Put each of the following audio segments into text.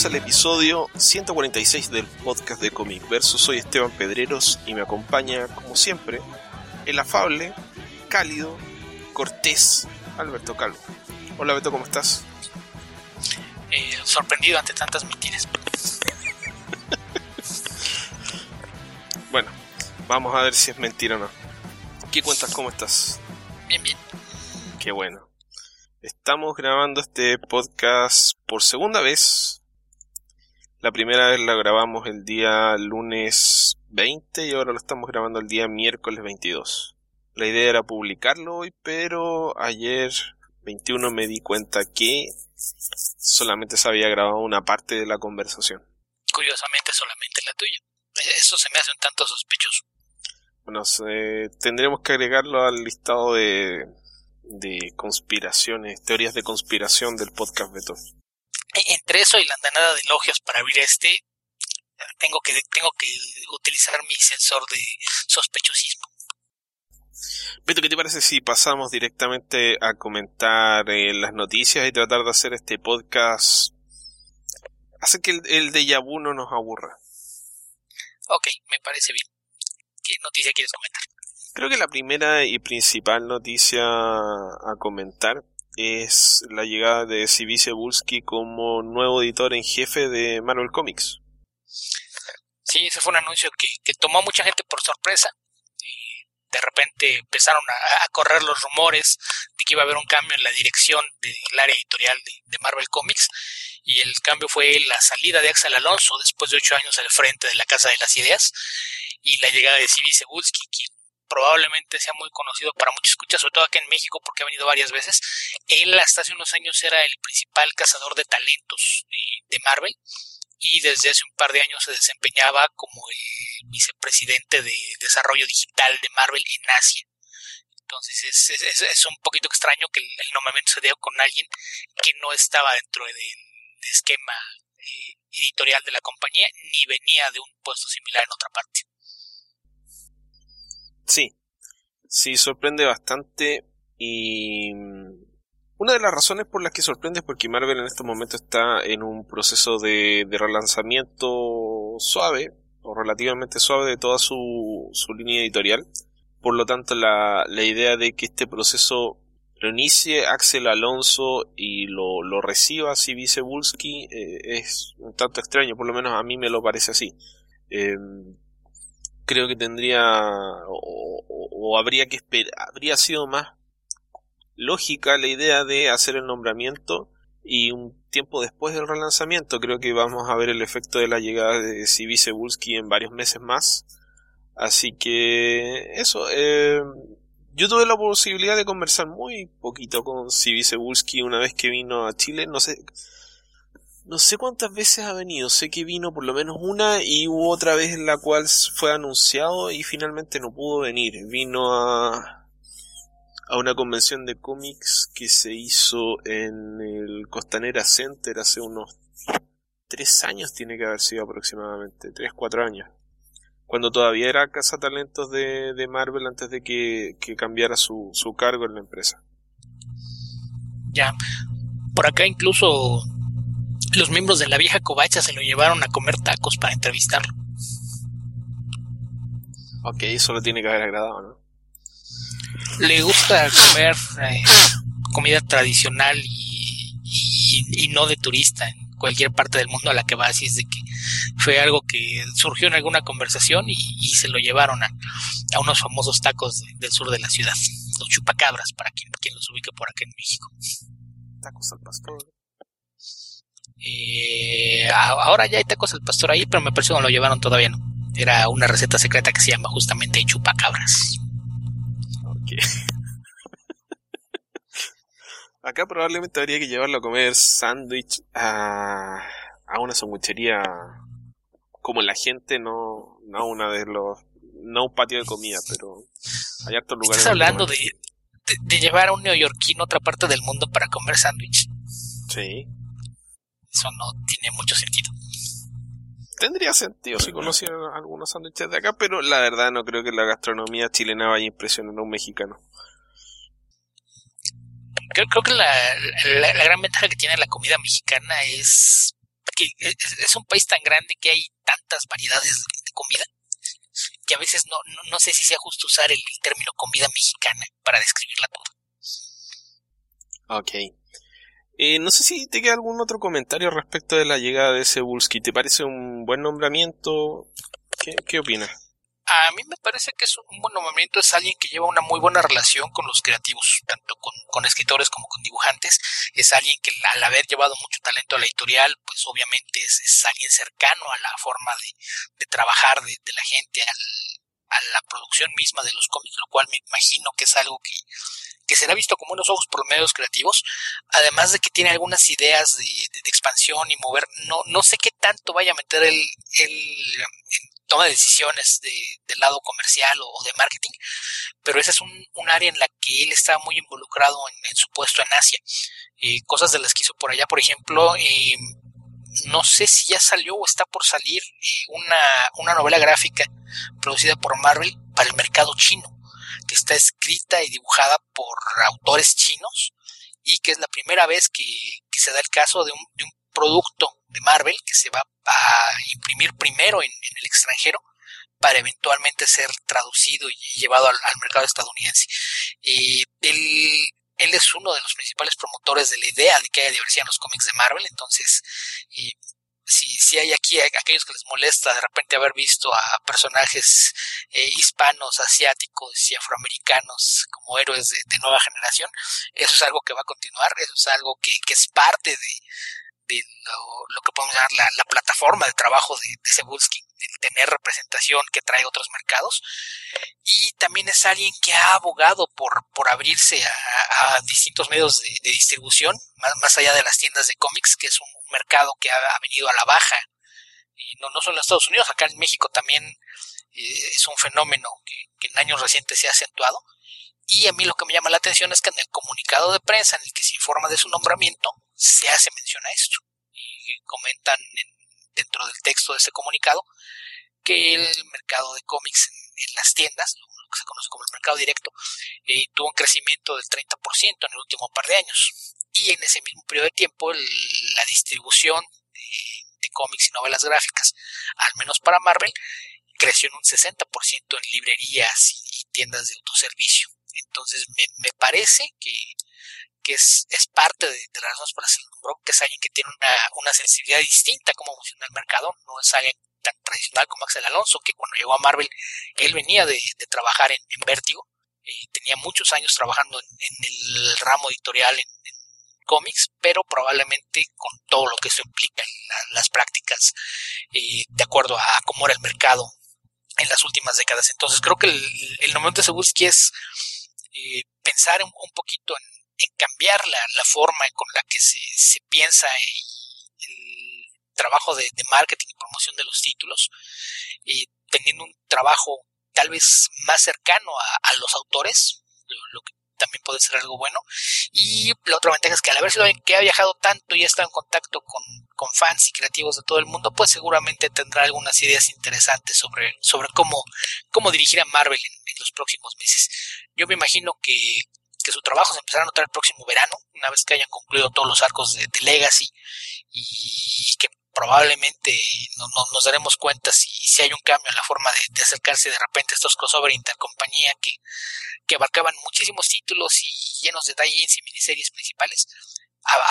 Bienvenidos al episodio 146 del podcast de Comic Verso. Soy Esteban Pedreros y me acompaña, como siempre, el afable, cálido, cortés Alberto Calvo. Hola Beto, ¿cómo estás? Eh, sorprendido ante tantas mentiras. bueno, vamos a ver si es mentira o no. ¿Qué cuentas? ¿Cómo estás? Bien, bien. Qué bueno. Estamos grabando este podcast por segunda vez. La primera vez la grabamos el día lunes 20 y ahora lo estamos grabando el día miércoles 22. La idea era publicarlo hoy, pero ayer 21 me di cuenta que solamente se había grabado una parte de la conversación. Curiosamente solamente la tuya. Eso se me hace un tanto sospechoso. Bueno, tendremos que agregarlo al listado de, de conspiraciones, teorías de conspiración del podcast Beto. Entre eso y la andanada de elogios para abrir este, tengo que, tengo que utilizar mi sensor de sospechosismo. Beto, ¿qué te parece si pasamos directamente a comentar eh, las noticias y tratar de hacer este podcast? Hace que el, el déjà vu no nos aburra. Ok, me parece bien. ¿Qué noticia quieres comentar? Creo que la primera y principal noticia a comentar es la llegada de C.B. Cebulski como nuevo editor en jefe de Marvel Comics. Sí, ese fue un anuncio que, que tomó a mucha gente por sorpresa. Y de repente empezaron a, correr los rumores de que iba a haber un cambio en la dirección del área editorial de, de, Marvel Comics. Y el cambio fue la salida de Axel Alonso después de ocho años al frente de la Casa de las Ideas. Y la llegada de C.B. Cebulski, quien probablemente sea muy conocido para muchos escuchas, sobre todo aquí en México porque ha venido varias veces. Él hasta hace unos años era el principal cazador de talentos de, Marvel y desde hace un par de años se desempeñaba como el vicepresidente de desarrollo digital de Marvel en Asia. Entonces es, un poquito extraño que el, nombramiento se dio con alguien que no estaba dentro del de esquema eh, editorial de la compañía ni venía de un puesto similar en otra parte. Sí, sí, sorprende bastante y una de las razones por las que sorprende es porque Marvel en este momento está en un proceso de, de relanzamiento suave o relativamente suave de toda su, su línea editorial. Por lo tanto, la, la idea de que este proceso lo inicie Axel Alonso y lo, lo reciba si Cebulski eh, es un tanto extraño, por lo menos a mí me lo parece así. Eh, creo que tendría o, o, habría que esperar, habría sido más lógica la idea de hacer el nombramiento y un tiempo después del relanzamiento creo que vamos a ver el efecto de la llegada de Cebulski en varios meses más. Así que eso, eh, yo tuve la posibilidad de conversar muy poquito con Civi Cebulski una vez que vino a Chile, no sé, no sé cuántas veces ha venido, sé que vino por lo menos una y hubo otra vez en la cual fue anunciado y finalmente no pudo venir. Vino a, a una convención de cómics que se hizo en el Costanera Center hace unos tres años, tiene que haber sido aproximadamente, tres, cuatro años. Cuando todavía era Casa Talentos de, de Marvel antes de que, que cambiara su, su cargo en la empresa. Ya, por acá incluso los miembros de la vieja covacha se lo llevaron a comer tacos para entrevistarlo. Ok, eso lo tiene que haber agradado, ¿no? Le gusta comer eh, comida tradicional y, y, y, no de turista en cualquier parte del mundo a la que va, así es de que fue algo que surgió en alguna conversación y, y se lo llevaron a, a unos famosos tacos de, del sur de la ciudad, los chupacabras, para quien, quien los ubique por acá en México. Tacos al pastor. Eh, ahora ya hay tacos al pastor ahí, pero me parece que no lo llevaron todavía no. Era una receta secreta que se llama justamente chupacabras. Ok. Acá probablemente habría que llevarlo a comer sándwich a, a una sandwichería como la gente, no, no una de los, no un patio de comida, pero hay hartos lugares. ¿Estás hablando de, de, de, llevar a un neoyorquino a otra parte del mundo para comer sándwich? Sí. Eso no tiene mucho sentido. Tendría sentido si conocieran algunos sándwiches de acá, pero la verdad no creo que la gastronomía chilena vaya a impresionar a un mexicano. Creo, creo que la, la, la, gran ventaja que tiene la comida mexicana es que es, un país tan grande que hay tantas variedades de comida que a veces no, no, sé si sea justo usar el, término comida mexicana para describirla toda. Ok. Eh, no sé si te queda algún otro comentario respecto de la llegada de Cebulski. ¿Te parece un buen nombramiento? ¿Qué, qué opinas? a mí me parece que es un buen nombramiento, es alguien que lleva una muy buena relación con los creativos, tanto con, escritores como con dibujantes, es alguien que al haber llevado mucho talento a la editorial, pues obviamente es, alguien cercano a la forma de, trabajar de, la gente, a la producción misma de los cómics, lo cual me imagino que es algo que, que será visto con buenos ojos por los medios creativos, además de que tiene algunas ideas de, expansión y mover, no, no sé qué tanto vaya a meter el, el toma de decisiones de, del lado comercial o, de marketing, pero ese es un, un, área en la que él está muy involucrado en, su puesto en Asia. y cosas de las que hizo por allá, por ejemplo, eh, no sé si ya salió o está por salir eh, una, una novela gráfica producida por Marvel para el mercado chino, que está escrita y dibujada por autores chinos y que es la primera vez que, que se da el caso de un, producto de Marvel que se va a imprimir primero en, el extranjero para eventualmente ser traducido y llevado al, mercado estadounidense. él, él, es uno de los principales promotores de la idea de que haya diversidad en los cómics de Marvel, entonces si, si hay aquí aquellos que les molesta de repente haber visto a personajes eh, hispanos, asiáticos y afroamericanos como héroes de, nueva generación, eso es algo que va a continuar, eso es algo que, que es parte de, de lo, que podemos llamar la, plataforma de trabajo de, de Cebulski, el tener representación que trae otros mercados. Y también es alguien que ha abogado por, por abrirse a, distintos medios de, distribución, más, allá de las tiendas de cómics, que es un, mercado que ha, venido a la baja. Y no, no solo en Estados Unidos, acá en México también eh, es un fenómeno que, en años recientes se ha acentuado. Y a mí lo que me llama la atención es que en el comunicado de prensa en el que se informa de su nombramiento, se hace mención a esto. Y comentan dentro del texto de ese comunicado que el mercado de cómics en, las tiendas, que se conoce como el mercado directo, eh, tuvo un crecimiento del 30% en el último par de años. Y en ese mismo periodo de tiempo, la distribución de, cómics y novelas gráficas, al menos para Marvel, creció en un 60% en librerías y, tiendas de autoservicio. Entonces me parece que que es, es parte de, las razones por las que que es alguien que tiene una, una sensibilidad distinta a cómo funciona el mercado, no es alguien tan tradicional como Axel Alonso, que cuando llegó a Marvel, él venía de, de trabajar en, en Vértigo, eh, tenía muchos años trabajando en, el ramo editorial en, cómics, pero probablemente con todo lo que eso implica, las prácticas, eh, de acuerdo a, cómo era el mercado en las últimas décadas. Entonces creo que el, el momento de Seguski es eh, pensar un, poquito en, cambiar la, forma con la que se, piensa el trabajo de, marketing y promoción de los títulos, y teniendo un trabajo tal vez más cercano a, los autores, lo, que también puede ser algo bueno. Y la otra ventaja es que al haber sido que ha viajado tanto y ha estado en contacto con, con fans y creativos de todo el mundo, pues seguramente tendrá algunas ideas interesantes sobre, sobre cómo, cómo dirigir a Marvel en, en los próximos meses. Yo me imagino que que su trabajo se empezará a notar el próximo verano, una vez que hayan concluido todos los arcos de, Legacy y que probablemente no, nos daremos cuenta si, si, hay un cambio en la forma de, acercarse de repente a estos crossover intercompañía que, que abarcaban muchísimos títulos y llenos de tie y miniseries principales.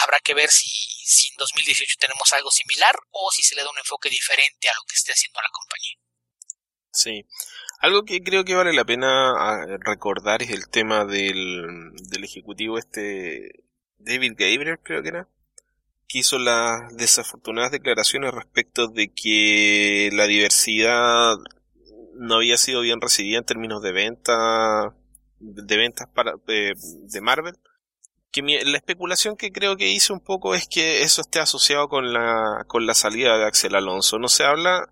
Habrá que ver si, si en 2018 tenemos algo similar o si se le da un enfoque diferente a lo que esté haciendo la compañía. Sí, algo que creo que vale la pena ah, recordar es el tema del, del ejecutivo este David Gabriel, creo que era, que hizo las desafortunadas declaraciones respecto de que la diversidad no había sido bien recibida en términos de venta de ventas para de, de Marvel. Que la especulación que creo que hice un poco es que eso esté asociado con la con la salida de Axel Alonso. No se habla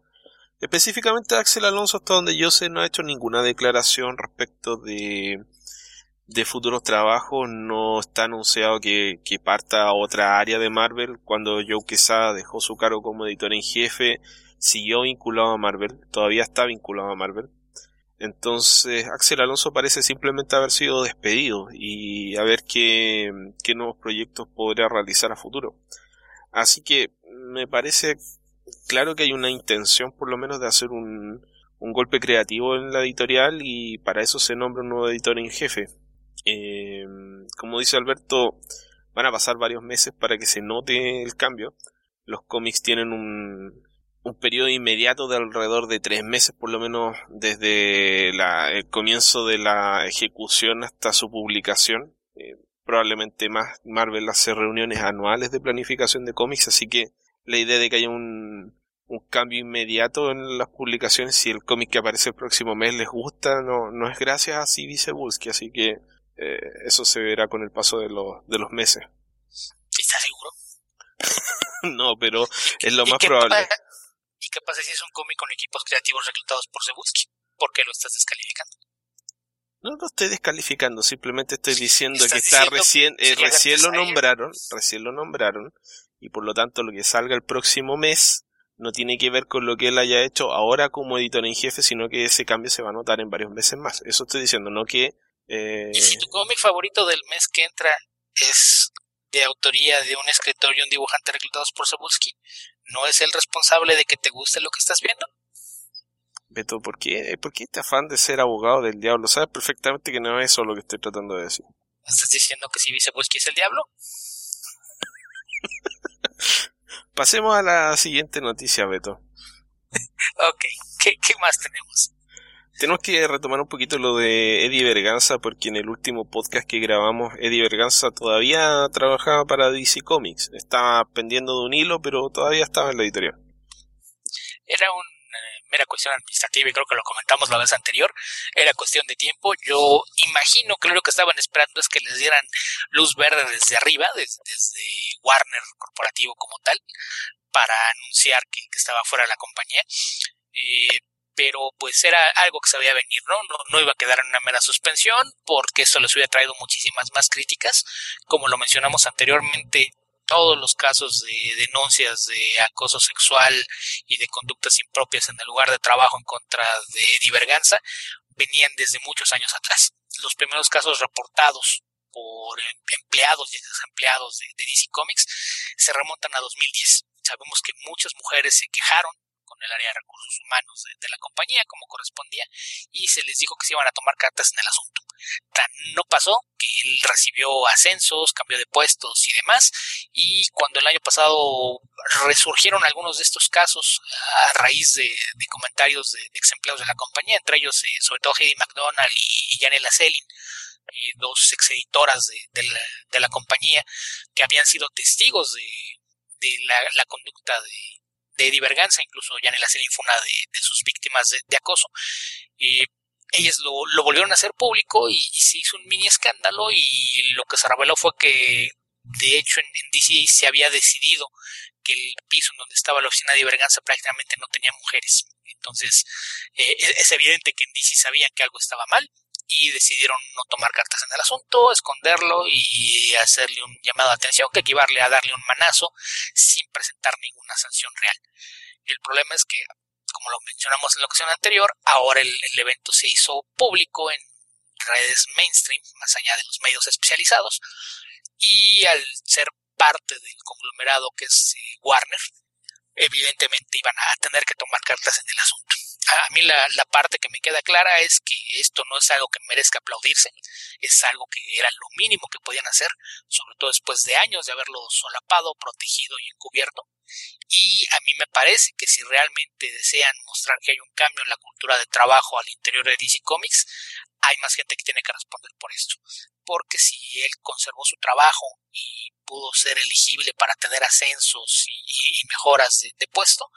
Específicamente Axel Alonso, hasta donde yo sé, no ha hecho ninguna declaración respecto de, de futuros trabajos. No está anunciado que, que parta a otra área de Marvel. Cuando Joe Quesada dejó su cargo como editor en jefe, siguió vinculado a Marvel. Todavía está vinculado a Marvel. Entonces, Axel Alonso parece simplemente haber sido despedido y a ver qué, qué nuevos proyectos podría realizar a futuro. Así que me parece claro que hay una intención por lo menos de hacer un, un golpe creativo en la editorial y para eso se nombra un nuevo editor en jefe. Eh, como dice Alberto, van a pasar varios meses para que se note el cambio. Los cómics tienen un, periodo inmediato de alrededor de tres meses, por lo menos desde el comienzo de la ejecución hasta su publicación. Eh, probablemente más Marvel hace reuniones anuales de planificación de cómics, así que la idea de que haya un, cambio inmediato en las publicaciones, si el cómic que aparece el próximo mes les gusta, no, no es gracias a C.B. Así que eh, eso se verá con el paso de, los de los meses. ¿Estás seguro? no, pero es lo más probable. ¿Y qué pasa si es un cómic con equipos creativos reclutados por Cebulski? ¿Por qué lo estás descalificando? No lo estoy descalificando, simplemente estoy diciendo que está recién, eh, recién lo nombraron, recién lo nombraron, y por lo tanto lo que salga el próximo mes no tiene que ver con lo que él haya hecho ahora como editor en jefe, sino que ese cambio se va a notar en varios meses más. Eso estoy diciendo, no que... Eh... ¿Y si tu cómic favorito del mes que entra es de autoría de un escritor y un dibujante reclutados por Sabulski, ¿no es el responsable de que te guste lo que estás viendo? Beto, ¿por qué, ¿por qué este afán de ser abogado del diablo? Sabes perfectamente que no es eso lo que estoy tratando de decir. ¿Estás diciendo que si Sabulski es el diablo? Pasemos a la siguiente noticia, Beto. ok, ¿Qué, ¿qué más tenemos? Tenemos que retomar un poquito lo de Eddie Berganza, porque en el último podcast que grabamos, Eddie Berganza todavía trabajaba para DC Comics. Estaba pendiendo de un hilo, pero todavía estaba en la editorial. Era un mera cuestión administrativa y creo que lo comentamos la vez anterior, era cuestión de tiempo. Yo imagino que lo que estaban esperando es que les dieran luz verde desde arriba, desde, Warner Corporativo como tal, para anunciar que, estaba fuera de la compañía. Eh, pero pues era algo que se veía venir, ¿no? ¿no? ¿no? iba a quedar en una mera suspensión porque eso les hubiera traído muchísimas más críticas. Como lo mencionamos anteriormente, todos los casos de denuncias de acoso sexual y de conductas impropias en el lugar de trabajo en contra de Diverganza venían desde muchos años atrás. Los primeros casos reportados por em, empleados y desempleados de, de DC Comics se remontan a 2010. Sabemos que muchas mujeres se quejaron con el área de recursos humanos de, la compañía como correspondía y se les dijo que se iban a tomar cartas en el asunto. Tan no pasó que él recibió ascensos, cambio de puestos y demás y cuando el año pasado resurgieron algunos de estos casos a raíz de, comentarios de, ex empleados de la compañía, entre ellos eh, sobre todo Heidi McDonald y Janela Selin, eh, dos ex editoras de, la, compañía que habían sido testigos de, la, conducta de, de diverganza, incluso ya en la serie fue una de, sus víctimas de, acoso. Y ellas lo, volvieron a hacer público y, se hizo un mini escándalo y lo que se reveló fue que de hecho en, DC se había decidido que el piso en donde estaba la oficina de diverganza prácticamente no tenía mujeres. Entonces eh, es evidente que en DC sabían que algo estaba mal y decidieron no tomar cartas en el asunto, esconderlo y hacerle un llamado de atención que equivale a darle un manazo sin presentar ninguna sanción real. El problema es que, como lo mencionamos en la ocasión anterior, ahora el, evento se hizo público en redes mainstream, más allá de los medios especializados, y al ser parte del conglomerado que es eh, Warner, evidentemente iban a tener que tomar cartas en el asunto a mí la, parte que me queda clara es que esto no es algo que merezca aplaudirse, es algo que era lo mínimo que podían hacer, sobre todo después de años de haberlo solapado, protegido y encubierto. Y a mí me parece que si realmente desean mostrar que hay un cambio en la cultura de trabajo al interior de DC Comics, hay más gente que tiene que responder por esto. Porque si él conservó su trabajo y pudo ser elegible para tener ascensos y, mejoras de puesto,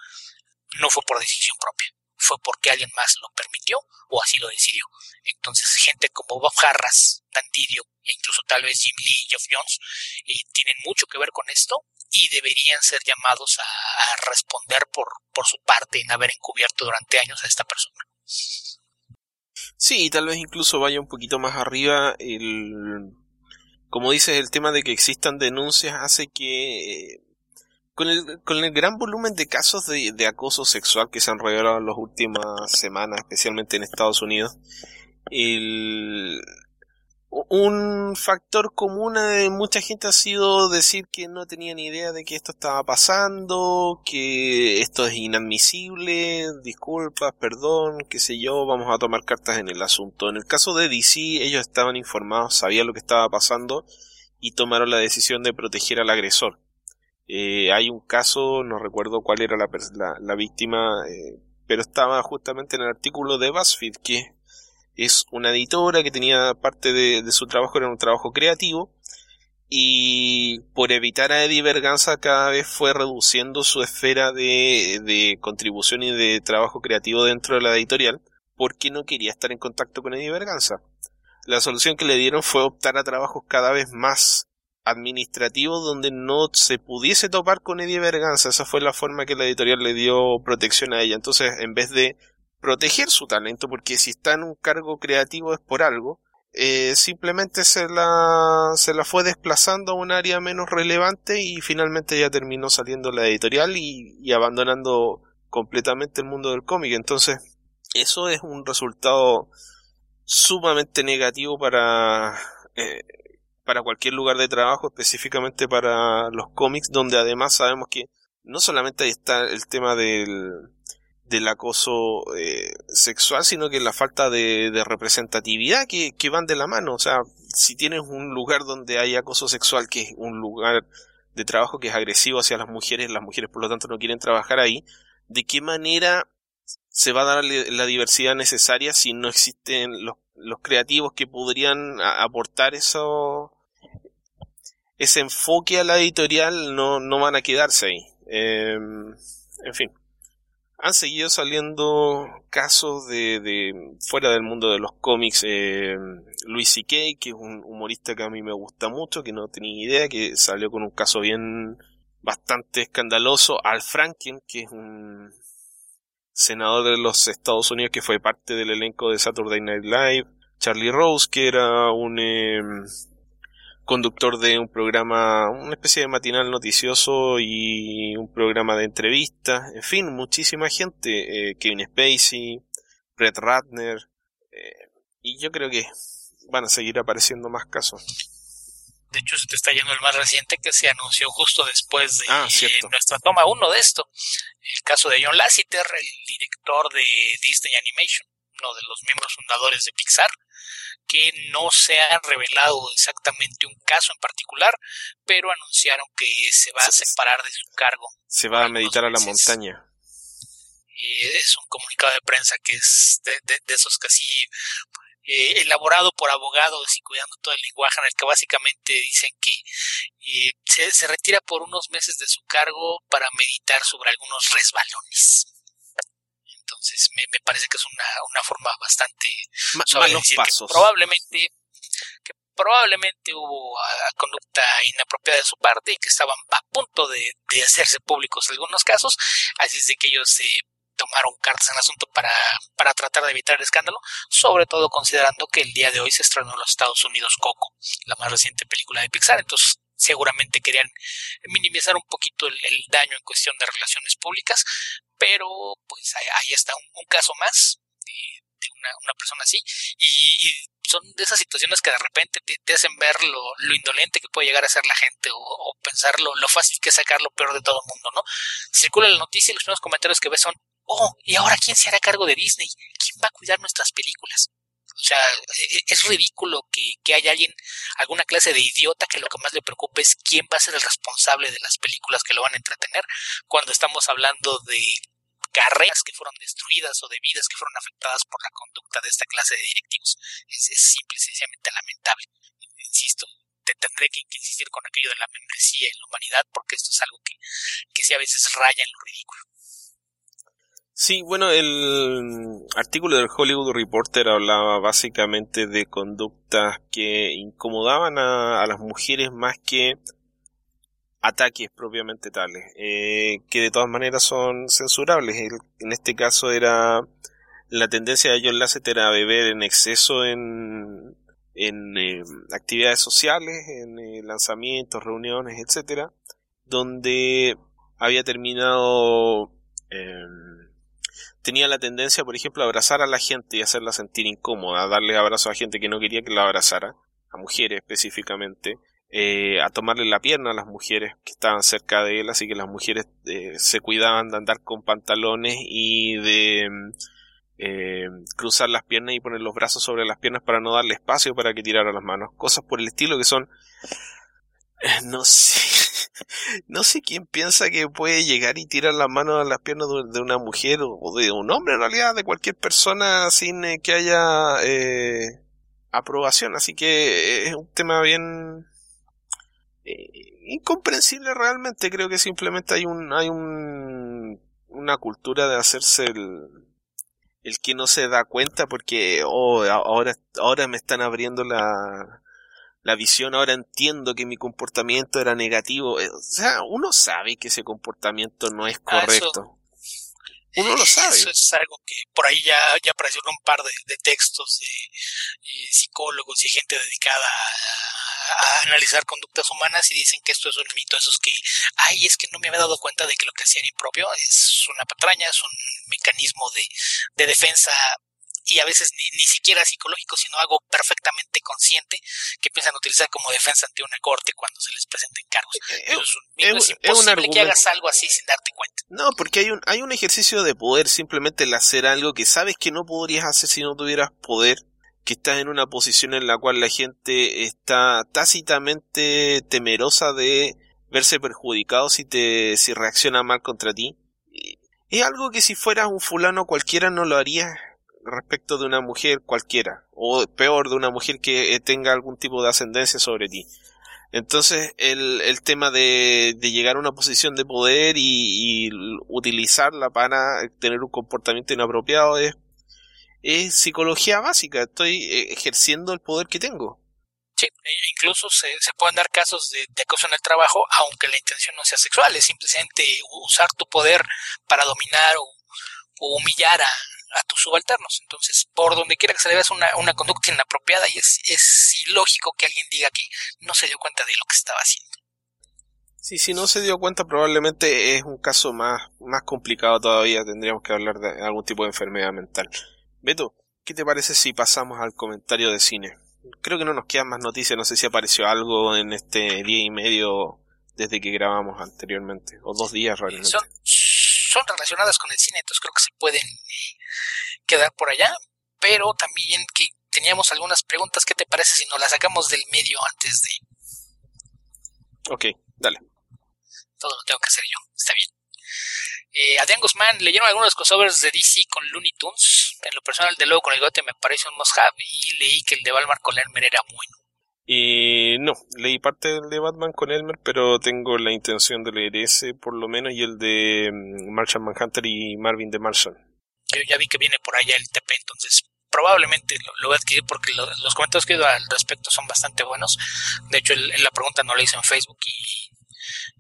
no fue por decisión propia fue porque alguien más lo permitió o así lo decidió. Entonces, gente como Bob Harras, e incluso tal vez Jim Lee y Geoff Jones eh, tienen mucho que ver con esto y deberían ser llamados a, responder por, por su parte en haber encubierto durante años a esta persona. Sí, tal vez incluso vaya un poquito más arriba el como dices, el tema de que existan denuncias hace que eh, con el, con el gran volumen de casos de, acoso sexual que se han revelado en las últimas semanas, especialmente en Estados Unidos, el, un factor común de mucha gente ha sido decir que no tenía ni idea de que esto estaba pasando, que esto es inadmisible, disculpas, perdón, qué sé yo, vamos a tomar cartas en el asunto. En el caso de DC, ellos estaban informados, sabían lo que estaba pasando y tomaron la decisión de proteger al agresor. Eh, hay un caso, no recuerdo cuál era la, la, víctima, eh, pero estaba justamente en el artículo de BuzzFeed, que es una editora que tenía parte de, su trabajo, era un trabajo creativo, y por evitar a Eddie Berganza cada vez fue reduciendo su esfera de, de, contribución y de trabajo creativo dentro de la editorial, porque no quería estar en contacto con Eddie Berganza. La solución que le dieron fue optar a trabajos cada vez más administrativos donde no se pudiese topar con Eddie Berganza. Esa fue la forma que la editorial le dio protección a ella. Entonces, en vez de proteger su talento, porque si está en un cargo creativo es por algo, eh, simplemente se la, se la fue desplazando a un área menos relevante y finalmente ya terminó saliendo la editorial y, abandonando completamente el mundo del cómic. Entonces, eso es un resultado sumamente negativo para, eh, para cualquier lugar de trabajo, específicamente para los cómics, donde además sabemos que no solamente ahí está el tema del, del acoso eh, sexual, sino que la falta de, representatividad que, van de la mano. O sea, si tienes un lugar donde hay acoso sexual, que es un lugar de trabajo que es agresivo hacia las mujeres, las mujeres por lo tanto no quieren trabajar ahí, ¿de qué manera se va a dar la diversidad necesaria si no existen los creativos que podrían aportar eso, ese enfoque a la editorial? No, no van a quedarse ahí. Em, en fin han seguido saliendo casos de, de fuera del mundo de los cómics. Eh, Luis C.K., que es un humorista que a mí me gusta mucho, que no tenía idea, que salió con un caso bien bastante escandaloso. Al Franken, que es un senador de los Estados Unidos que fue parte del elenco de Saturday Night Live. Charlie Rose, que era un... Eh, conductor de un programa, una especie de matinal noticioso y un programa de entrevistas, en fin, muchísima gente, eh, Kevin Spacey, Brett Ratner, eh, y yo creo que van a seguir apareciendo más casos. De hecho, se te está yendo el más reciente que se anunció justo después de ah, nuestra toma uno de esto. El caso de John Lasseter, el director de Disney Animation, uno de los miembros fundadores de Pixar, que no se ha revelado exactamente un caso en particular, pero anunciaron que se va a separar de su cargo. Se va a meditar a la montaña. Y es un comunicado de prensa que es de, esos casi eh, elaborado por abogados y cuidando todo el lenguaje en el que básicamente dicen que eh, se, se retira por unos meses de su cargo para meditar sobre algunos resbalones. Entonces, me, me parece que es una, una forma bastante pasos. probablemente que probablemente hubo ah, conducta inapropiada de su parte y que estaban a punto de, de hacerse públicos en algunos casos, así es de que ellos se tomaron cartas en el asunto para, para tratar de evitar el escándalo, sobre todo considerando que el día de hoy se estrenó en los Estados Unidos Coco, la más reciente película de Pixar, entonces seguramente querían minimizar un poquito el, daño en cuestión de relaciones públicas, pero pues ahí, está un, caso más de, una, persona así y, son de esas situaciones que de repente te, hacen ver lo, indolente que puede llegar a ser la gente o, pensar lo, fácil que es sacar lo peor de todo el mundo, ¿no? Circula la noticia y los primeros comentarios que ves son, oh, ¿y ahora quién se hará cargo de Disney? ¿Quién va a cuidar nuestras películas? O sea, e, e, es ridículo que, que haya alguien, alguna clase de idiota que lo que más le preocupe es quién va a ser el responsable de las películas que lo van a entretener cuando estamos hablando de carreras que fueron destruidas o de vidas que fueron afectadas por la conducta de esta clase de directivos. Es, simple y sencillamente lamentable. Insisto, te tendré que insistir con aquello de la membresía en la humanidad porque esto es algo que, que sí a veces raya en lo ridículo. Sí, bueno, el artículo del Hollywood Reporter hablaba básicamente de conductas que incomodaban a, las mujeres más que ataques propiamente tales, eh, que de todas maneras son censurables. en este caso era la tendencia de John Lasseter a beber en exceso en, eh, actividades sociales, en eh, lanzamientos, reuniones, etcétera, donde había terminado tenía la tendencia, por ejemplo, a abrazar a la gente y hacerla sentir incómoda, a darle abrazos a gente que no quería que la abrazara. a mujeres específicamente, eh, a tomarle la pierna a las mujeres que estaban cerca de él, así que las mujeres eh, se cuidaban de andar con pantalones y de eh, cruzar las piernas y poner los brazos sobre las piernas para no darle espacio para que tirara las manos. Cosas por el estilo que son... no sé. No sé quién piensa que puede llegar y tirar las manos a las piernas de una mujer o de un hombre en realidad, de cualquier persona sin que haya aprobación. Así que es un tema bien eh, incomprensible realmente. Creo que simplemente hay un, hay un, una cultura de hacerse el, el que no se da cuenta porque oh, ahora me están abriendo la, la visión, ahora entiendo que mi comportamiento era negativo. Eh, o sea, uno sabe que ese comportamiento no es ah, correcto. Uno lo sabe. Eso es algo que por ahí ya, ya aparecieron un par de, textos de, psicólogos y gente dedicada a, analizar conductas humanas y dicen que esto es un mito. Esos que, ay, es que no me había dado cuenta de que lo que hacían impropio es una patraña, es un mecanismo de, de defensa y a veces ni, ni siquiera psicológico, sino algo perfectamente consciente que piensan utilizar como defensa ante una corte cuando se les presenten cargos. Eh, es, es, imposible que hagas algo así sin darte cuenta. No, porque hay un, hay un ejercicio de poder, simplemente el hacer algo que sabes que no podrías hacer si no tuvieras poder, que estás en una posición en la cual la gente está tácitamente temerosa de verse perjudicado si te si reacciona mal contra ti. Es algo que si fueras un fulano cualquiera no lo harías respecto de una mujer cualquiera, o peor, de una mujer que eh, tenga algún tipo de ascendencia sobre ti. Entonces, el, el tema de, de, llegar a una posición de poder y, utilizarla para tener un comportamiento inapropiado es, es psicología básica. Estoy eh, ejerciendo el poder que tengo. Sí, e incluso se, se pueden dar casos de, de, acoso en el trabajo, aunque la intención no sea sexual, es simplemente usar tu poder para dominar o, o humillar a, a tus subalternos. Entonces, por donde quiera que se le vea una, una conducta inapropiada y es, es ilógico que alguien diga que no se dio cuenta de lo que estaba haciendo. Sí, si no se dio cuenta probablemente es un caso más, más complicado todavía, tendríamos que hablar de algún tipo de enfermedad mental. Beto, ¿qué te parece si pasamos al comentario de cine? Creo que no nos quedan más noticias, no sé si apareció algo en este día y medio desde que grabamos anteriormente, o dos días realmente son relacionadas con el cine, entonces creo que se pueden eh, quedar por allá, pero también que teníamos algunas preguntas, ¿qué te parece si nos las sacamos del medio antes de... Ok, dale. Todo lo tengo que hacer yo, está bien. Eh, Adrián Guzmán, leyeron algunos crossovers de DC con Looney Tunes. En lo personal, de luego con el gote me parece un must have y leí que el de Balmar con Elmer era bueno. Y no, leí parte del de Batman con Elmer, pero tengo la intención de leer ese por lo menos y el de mm, Martian Manhunter y Marvin de Martian. Yo ya vi que viene por allá el TP, entonces probablemente lo, voy a adquirir porque los comentarios que he ido al respecto son bastante buenos. De hecho, la pregunta no la hice en Facebook y,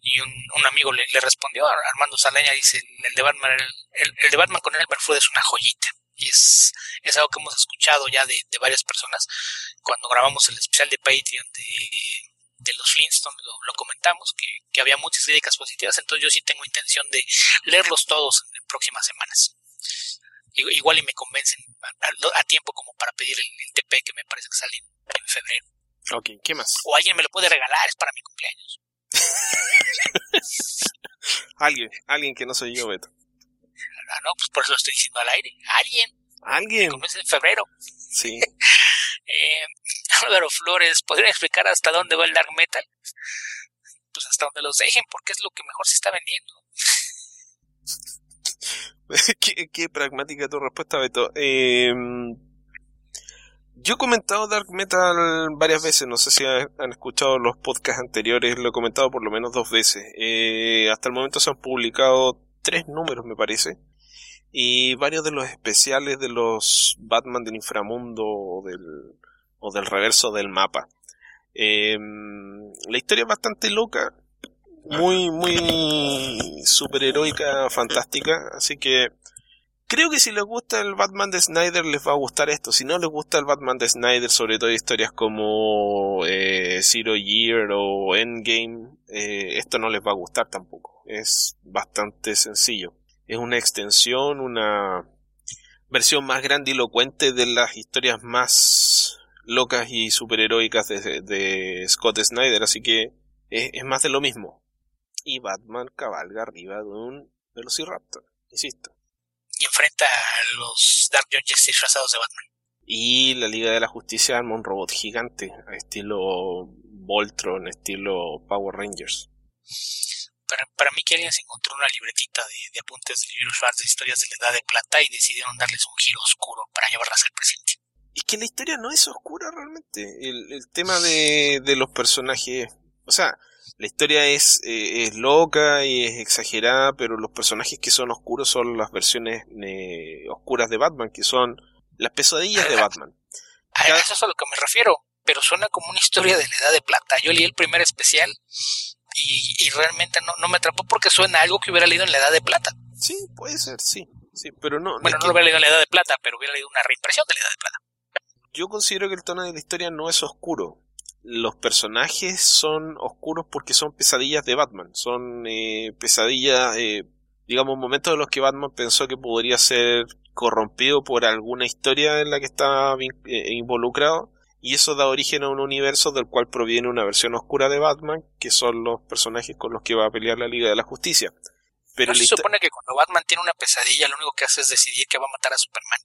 y un, amigo le, respondió, Armando Saleña dice, el de Batman, el, el de Batman con Elmer fue es una joyita y es, es algo que hemos escuchado ya de, varias personas. Cuando grabamos el especial de Patreon de, de los Flintstones lo, comentamos, que, que, había muchas críticas positivas, entonces yo sí tengo intención de leerlos todos en, próximas semanas. Igual y me convencen a, tiempo como para pedir el, TP que me parece que sale en, febrero. Ok, ¿qué más? O alguien me lo puede regalar, es para mi cumpleaños. alguien, alguien que no soy yo, Beto. Ah, no, pues por eso lo estoy diciendo al aire. Alguien. Alguien. Como es en febrero. Sí. eh, Álvaro Flores, ¿podría explicar hasta dónde va el dark metal? Pues hasta donde los dejen, porque es lo que mejor se está vendiendo. qué, pragmática tu respuesta, Beto. Eh, yo he comentado Dark Metal varias veces, no sé si han escuchado los podcasts anteriores, lo he comentado por lo menos dos veces. Eh, hasta el momento se han publicado tres números, me parece y varios de los especiales de los Batman del inframundo o del, o del reverso del mapa. Em, la historia es bastante loca, muy, muy superheroica, fantástica, así que creo que si les gusta el Batman de Snyder les va a gustar esto. Si no les gusta el Batman de Snyder, sobre todo historias como eh, Zero Year o Endgame, eh, esto no les va a gustar tampoco. Es bastante sencillo es una extensión, una versión más grandilocuente de las historias más locas y superheroicas de, de Scott Snyder, así que es, es, más de lo mismo. Y Batman cabalga arriba de un Velociraptor, insisto. Y enfrenta a los Dark Judges disfrazados de Batman. Y la Liga de la Justicia arma un robot gigante, estilo Voltron, estilo Power Rangers. Para, para mí que alguien se encontró una libretita de, de apuntes de libros de historias de la Edad de Plata y decidieron darles un giro oscuro para llevarlas al presente. Es que la historia no es oscura realmente. El, el tema de, de, los personajes. O sea, la historia es, eh, es loca y es exagerada, pero los personajes que son oscuros son las versiones eh, oscuras de Batman, que son las pesadillas de Batman. A Cada... eso es a lo que me refiero, pero suena como una historia de la Edad de Plata. Yo leí el primer especial y, y realmente no, no, me atrapó porque suena a algo que hubiera leído en la Edad de Plata. Sí, puede ser, sí. sí pero no, bueno, no lo hubiera leído en la Edad de Plata, pero hubiera leído una reimpresión de la Edad de Plata yo considero que el tono de la historia no es oscuro. Los personajes son oscuros porque son pesadillas de Batman. Son eh, pesadillas, eh, digamos, momentos en los que Batman pensó que podría ser corrompido por alguna historia en la que estaba eh, involucrado. Y eso da origen a un universo del cual proviene una versión oscura de Batman, que son los personajes con los que va a pelear la Liga de la Justicia. Pero ¿No se supone que cuando Batman tiene una pesadilla, lo único que hace es decidir que va a matar a Superman.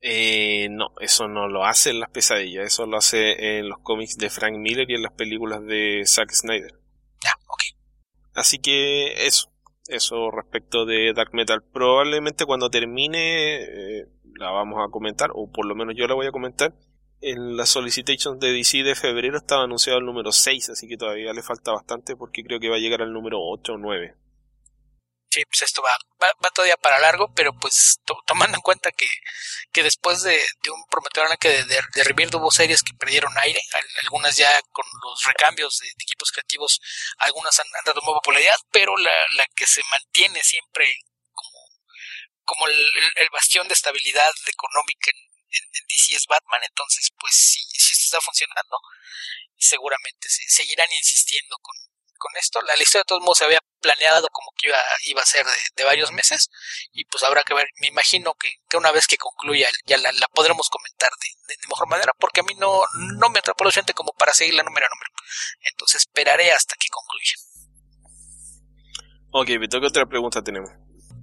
Eh, no, eso no lo hace en las pesadillas, eso lo hace en los cómics de Frank Miller y en las películas de Zack Snyder. Ya, ok. Así que eso, eso respecto de Dark Metal. Probablemente cuando termine eh, la vamos a comentar, o por lo menos yo la voy a comentar. En las solicitations de DC de febrero estaba anunciado el número 6, así que todavía le falta bastante porque creo que va a llegar al número 8 o 9 pues esto va, va, todavía para largo, pero pues to, tomando en cuenta que, que después de, de un prometedor arranque de, de, de hubo series que perdieron aire, algunas ya con los recambios de, equipos creativos, algunas han, han retomado popularidad, pero la, la que se mantiene siempre como, como el, bastión de estabilidad económica en, DC es Batman, entonces pues si, si esto está funcionando, seguramente se, seguirán insistiendo con, con esto. La lista de todos modos se había planeado como que iba, iba a ser de, de, varios meses y pues habrá que ver, me imagino que, que una vez que concluya ya la, la podremos comentar de, de, mejor manera porque a mí no, no me atrapó lo suficiente como para seguirla número a número. Entonces esperaré hasta que concluya. Ok, Vito, ¿qué otra pregunta tenemos?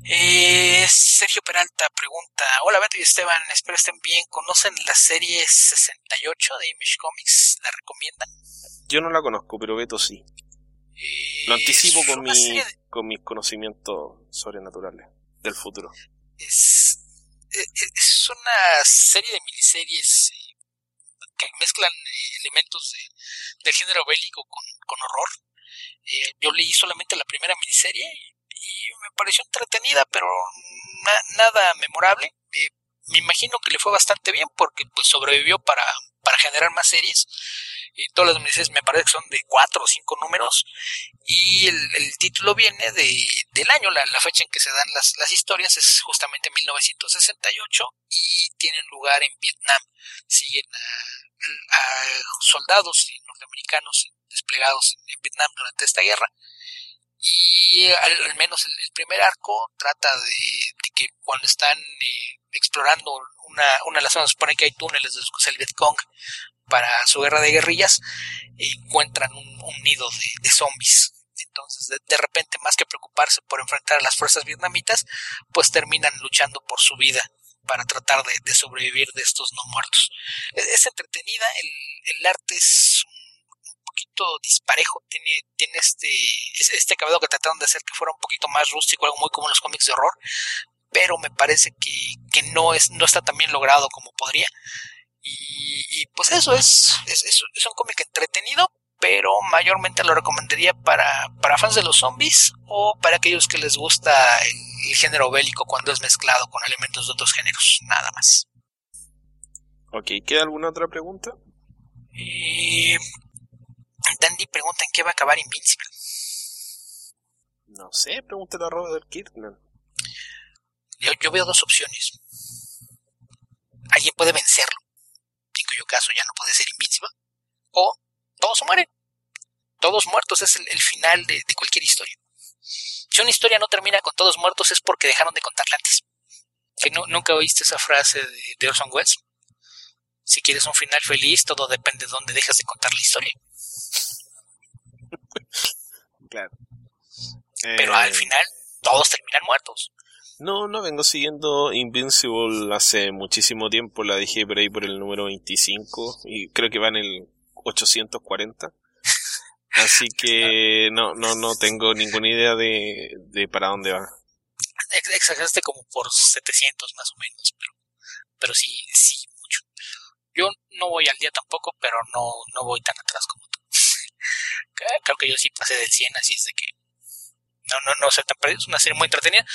Eh, Sergio Peralta pregunta, hola Beto y Esteban, espero estén bien, ¿conocen la serie 68 de Image Comics? ¿La recomiendan? Yo no la conozco, pero Beto sí. Lo anticipo con, mi, de... con mis conocimientos sobrenaturales del futuro. Es, es, es una serie de miniseries eh, que mezclan eh, elementos de, del género bélico con, con horror. Eh, yo leí solamente la primera miniserie y, me pareció entretenida, pero na, nada memorable. Eh, me imagino que le fue bastante bien porque pues sobrevivió para, para generar más series. Y todas las miniseries me parece que son de cuatro o cinco números. Y el, título viene de, del año, la, fecha en que se dan las, las historias es justamente 1968 y tienen lugar en Vietnam, siguen a, soldados norteamericanos desplegados en, Vietnam durante esta guerra. Y al, menos el, primer arco trata de, de que cuando están eh, explorando una, una de las zonas, supone que hay túneles de el Vietcong para su guerra de guerrillas, encuentran un, nido de, de, zombies. Entonces, de, repente, más que preocuparse por enfrentar a las fuerzas vietnamitas, pues terminan luchando por su vida para tratar de, sobrevivir de estos no muertos. Es, es entretenida, el, el, arte es un poquito disparejo, tiene, tiene este, este acabado que trataron de hacer que fuera un poquito más rústico, algo muy como los cómics de horror, pero me parece que, que no, es, no está tan bien logrado como podría. Y, y pues eso es, es, un cómic entretenido, pero mayormente lo recomendaría para, para fans de los zombies o para aquellos que les gusta el, el, género bélico cuando es mezclado con elementos de otros géneros, nada más. Ok, ¿queda alguna otra pregunta? Y... Dandy pregunta en qué va a acabar Invincible. No sé, pregúntale a Robert Kirkman. Yo, yo veo dos opciones. Alguien puede vencerlo, en cuyo caso ya no puede ser invincible, o todos mueren. Todos muertos es el, el final de, de, cualquier historia. Si una historia no termina con todos muertos es porque dejaron de contarla antes. ¿Que no, ¿Nunca oíste esa frase de, de Orson Welles? Si quieres un final feliz, todo depende de dónde dejas de contar la historia. claro. Pero al Eh, final, todos terminan muertos. No, no vengo siguiendo Invincible hace muchísimo tiempo, la dejé por ahí por el número 25 y creo que va en el 840. Así que no, no, no tengo ninguna idea de, de para dónde va. Ex- Exageraste como por 700 más o menos, pero, pero sí, sí, mucho. Yo no voy al día tampoco, pero no, no voy tan atrás como tú. Creo que yo sí pasé del 100, así es de que no, no, no tan perdido. Es una serie muy entretenida,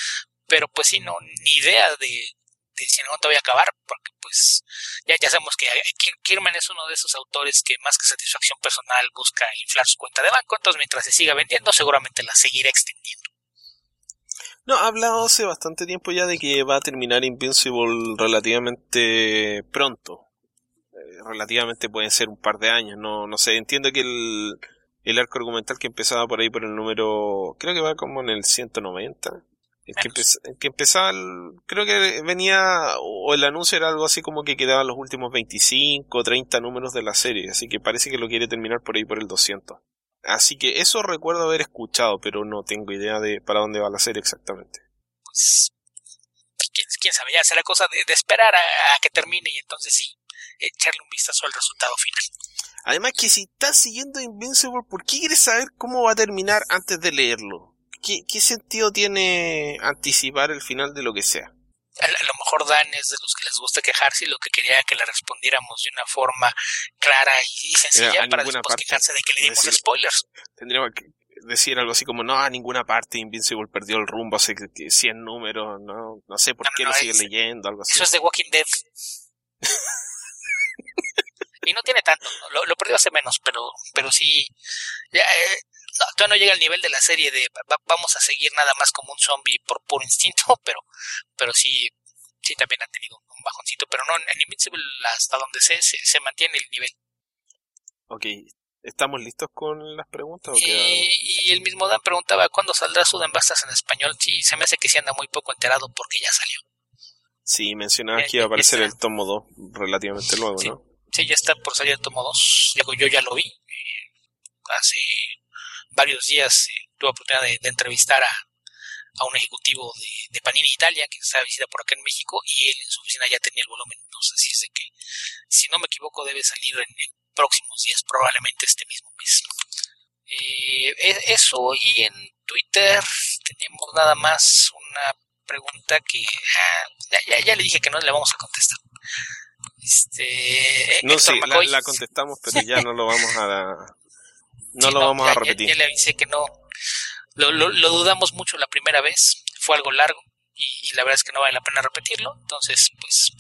pero pues sí, no, ni idea de, de si algún momento voy a acabar, porque pues ya, ya sabemos que eh, Ki- Kierman es uno de esos autores que más que satisfacción personal busca inflar su cuenta de banco, entonces mientras se siga vendiendo seguramente la seguirá extendiendo. No, ha hablado hace bastante tiempo ya de que va a terminar Invincible relativamente pronto. Eh, relativamente pueden ser un par de años, no, no sé, entiendo que el, el arco argumental que empezaba por ahí por el número, creo que va como en el 190. El que, empe- el que empezaba, creo que venía, o el anuncio era algo así como que quedaban los últimos 25 o 30 números de la serie, así que parece que lo quiere terminar por ahí por el 200. Así que eso recuerdo haber escuchado, pero no tengo idea de para dónde va la serie exactamente. pues quién, quién sabe, ya será cosa de, de esperar a, a que termine y entonces sí, echarle un vistazo al resultado final. Además que si estás siguiendo Invincible, ¿por qué quieres saber cómo va a terminar antes de leerlo? ¿Qué, qué sentido tiene anticipar el final de lo que sea? A, a lo mejor Dan es de los que les gusta quejarse y lo que quería que le respondiéramos de una forma clara y sencilla Era para después parte. quejarse de que le dimos Decir- spoilers. Tendríamos que decir algo así como, no, a ninguna parte Invincible perdió el rumbo hace que- que 100 números, no, no sé por No, qué no, lo sigue es- leyendo, algo así. Eso es de Walking Dead. y no tiene tanto, lo, lo perdió hace menos, pero, pero sí, ya, eh, no, todavía no llega al nivel de la serie de va- vamos a seguir nada más como un zombie por puro instinto, pero, pero sí, sí también han tenido un bajoncito, pero no, en Invincible hasta donde sé, se, se mantiene el nivel. Ok, ¿estamos listos con las preguntas? o Y, el mismo Dan preguntaba cuándo saldrá Sudambastas en español. Sí, se me hace que sí anda muy poco enterado porque ya salió. Sí, mencionaba Eh, que iba a aparecer está. el tomo 2 relativamente luego, Sí. ¿no? Sí, ya está por salir el tomo 2. Digo, yo ya lo vi. eh, hace varios días eh, tuve oportunidad de, de entrevistar a, a un ejecutivo de, de Panini Italia que está de visita por acá en México y él en su oficina ya tenía el volumen. Entonces, así es de que, si no me equivoco, debe salir en, en próximos días, probablemente este mismo mes. Eh, e- eso y en Twitter tenemos nada más una pregunta que ah, ya, ya, ya le dije que no le vamos a contestar. Este, No, Héctor sí, la, la contestamos, pero ya no lo vamos a... No Sí, lo vamos ya- a ya- repetir. Ya, le avisé que no. Lo, lo, lo dudamos mucho la primera vez. Fue algo largo. Y, y la verdad es que no vale la pena repetirlo. Entonces, pues,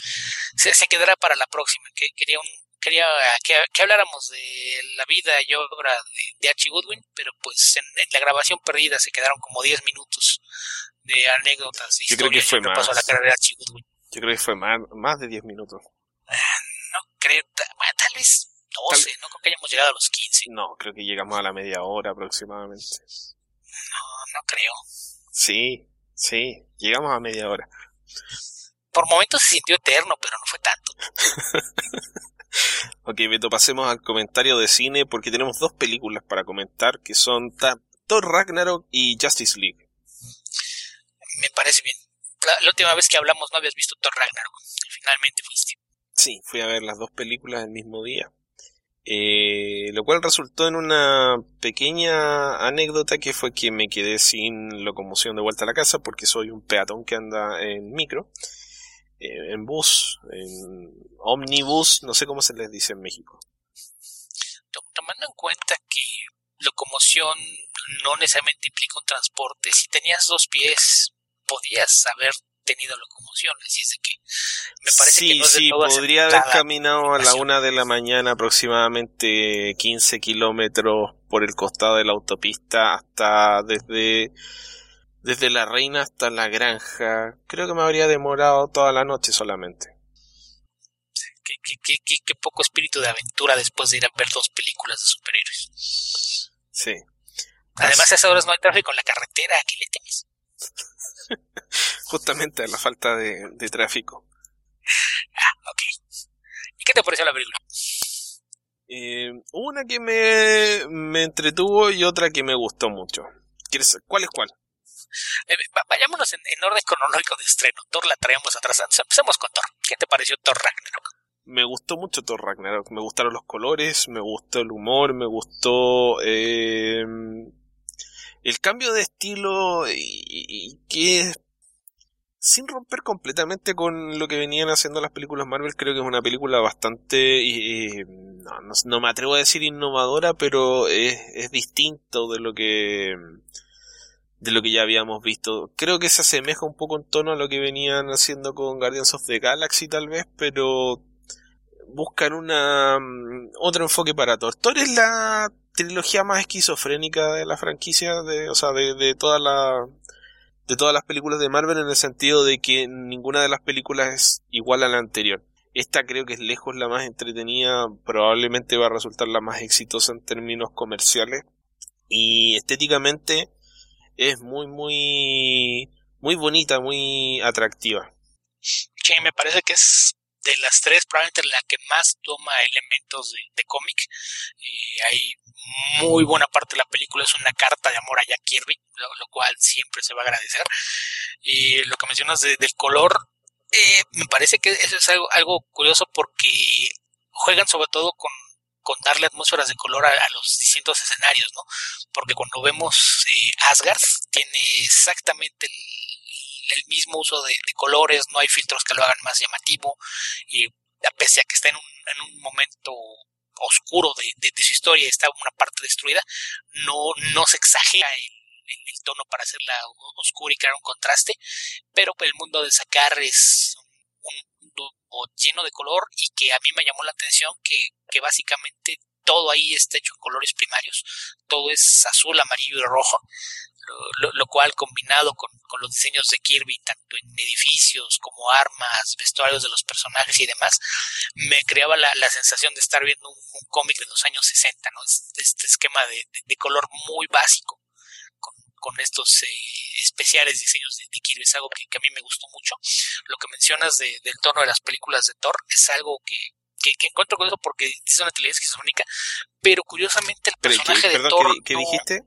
se, se quedará para la próxima. Que quería un, quería que, que habláramos de la vida y obra de, de Archie Goodwin, pero pues en, en la grabación perdida se quedaron como 10 minutos de anécdotas. Yo creo que fue repaso a la más. carrera de Archie Goodwin. Yo creo que fue más, más de 10 minutos. No creo, tal vez 12, no creo que hayamos llegado a los 15. No, creo que llegamos a la media hora aproximadamente. No, no creo. Sí, sí, llegamos a media hora. Por momentos se sintió eterno, pero no fue tanto. Ok, Beto, pasemos al comentario de cine porque tenemos dos películas para comentar que son Thor Ragnarok y Justice League. Me parece bien. La, la última vez que hablamos no habías visto Thor Ragnarok. Finalmente fuiste. Sí, fui a ver las dos películas el mismo día. Eh, lo cual resultó en una pequeña anécdota que fue que me quedé sin locomoción de vuelta a la casa porque soy un peatón que anda en micro, eh, en bus, en omnibus, no sé cómo se les dice en México. To- Tomando en cuenta que locomoción no necesariamente implica un transporte, si tenías dos pies, podías haber tenido locomoción. Así es de que me parece sí, que no es sí, podría haber caminado a la una de la mañana aproximadamente 15 kilómetros por el costado de la autopista hasta desde desde la reina hasta la granja. Creo que me habría demorado toda la noche solamente. Qué, qué- qué- qué- qué poco espíritu de aventura después de ir a ver dos películas de superhéroes. Sí. Además, Así- a esas horas no hay tráfico en la carretera. ¿A qué le temes? justamente a la falta de, de tráfico. Ah, ok. Y ¿Qué te pareció la película? Eh, una que me, me entretuvo y otra que me gustó mucho. ¿Cuál es cuál? Eh, vayámonos en, orden cronológico de estreno. Thor la traemos atrás. Empecemos con Thor. ¿Qué te pareció Thor Ragnarok? Me gustó mucho Thor Ragnarok. Me gustaron los colores, me gustó el humor, me gustó eh, el cambio de estilo y, que sin romper completamente con lo que venían haciendo las películas Marvel, creo que es una película bastante, no, no, me atrevo a decir innovadora, pero es, es distinto de lo que de lo que ya habíamos visto. Creo que se asemeja un poco en tono a lo que venían haciendo con Guardians of the Galaxy tal vez, pero buscan una mm, otro enfoque para Thor. Thor es la trilogía más esquizofrénica de la franquicia, de, o sea, de, de toda la de todas las películas de Marvel en el sentido de que ninguna de las películas es igual a la anterior. Esta creo que es lejos la más entretenida, probablemente va a resultar la más exitosa en términos comerciales y estéticamente es muy muy muy bonita, muy atractiva. Me parece que es de las tres probablemente la que más toma elementos de, cómic. Eh, hay muy buena parte de la película es una carta de amor a Jack Kirby, lo, cual siempre se va a agradecer. Y lo que mencionas del color, eh, me parece que eso es algo, algo curioso porque juegan sobre todo con, con darle atmósferas de color a, los distintos escenarios, ¿no? Porque cuando vemos eh, Asgard tiene exactamente el, mismo uso de, colores, no hay filtros que lo hagan más llamativo y pese a que está en un, en un momento oscuro de, de, su historia, está una parte destruida, no, no se exagera el, el, tono para hacerla oscura y crear un contraste, pero el mundo de sacar es un, mundo lleno de color y que a mí me llamó la atención que, que básicamente todo ahí está hecho en colores primarios, todo es azul, amarillo y rojo, lo, cual combinado con, los diseños de Kirby, tanto en edificios como armas, vestuarios de los personajes y demás, me creaba la, sensación de estar viendo un, cómic de los años 60, ¿no? Este esquema de, color muy básico, con, estos eh, especiales diseños de, Kirby, es algo que, a mí me gustó mucho. Lo que mencionas del tono de las películas de Thor es algo que, que, encuentro con eso porque es una televisión esquizofrénica, pero curiosamente el personaje de Thor. ¿qué, dijiste?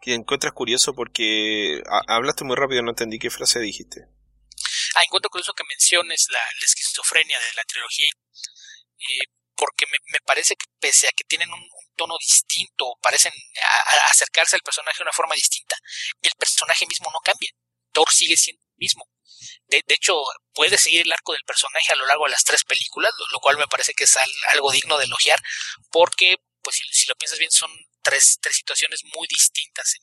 Que encuentras curioso porque hablaste muy rápido, no entendí qué frase dijiste. Ah, encuentro curioso que menciones la, esquizofrenia de la trilogía, eh, porque me, parece que pese a que tienen un, tono distinto, parecen acercarse al personaje de una forma distinta, el personaje mismo no cambia. Thor sigue siendo el mismo. De, hecho, puede seguir el arco del personaje a lo largo de las tres películas, lo, cual me parece que es algo digno de elogiar, porque pues si, lo piensas bien, son tres, tres situaciones muy distintas en,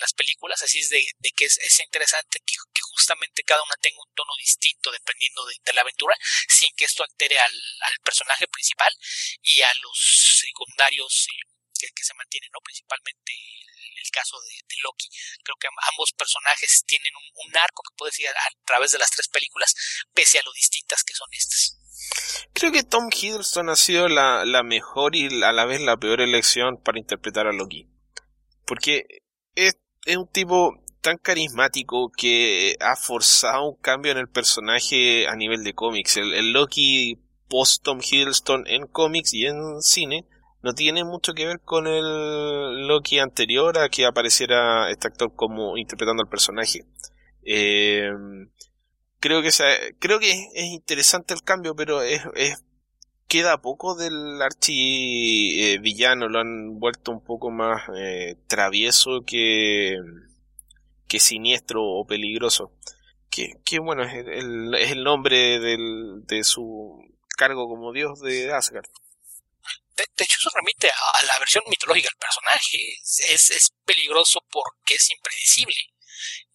las películas, así es de, que es, interesante que, justamente cada una tenga un tono distinto dependiendo de, la aventura, sin que esto altere al, personaje principal y a los secundarios eh, que, se mantienen, ¿no? Principalmente el, caso de, Loki. Creo que ambos personajes tienen un, arco que puede seguir a través de las tres películas, pese a lo distintas que son estas. Creo que Tom Hiddleston ha sido la, mejor y a la vez la peor elección para interpretar a Loki. Porque es, un tipo tan carismático que ha forzado un cambio en el personaje a nivel de cómics. El, Loki post Tom Hiddleston en cómics y en cine no tiene mucho que ver con el Loki anterior a que apareciera este actor como interpretando al personaje. Eh, creo que creo que es, interesante el cambio, pero es, queda poco del archi eh, lo han vuelto un poco más eh, travieso que, que siniestro o peligroso. Que, bueno, es el, es el nombre del, de su cargo como dios de Asgard. De, hecho, eso remite a, la versión mitológica del personaje. Es, es peligroso porque es impredecible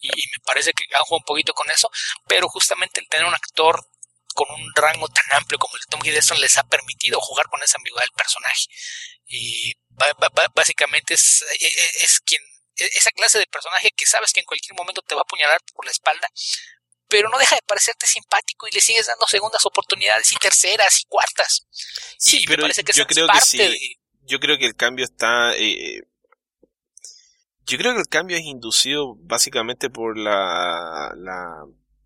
y me parece que han jugado un poquito con eso, pero justamente el tener un actor con un rango tan amplio como el de Tom Hiddleston les ha permitido jugar con esa ambigüedad del personaje. Y básicamente es, e, e, es quien e, esa clase de personaje que sabes que en cualquier momento te va a apuñalar por la espalda, pero no deja de parecerte simpático y le sigues dando segundas oportunidades y terceras y cuartas. Sí, pero yo creo que sí. Yo creo que el cambio está eh, yo creo que el cambio es inducido básicamente por la,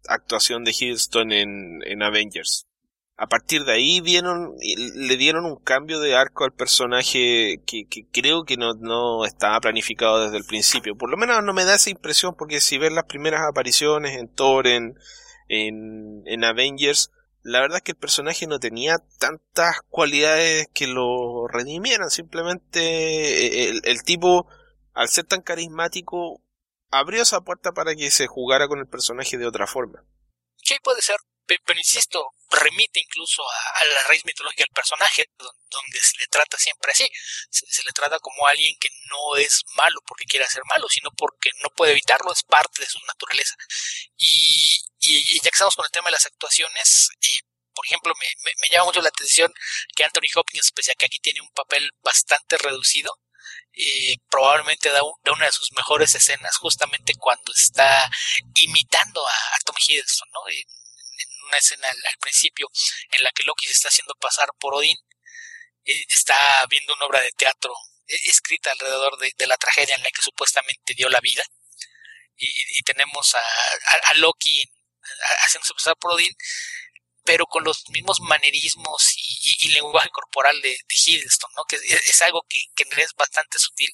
actuación de Hiddleston en, en Avengers. a partir de ahí le dieron un cambio de arco al personaje que, creo que no, estaba planificado desde el principio. Por lo menos no me da esa impresión porque si ves las primeras apariciones en Thor, en, en, Avengers, la verdad es que el personaje no tenía tantas cualidades que lo redimieran. Simplemente eh, el tipo, al ser tan carismático, abrió esa puerta para que se jugara con el personaje de otra forma. Sí, puede ser pero insisto, remite incluso a, la raíz mitológica del personaje, donde se le trata siempre así. Se, le trata como alguien que no es malo porque quiere ser malo, sino porque no puede evitarlo, es parte de su naturaleza. Y, y, ya que estamos con el tema de las actuaciones, eh, por ejemplo, me, me, llama mucho la atención que Anthony Hopkins, pese a que aquí tiene un papel bastante reducido, eh, probablemente da, una de sus mejores escenas justamente cuando está imitando a, Tom Hiddleston, ¿no? una escena al, principio en la que Loki se está haciendo pasar por Odín, eh, está viendo una obra de teatro eh, escrita alrededor de, la tragedia en la que supuestamente dio la vida. Y, tenemos a, Loki haciéndose pasar por Odín, pero con los mismos manerismos y, lenguaje corporal de, de Hiddleston, ¿no? que es, algo que, que es bastante sutil,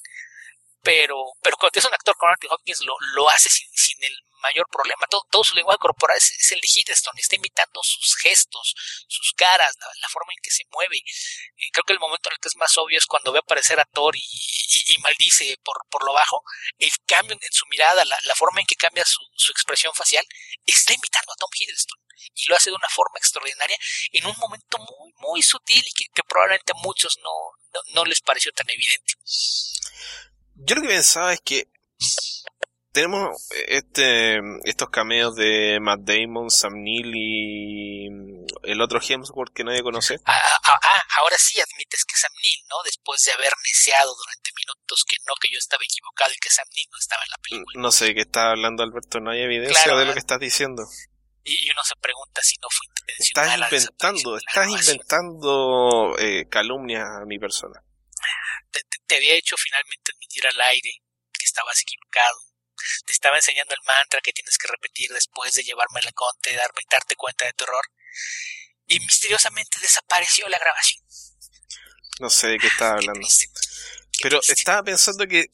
pero, pero cuando es un actor como Anthony Hopkins lo, lo hace sin, sin el mayor problema. Todo, todo su lenguaje corporal es, el de Hiddleston, está imitando sus gestos, sus caras, la, forma en que se mueve. Y creo que el momento en el que es más obvio es cuando ve aparecer a Thor y, maldice por, por lo bajo. El cambio en su mirada, la, forma en que cambia su, su, expresión facial, está imitando a Tom Hiddleston. Y lo hace de una forma extraordinaria en un momento muy, muy sutil y que, probablemente a muchos no, no, no les pareció tan evidente. Yo lo que pensaba es que tenemos este estos cameos de Matt Damon, Sam Neill y el otro Hemsworth que nadie conoce. Ah, ah, ah, ah, ahora sí admites que Sam Neill, ¿no? Después de haber neceado durante minutos que no, que yo estaba equivocado y que Sam Neill no estaba en la película. No sé, qué está hablando Alberto, no hay evidencia de lo que estás diciendo. Y uno se pregunta si no fue intencional. Estás inventando, estás inventando eh, calumnias a mi persona. te había hecho finalmente admitir al aire que estabas equivocado te estaba enseñando el mantra que tienes que repetir después de llevarme la conte y darte cuenta de tu error. Y misteriosamente desapareció la grabación. No sé de qué estaba hablando. Pero estaba pensando que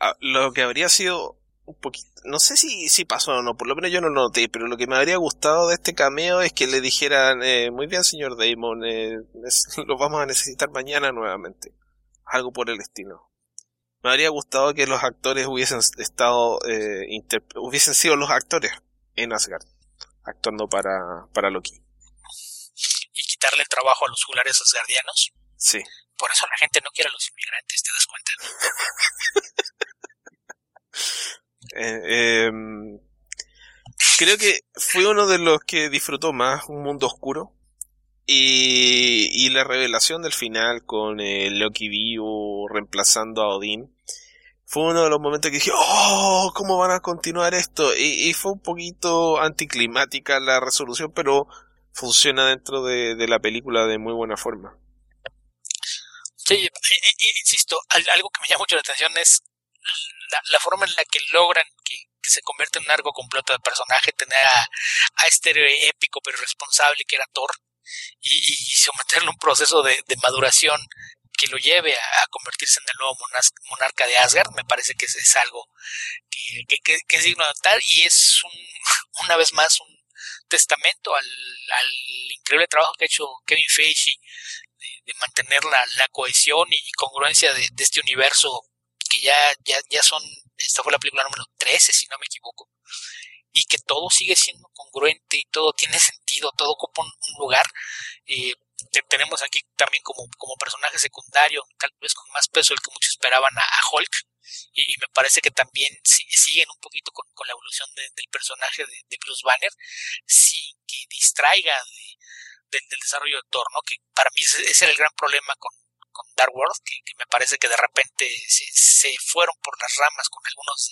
ah, lo que habría sido un poquito, no sé si, si pasó o no, por lo menos yo no lo noté, pero lo que me habría gustado de este cameo es que le dijeran, eh, muy bien señor Damon, eh, lo vamos a necesitar mañana nuevamente. Algo por el estilo me habría gustado que los actores hubiesen estado, eh, hubiesen sido los actores en Asgard, actuando para, para Loki. Y quitarle el trabajo a los juglares asgardianos. Sí. Por eso la gente no quiere a los inmigrantes, ¿te das cuenta? Eh, em, creo que fue uno de los que disfrutó más un mundo oscuro. Y, la revelación del final con eh, Loki vivo reemplazando a Odín fue uno de los momentos que dije, oh, ¿cómo van a continuar esto? Y, fue un poquito anticlimática la resolución, pero funciona dentro de, la película de muy buena forma. Sí, insisto, algo que me llama mucho la atención es la, forma en la que logran que, se convierta en un largo completo de personaje, tener a, a este épico pero responsable que era Thor, y, someterlo a un proceso de, maduración que lo lleve a, convertirse en el nuevo monarca de Asgard, me parece que es, algo que, es digno de notar y es una vez más un testamento al, increíble trabajo que ha hecho Kevin Feige de, mantener la, cohesión y congruencia de, este universo ya, ya, ya son, esta fue la película número 13 si no me equivoco, y que todo sigue siendo congruente y todo tiene sentido, todo ocupa un, lugar. Eh, tenemos aquí también como, como personaje secundario, tal vez con más peso del que muchos esperaban a, Hulk, y, me parece que también siguen un poquito con, la evolución del personaje de, Bruce Banner, sin que distraiga del desarrollo de Thor, ¿no? que para mí ese era el gran problema con, con Dark World, que, me parece que de repente se, fueron por las ramas con algunos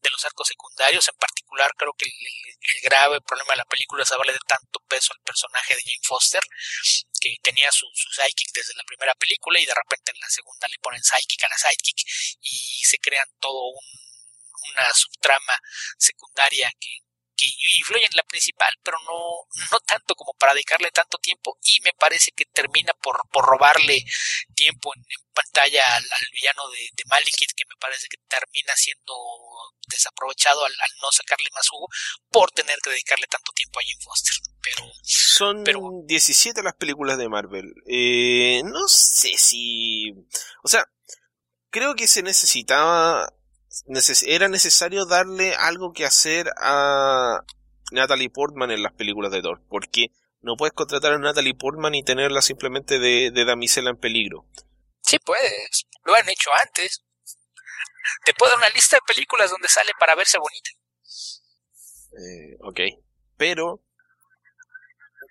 de, los arcos secundarios. En particular, creo que el, grave problema de la película es darle de tanto peso al personaje de Jane Foster, que tenía su, su sidekick desde la primera película y de repente en la segunda le ponen sidekick a la sidekick y se crean todo un, una subtrama secundaria que, que influye en la principal, pero no, no tanto como para dedicarle tanto tiempo y me parece que termina por, por robarle tiempo en, pantalla al, villano de, de Malekith, que me parece que termina siendo desaprovechado al, no sacarle más jugo por tener que dedicarle tanto tiempo a Jim Foster. Pero, Son pero, 17 las películas de Marvel. Eh, no sé si... O sea, creo que se necesitaba era necesario darle algo que hacer a Natalie Portman en las películas de Thor, porque no puedes contratar a Natalie Portman y tenerla simplemente de, damisela en peligro. Sí puedes, lo han hecho antes. Te puedo dar una lista de películas donde sale para verse bonita. Eh, ok, pero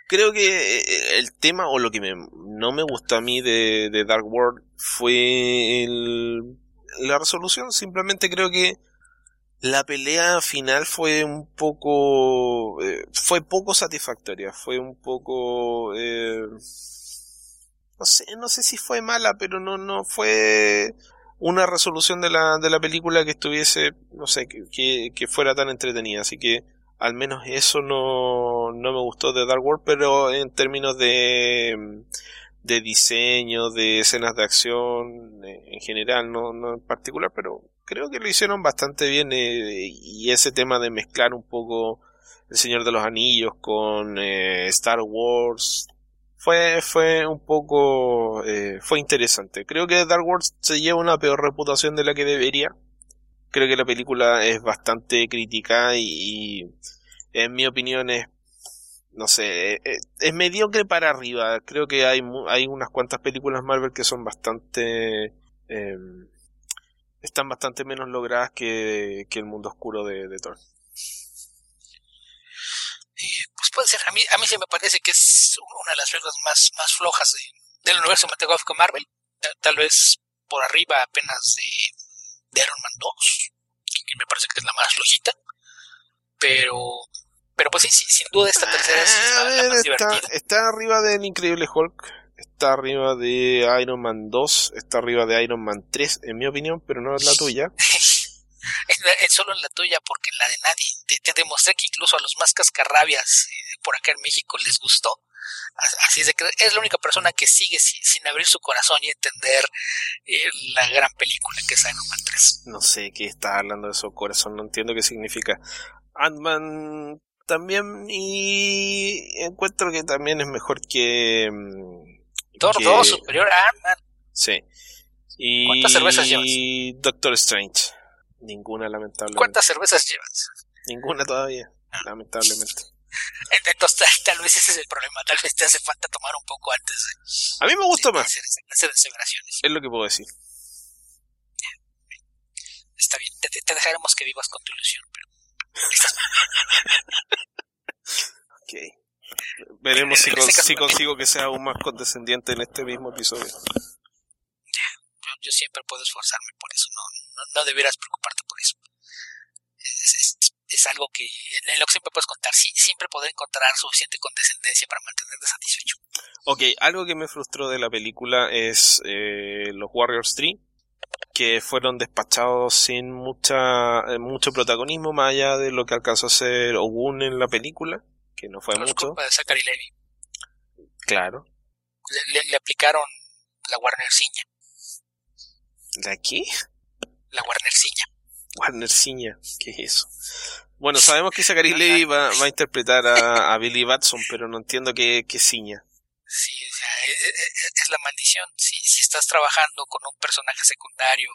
creo que eh, el tema o lo que no me gustó a mí de, de Dark World fue el la resolución. Simplemente creo que la pelea final fue un poco eh, fue poco satisfactoria fue un poco eh, no sé no sé si fue mala pero no no fue una resolución de la, de la película que estuviese no sé que, que, fuera tan entretenida así que al menos eso no, no me gustó de Dark World pero en términos de de diseño, de escenas de acción eh, en general, no, no en particular, pero creo que lo hicieron bastante bien eh, y ese tema de mezclar un poco El Señor de los Anillos con eh, Star Wars fue, fue un poco, fue interesante. Creo que Star Wars se lleva una peor reputación de la que debería. Creo que la película es bastante crítica y en mi opinión es no sé, eh, eh, es mediocre para arriba. Creo que hay, hay unas cuantas películas Marvel que son bastante... Em, están bastante menos logradas que, que el mundo oscuro de, de Thor. pues puede ser, a mí, a mí se me parece que es una de las películas más, más flojas del universo cinematográfico Marvel. Tal vez por arriba apenas de, de Iron Man 2, que me parece que es la más flojita. Pero pero pues sí, sin duda esta tercera es la, más está, Está arriba del Increíble Hulk, está arriba de Iron Man 2, está arriba de Iron Man 3, en mi opinión, pero no es la tuya. es solo en la tuya porque en la de nadie. Te, demostré que incluso a los más cascarrabias eh, por acá en México les gustó. Así es de que es la única persona que sigue sin, abrir su corazón y entender eh, la gran película que es Iron Man 3. No sé qué está hablando de su corazón, no entiendo qué significa. Ant-Man también y encuentro que también es mejor que mm, Thor 2 superior a Ant-Man. Sí. Y ¿cuántas cervezas llevas? Doctor Strange. Ninguna lamentablemente. ¿cuántas cervezas llevas? ninguna todavía lamentablemente. Entonces tal vez ese es el problema. Tal vez te hace falta tomar un poco antes a mí me gusta más. hacer, es lo que puedo decir. Está bien. Te, te dejaremos que vivas con tu ilusión pero ok. Veremos si, si, consigo que sea aún más condescendiente en este mismo episodio. Yo, siempre puedo esforzarme por eso, no, no, deberás preocuparte por eso. Es, algo que en lo que siempre puedes contar, sí, siempre poder encontrar suficiente condescendencia para mantenerte satisfecho. Ok, algo que me frustró de la película es eh, los Warriors 3 que fueron despachados sin mucha eh, mucho protagonismo más allá de lo que alcanzó a ser Ogun en la película, que no fue mucho. de Zachary Levy. Claro. Le, aplicaron la Warner Ciña. ¿De aquí? La Warner Ciña. Warner Ciña, ¿qué es eso? Bueno, sabemos que Zachary Levy va, va, a interpretar a, a Billy Batson, pero no entiendo qué, qué ciña. Sí, o sea, e, e, e, es, la maldición. Si, si estás trabajando con un personaje secundario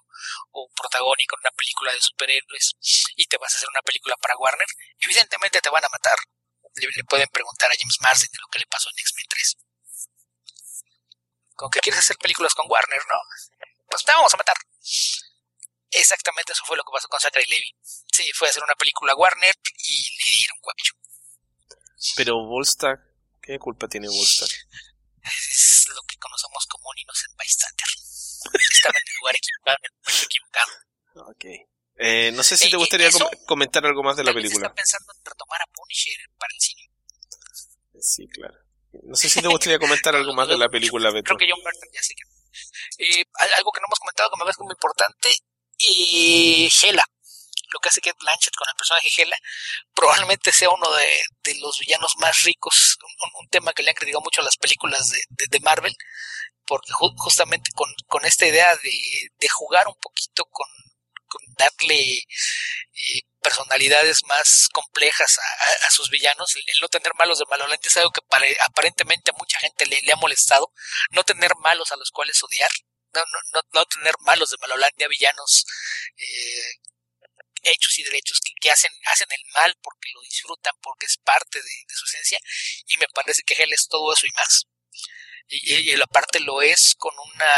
o protagónico en una película de superhéroes y te vas a hacer una película para Warner, evidentemente te van a matar. Le, pueden preguntar a James Marsden de lo que le pasó en X-Men 3. Con que quieres hacer películas con Warner, ¿no? Pues te vamos a matar. Exactamente eso fue lo que pasó con Zachary Levy. Sí, fue a hacer una película Warner y le dieron cuello. Pero Volstagg ¿Qué culpa tiene Wolfstar? Es lo que conocemos como un innocent bystander. Estaba en el lugar equivocado, en el momento equivocado. Ok. Eh, no sé si te gustaría comentar algo más de la película. Está pensando en retomar a Punisher para el cine. Sí, claro. No sé si te gustaría comentar algo más de la película, Beto. Creo que John Burton ya sé que... Eh, algo que no hemos comentado que me parece muy importante. Y Hela. Lo que hace Kate Blanchett con el personaje Hela, probablemente sea uno de, los villanos más ricos, un, tema que le han criticado mucho a las películas de, de, Marvel, porque justamente con, con, esta idea de, jugar un poquito con, darle eh, personalidades más complejas a, sus villanos, el, no tener malos de Malolandia es algo que aparentemente a mucha gente le, ha molestado, no tener malos a los cuales odiar, no, no, no, tener malos de Malolandia, villanos eh, hechos y derechos que, hacen, hacen el mal porque lo disfrutan, porque es parte de, su esencia, y me parece que él es todo eso y más. Y, y, y aparte lo es con una,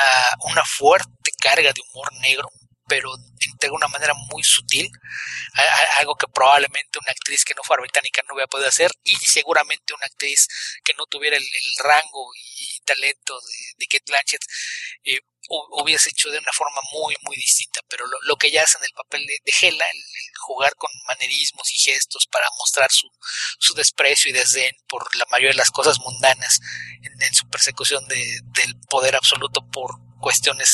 una fuerte carga de humor negro, pero de una manera muy sutil, algo que probablemente una actriz que no fuera británica no hubiera podido hacer y seguramente una actriz que no tuviera el, rango y talento de, de Kate Blanchett eh, hubiese hecho de una forma muy muy distinta. Pero lo, que ella hace en el papel de, Hela el, jugar con manerismos y gestos para mostrar su, su desprecio y desdén por la mayoría de las cosas mundanas en, su persecución de, del poder absoluto por cuestiones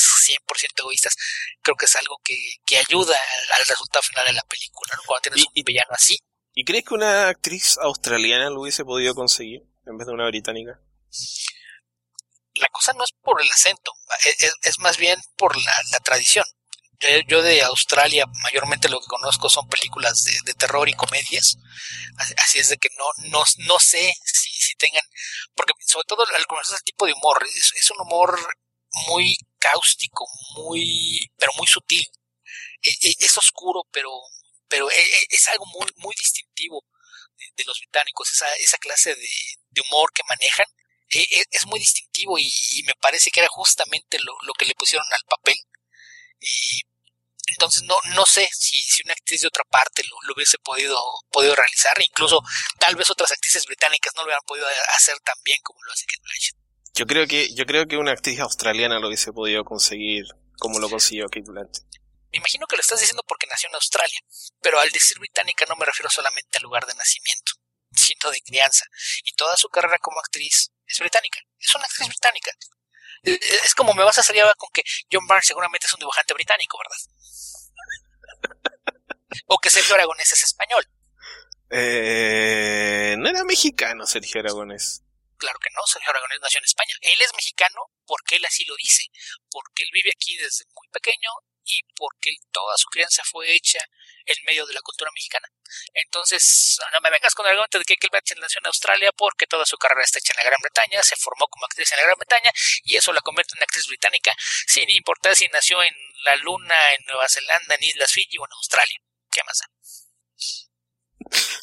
100% egoístas, creo que es algo que, que ayuda al, resultado final de la película, ¿no? Cuando tienes un villano así. ¿Y crees que una actriz australiana lo hubiese podido conseguir en vez de una británica? La cosa no es por el acento, es, es más bien por la, la tradición. Yo, yo, de Australia mayormente lo que conozco son películas de, de terror y comedias, así es de que no, no, no sé si, si tengan, porque sobre todo al conocer ese tipo de humor, es, es un humor muy cáustico, muy, pero muy sutil. E, e, es, oscuro, pero, pero e, es, algo muy, muy distintivo de, los británicos, esa, esa clase de, de humor que manejan. es muy distintivo y, me parece que era justamente lo, lo que le pusieron al papel. Y entonces no, no sé si, si una actriz de otra parte lo, hubiese podido, podido realizar, incluso tal vez otras actrices británicas no lo hubieran podido hacer tan bien como lo hace Kate Blanchett. Yo creo que, yo creo que una actriz australiana lo hubiese podido conseguir como lo consiguió Kate Blanchett. Me imagino que lo estás diciendo porque nació en Australia, pero al decir británica no me refiero solamente al lugar de nacimiento, sino de crianza. Y toda su carrera como actriz es británica. Es una actriz británica. Eh, eh, es como me vas a salir con que John Barnes seguramente es un dibujante británico, ¿verdad? o que Sergio Aragonés es español. Eh, no era mexicano Sergio Aragonés. Claro que no, Sergio Aragonés nació en España. Él es mexicano porque él así lo dice, porque él vive aquí desde muy pequeño y porque toda su crianza fue hecha en medio de la cultura mexicana. Entonces, no me vengas con el argumento de que Kate Blanchett nació en Australia porque toda su carrera está hecha en la Gran Bretaña, se formó como actriz en la Gran Bretaña y eso la convierte en actriz británica, sin importar si nació en la Luna, en Nueva Zelanda, en Islas Fiji o en Australia. ¿Qué más da?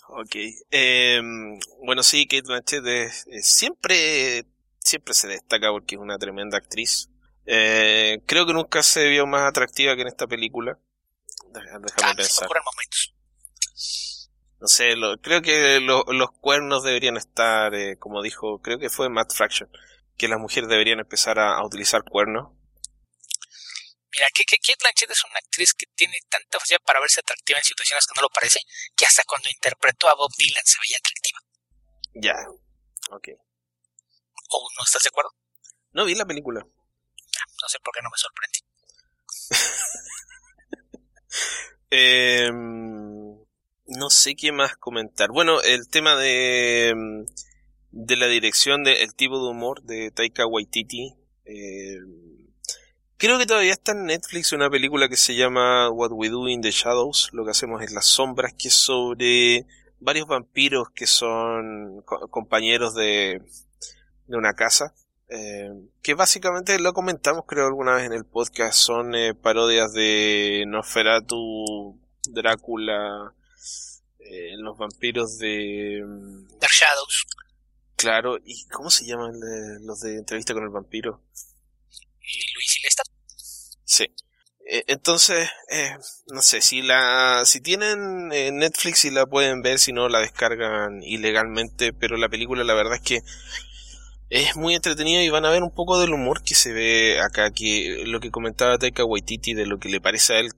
Ok. Eh, bueno, sí, Kate Blanchett siempre, siempre se destaca porque es una tremenda actriz. Eh, creo que nunca se vio más atractiva que en esta película. Déjame pensar. No sé, creo que los cuernos deberían estar, eh, como dijo, creo que fue Matt Fraction, que las mujeres deberían empezar a utilizar cuernos Mira, que, Kate Blanchett es una actriz que tiene tanta facilidad para verse atractiva en situaciones que no lo parece, que hasta cuando interpretó a Bob Dylan se veía atractiva. Ya, ok. ¿O no estás de acuerdo? No vi la película. No sé por qué no me sorprendí. Em, no sé qué más comentar. Bueno, el tema de, de la dirección del tipo de humor de Taika Waititi. Eh, Creo que todavía está en Netflix una película que se llama What We Do in the Shadows, lo que hacemos en las sombras, que es sobre varios vampiros que son compañeros de, de una casa. Eh, que básicamente lo comentamos creo alguna vez en el podcast, son eh, parodias de Nosferatu, Drácula, eh, los vampiros de... Dark Shadows. Claro, ¿y cómo se llaman los de entrevista con el vampiro? Luis y Sí. Eh, entonces, eh, no sé, si la, si tienen eh, Netflix y la pueden ver, si no la descargan ilegalmente, pero la película la verdad es que es muy entretenida y van a ver un poco del humor que se ve acá, que lo que comentaba Taika Waititi de lo que le parece a él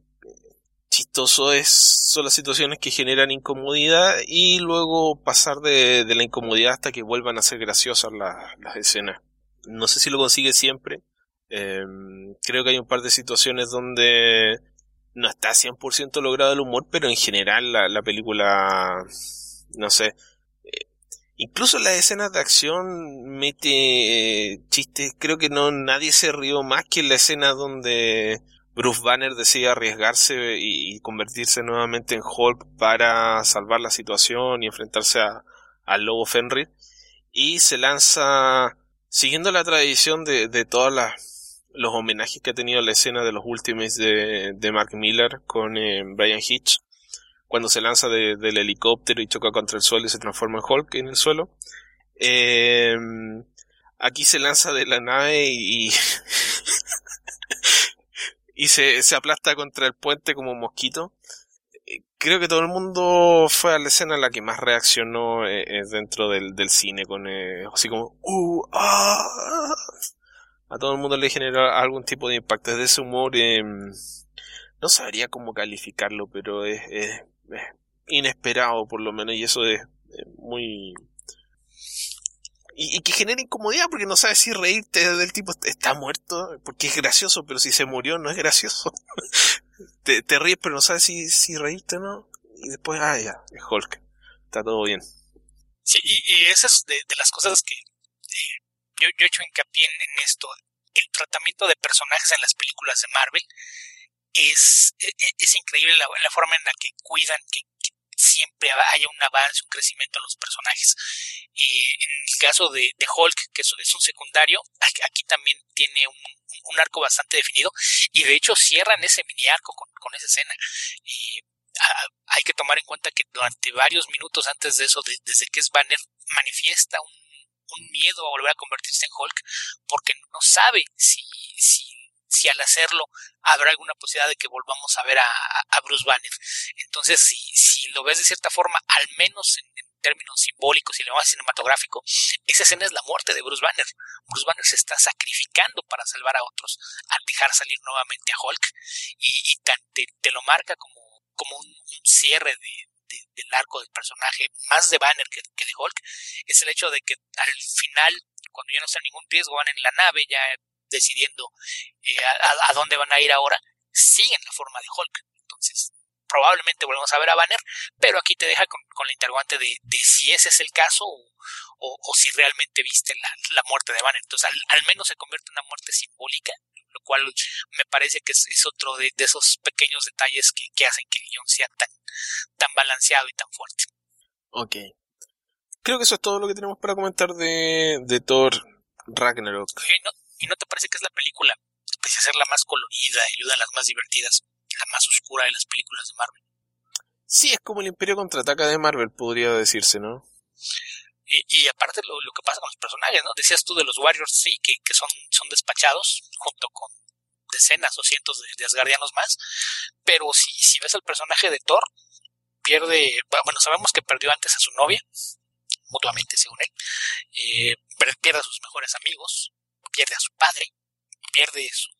chistoso es, son las situaciones que generan incomodidad y luego pasar de la incomodidad hasta que vuelvan a ser graciosas las escenas. No sé si lo consigue siempre, Em, creo que hay un par de situaciones donde no está 100% logrado el humor, pero en general la, la película, no sé, eh, incluso las escenas de acción mete eh, chistes, creo que no nadie se rió más que en la escena donde Bruce Banner decide arriesgarse y, convertirse nuevamente en Hulk para salvar la situación y enfrentarse a, al lobo Fenrir. Y se lanza siguiendo la tradición de, de todas las los homenajes que ha tenido la escena de los Ultimates de, de Mark Miller con eh, Brian Hitch, cuando se lanza del helicóptero y choca contra el suelo y se transforma en Hulk en el suelo. Eh, aquí se lanza de la nave y, y se, se aplasta contra el puente como un mosquito. Creo que todo el mundo fue a la escena la que más reaccionó eh, dentro del, del cine, con así como, uh, ah, a todo el mundo le genera algún tipo de impacto. Es de ese humor, eh, no sabría cómo calificarlo, pero es, inesperado por lo menos y eso es, muy... Y, que genera incomodidad porque no sabes si reírte del tipo está muerto, porque es gracioso, pero si se murió no es gracioso. te, te, ríes pero no sabes si, si reírte o no. Y después, ah, ya, es Hulk. Está todo bien. Sí, y, esas de, de las cosas que yo, yo he hecho hincapié en, esto. El tratamiento de personajes en las películas de Marvel es, e, e, es, increíble la, la, forma en la que cuidan que, siempre haya un avance, un crecimiento en los personajes. Y en el caso de, de Hulk, que es, es, un secundario, aquí también tiene un, un, arco bastante definido y de hecho cierran ese mini arco con, con esa escena. Y hay que tomar en cuenta que durante varios minutos antes de eso, desde que es Banner, manifiesta un un miedo a volver a convertirse en Hulk porque no sabe si, si, si al hacerlo habrá alguna posibilidad de que volvamos a ver a, a Bruce Banner. Entonces, si, si lo ves de cierta forma, al menos en, términos simbólicos y lo más cinematográfico, esa escena es la muerte de Bruce Banner. Bruce Banner se está sacrificando para salvar a otros al dejar salir nuevamente a Hulk y, te, te, lo marca como, como un, un cierre de, del arco del personaje, más de Banner que, de Hulk, es el hecho de que al final, cuando ya no está ningún riesgo, van en la nave ya decidiendo eh, a, dónde van a ir ahora, siguen la forma de Hulk. Entonces, probablemente volvemos a ver a Banner, pero aquí te deja con, la interrogante de, si ese es el caso o, si realmente viste la, muerte de Banner. Entonces, al, menos se convierte en una muerte simbólica, lo cual me parece que es, otro de, esos pequeños detalles que, hacen que el guion sea tan, tan balanceado y tan fuerte. Ok. Creo que eso es todo lo que tenemos para comentar de, de Thor Ragnarok. ¿Y no, te parece que es la película, pese a ser la más colorida y una de las más divertidas, la más oscura de las películas de Marvel? Sí, es como el Imperio contraataca de Marvel, podría decirse, ¿no? Y, aparte lo, que pasa con los personajes, ¿no? Decías tú de los Warriors, sí, que, que son, son despachados junto con decenas o cientos de, Asgardianos más, pero si, si ves al personaje de Thor, pierde, bueno, sabemos que perdió antes a su novia, mutuamente según él, eh, pierde a sus mejores amigos, pierde a su padre, pierde su,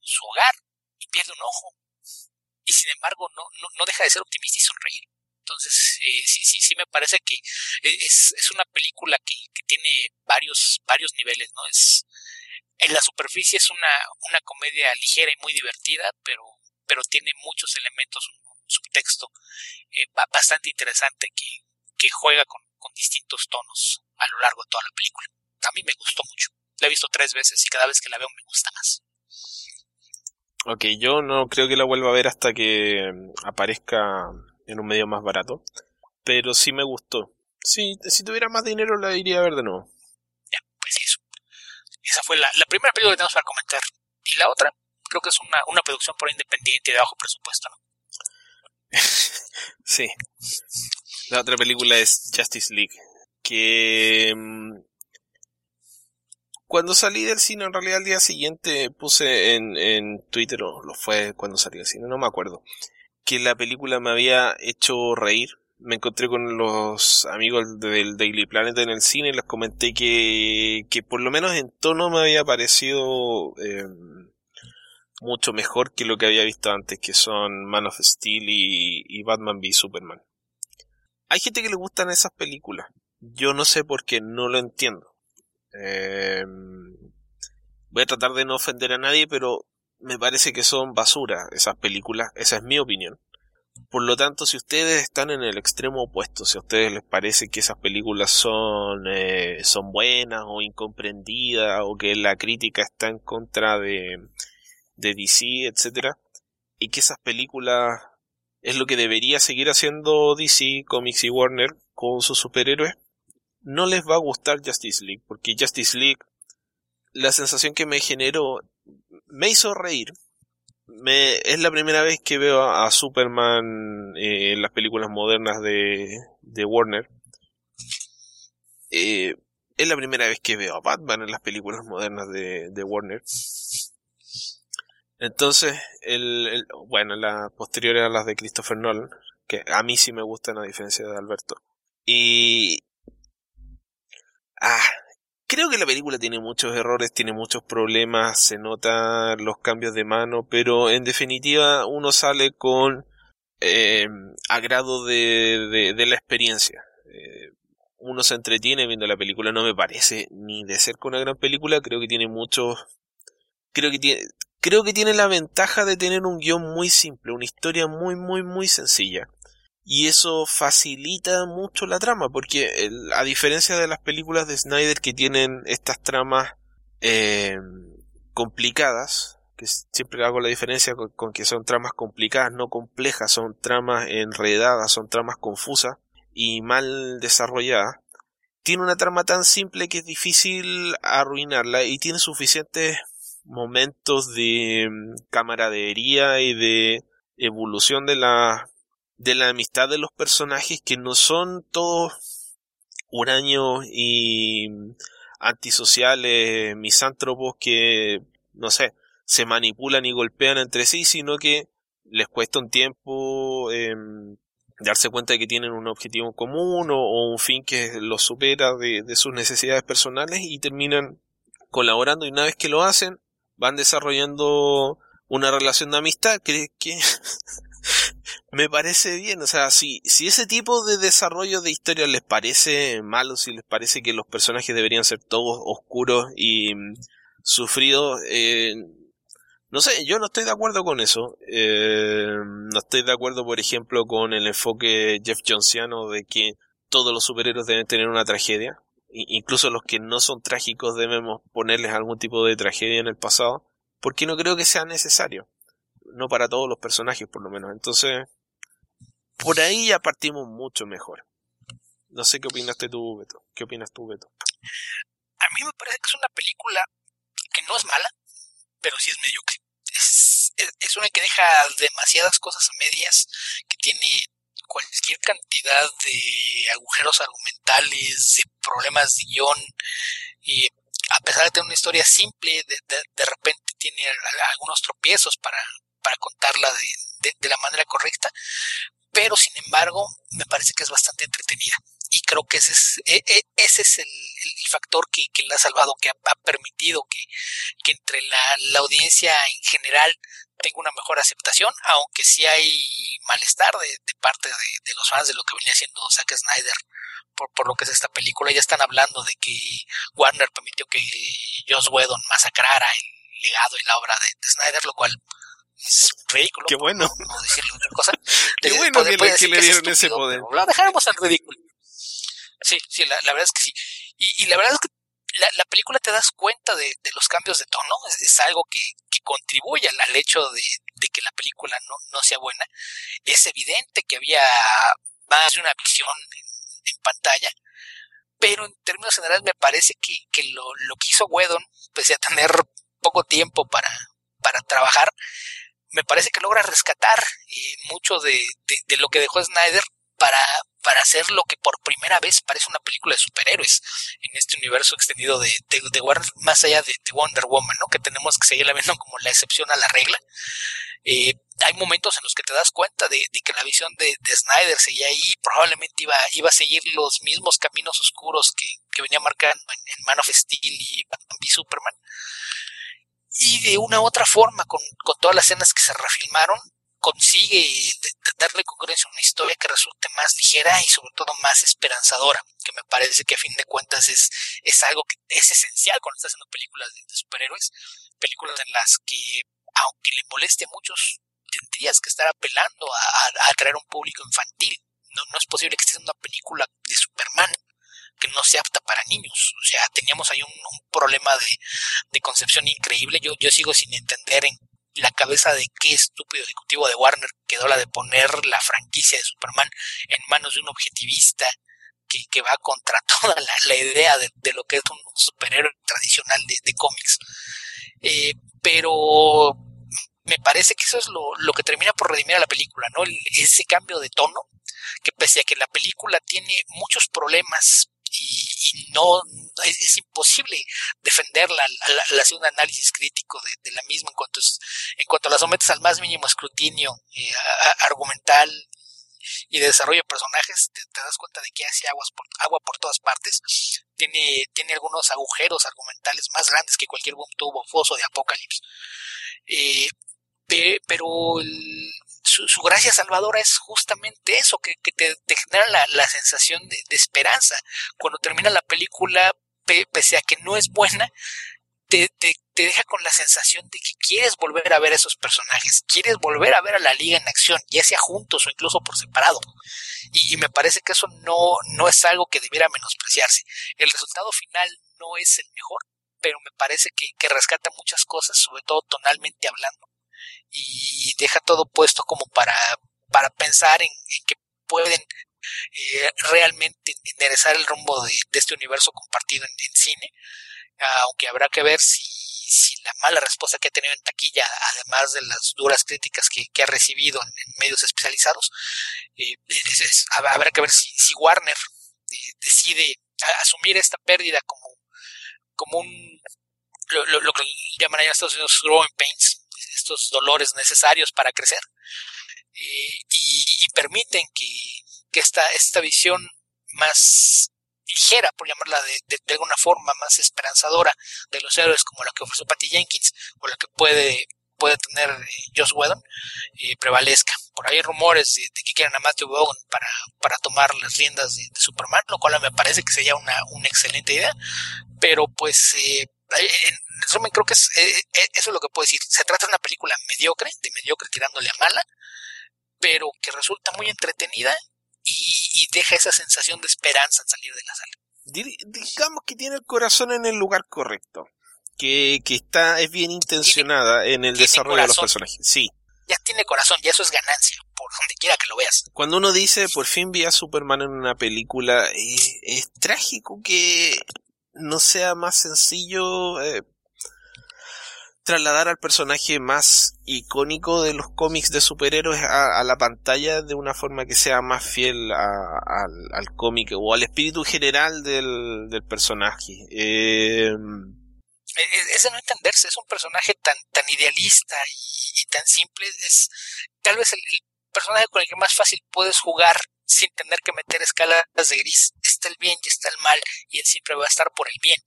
su hogar y pierde un ojo. Y sin embargo no, no, no deja de ser optimista y sonreír. Entonces, eh, sí, sí, sí me parece que es, es una película que, que, tiene varios, varios niveles, ¿no? Es, en la superficie es una, una comedia ligera y muy divertida, pero, pero tiene muchos elementos, un subtexto eh, bastante interesante que, que juega con, con distintos tonos a lo largo de toda la película. A mí me gustó mucho. La he visto tres veces y cada vez que la veo me gusta más. Ok, yo no creo que la vuelva a ver hasta que aparezca en un medio más barato. Pero sí me gustó. Si, si tuviera más dinero la iría a ver de nuevo. Ya, pues eso. Esa fue la, la primera película que tenemos para comentar. Y la otra, creo que es una, una producción por independiente de bajo presupuesto, ¿no? sí. La otra película es Justice League. Que mm, cuando salí del cine, en realidad al día siguiente puse en, en Twitter, o lo fue cuando salí del cine, no me acuerdo, que la película me había hecho reír. Me encontré con los amigos del Daily Planet en el cine y les comenté que, que por lo menos en tono me había parecido eh, mucho mejor que lo que había visto antes, que son Man of Steel y, Batman v Superman. Hay gente que le gustan esas películas. Yo no sé por qué, no lo entiendo. Eh, voy a tratar de no ofender a nadie, pero me parece que son basura esas películas, esa es mi opinión. Por lo tanto, si ustedes están en el extremo opuesto, si a ustedes les parece que esas películas son, eh, son buenas o incomprendidas o que la crítica está en contra de, de DC, etcétera, y que esas películas es lo que debería seguir haciendo DC, Comics y Warner con sus superhéroes, no les va a gustar Justice League, porque Justice League, la sensación que me generó, me hizo reír, es la primera vez que veo a, Superman eh, en las películas modernas de, de Warner. Eh, es la primera vez que veo a Batman en las películas modernas de, de Warner. Entonces, el, el, bueno, las posteriores a las de Christopher Nolan, que a mí sí me gustan a diferencia de Alberto. Y... Ah, Creo que la película tiene muchos errores, tiene muchos problemas, se notan los cambios de mano, pero en definitiva uno sale con eh, agrado de, la experiencia. Eh, uno se entretiene viendo la película, no me parece ni de cerca una gran película, creo que tiene muchos... Creo que tiene, creo que tiene la ventaja de tener un guion muy simple, una historia muy, muy, muy sencilla y eso facilita mucho la trama porque a diferencia de las películas de Snyder que tienen estas tramas eh, complicadas que siempre hago la diferencia con, que son tramas complicadas no complejas son tramas enredadas son tramas confusas y mal desarrolladas tiene una trama tan simple que es difícil arruinarla y tiene suficientes momentos de mm, camaradería y de evolución de la de la amistad de los personajes que no son todos huraños y antisociales, misántropos que, no sé, se manipulan y golpean entre sí, sino que les cuesta un tiempo em, darse cuenta de que tienen un objetivo común o, un fin que los supera de, sus necesidades personales y terminan colaborando. Y una vez que lo hacen van desarrollando una relación de amistad que, que me parece bien, o sea, si, si ese tipo de desarrollo de historia les parece malo, si les parece que los personajes deberían ser todos oscuros y mm, sufridos, eh, no sé, yo no estoy de acuerdo con eso. Eh, no estoy de acuerdo, por ejemplo, con el enfoque Jeff Jonesiano de que todos los superhéroes deben tener una tragedia. incluso los que no son trágicos debemos ponerles algún tipo de tragedia en el pasado. Porque no creo que sea necesario no para todos los personajes por lo menos. Entonces, por ahí ya partimos mucho mejor. No sé qué opinaste tú, Beto. ¿Qué opinas tú, Beto? A mí me parece que es una película que no es mala, pero sí es mediocre. Es, es, una que deja demasiadas cosas a medias, que tiene cualquier cantidad de agujeros argumentales, de problemas de guion, y a pesar de tener una historia simple, de, de repente tiene algunos tropiezos para, para contarla de, de, la manera correcta, pero sin embargo me parece que es bastante entretenida y creo que ese es, e, e, ese es el, factor que, que la ha salvado, que ha, permitido que, que entre la, la, audiencia en general tenga una mejor aceptación, aunque sí hay malestar de, de parte de, de, los fans de lo que venía haciendo Zack Snyder por, por lo que es esta película. Ya están hablando de que Warner permitió que Joss Whedon masacrara el legado y la obra de Snyder, lo cual es ridículo. Qué bueno. No, decirle otra cosa. Qué bueno que, le, que le dieron ese poder. Lo dejáramos al ridículo. Sí, sí, la, la, verdad es que sí. Y, y la verdad es que la, la, película te das cuenta de, de los cambios de tono, es, es algo que, que, contribuye al, hecho de, de, que la película no, no, sea buena. Es evidente que había más de una visión en, en, pantalla, pero en términos generales me parece que, que lo, lo que hizo Whedon, pese a tener poco tiempo para, para trabajar, me parece que logra rescatar eh, mucho de, de, lo que dejó Snyder para, para hacer lo que por primera vez parece una película de superhéroes en este universo extendido de, de, Warner, más allá de, Wonder Woman, ¿no? que tenemos que seguirla viendo como la excepción a la regla. Eh, hay momentos en los que te das cuenta de, que la visión de, Snyder seguía ahí, probablemente iba, iba a seguir los mismos caminos oscuros que, venía marcando en, Man of Steel y Batman Superman y de una u otra forma, con, con todas las escenas que se refilmaron, consigue darle concurrencia a una historia que resulte más ligera y sobre todo más esperanzadora, que me parece que a fin de cuentas es, es algo que es esencial cuando estás haciendo películas de, superhéroes, películas en las que aunque le moleste a muchos, tendrías que estar apelando a, atraer un público infantil. No, no es posible que estés en una película de Superman que no sea apta para niños. O sea, teníamos ahí un, problema de, de, concepción increíble. Yo, yo sigo sin entender en la cabeza de qué estúpido ejecutivo de Warner quedó la de poner la franquicia de Superman en manos de un objetivista que, que va contra toda la, idea de, lo que es un superhéroe tradicional de, cómics. Eh, pero me parece que eso es lo, lo, que termina por redimir a la película, ¿no? ese cambio de tono, que pese a que la película tiene muchos problemas y, no es, imposible defenderla al, hacer un análisis crítico de, la misma en cuanto, en cuanto la sometes al más mínimo escrutinio eh, argumental y de desarrollo de personajes, te, das cuenta de que hace aguas por, agua por todas partes. Tiene, tiene algunos agujeros argumentales más grandes que cualquier boom tubo foso de Apocalipsis. Eh, pero su, gracia salvadora es justamente eso, que, te, genera la, sensación de, esperanza. Cuando termina la película, pese a que no es buena, te, deja con la sensación de que quieres volver a ver a esos personajes, quieres volver a ver a la liga en acción, ya sea juntos o incluso por separado. Y, me parece que eso no, es algo que debiera menospreciarse. El resultado final no es el mejor, pero me parece que rescata muchas cosas, sobre todo tonalmente hablando y deja todo puesto como para, para pensar en, que pueden eh, realmente enderezar el rumbo de, este universo compartido en, cine, aunque habrá que ver si, la mala respuesta que ha tenido en taquilla, además de las duras críticas que, ha recibido en, medios especializados, eh, habrá que ver si, si Warner eh, decide asumir esta pérdida como, como un lo, lo, que llaman allá en Estados Unidos growing pains, estos dolores necesarios para crecer eh, y, permiten que, que esta, esta visión más ligera, por llamarla de, de, alguna forma, más esperanzadora de los héroes como la que ofreció Patty Jenkins o la que puede, puede tener eh, Joss Whedon, eh, prevalezca. Por ahí hay rumores de, que quieren a Matthew Vaughn para, para tomar las riendas de, Superman, lo cual me parece que sería una, una excelente idea, pero pues eh, en resumen, creo que es, eh, eh, eso es lo que puedo decir. Se trata de una película mediocre, de mediocre tirándole a mala, pero que resulta muy entretenida y, deja esa sensación de esperanza al salir de la sala. Digamos que tiene el corazón en el lugar correcto. Que, que está, es bien intencionada en el desarrollo de los personajes. Sí. Ya tiene corazón, y eso es ganancia, por donde quiera que lo veas. Cuando uno dice, por fin vi a Superman en una película, eh, es trágico que no sea más sencillo eh, trasladar al personaje más icónico de los cómics de superhéroes a, la pantalla de una forma que sea más fiel al, cómic o al espíritu general del, personaje. Eh, es de no entenderse, es un personaje tan, tan idealista y, tan simple, es tal vez el, personaje con el que más fácil puedes jugar sin tener que meter escalas de gris. Está el bien y está el mal, y él siempre va a estar por el bien.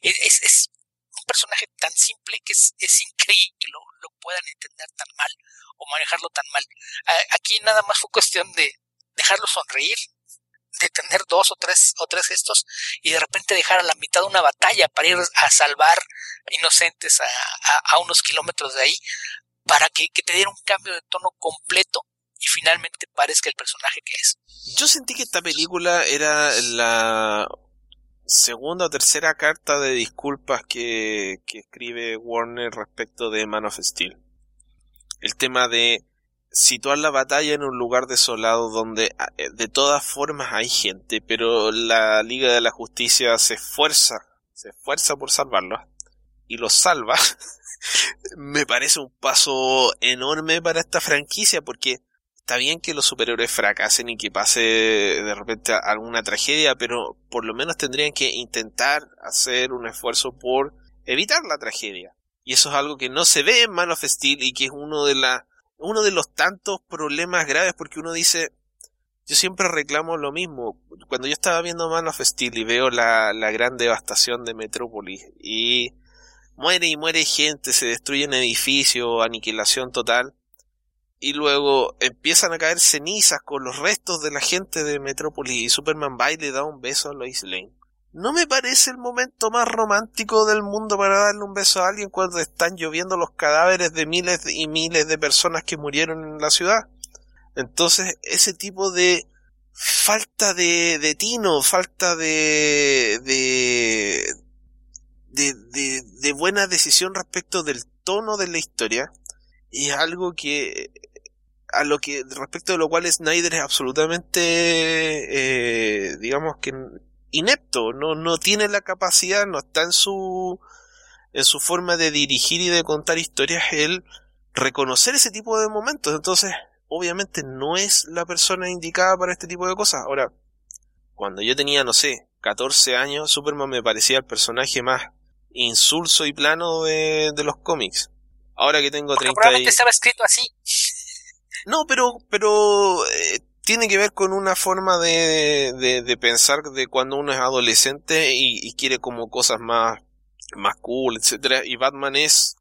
Es, es un personaje tan simple que es, increíble que lo, puedan entender tan mal o manejarlo tan mal. Aquí nada más fue cuestión de dejarlo sonreír, de tener dos o tres o tres gestos y de repente dejar a la mitad de una batalla para ir a salvar inocentes a, a, unos kilómetros de ahí para que, que, te diera un cambio de tono completo y finalmente parezca el personaje que es. Yo sentí que esta película era la segunda o tercera carta de disculpas que, que escribe Warner respecto de Man of Steel. El tema de situar la batalla en un lugar desolado donde ah, eh, de todas formas hay gente, pero la Liga de la Justicia se esfuerza, se esfuerza por salvarlo y lo salva. Me parece un paso enorme para esta franquicia porque está bien que los superhéroes fracasen y que pase de repente alguna tragedia, pero por lo menos tendrían que intentar hacer un esfuerzo por evitar la tragedia. Y eso es algo que no se ve en Man of Steel y que es uno de la, los tantos problemas graves porque uno dice, yo siempre reclamo lo mismo. Cuando yo estaba viendo Man of Steel y veo la, la gran devastación de Metrópolis y muere y muere gente, se destruyen edificios, aniquilación total, y luego empiezan a caer cenizas con los restos de la gente de Metrópolis y Superman va y le da un beso a Lois Lane. no me parece el momento más romántico del mundo para darle un beso a alguien cuando están lloviendo los cadáveres de miles y miles de personas que murieron en la ciudad. Entonces, ese tipo de falta de, de tino, falta de, de, de, de, buena decisión respecto del tono de la historia, es algo que a lo que respecto de lo cual Snyder es absolutamente eh, digamos que inepto, no, no tiene la capacidad, no está en su, en su forma de dirigir y de contar historias el reconocer ese tipo de momentos. Entonces, obviamente no es la persona indicada para este tipo de cosas. Ahora, cuando yo tenía, no sé, 14 años, Superman me parecía el personaje más insulso y plano de, de los cómics. Ahora que tengo 30 y... estaba escrito así. No, pero, pero eh, tiene que ver con una forma de, de, pensar de cuando uno es adolescente y, quiere como cosas más, más cool, etcétera, y Batman es,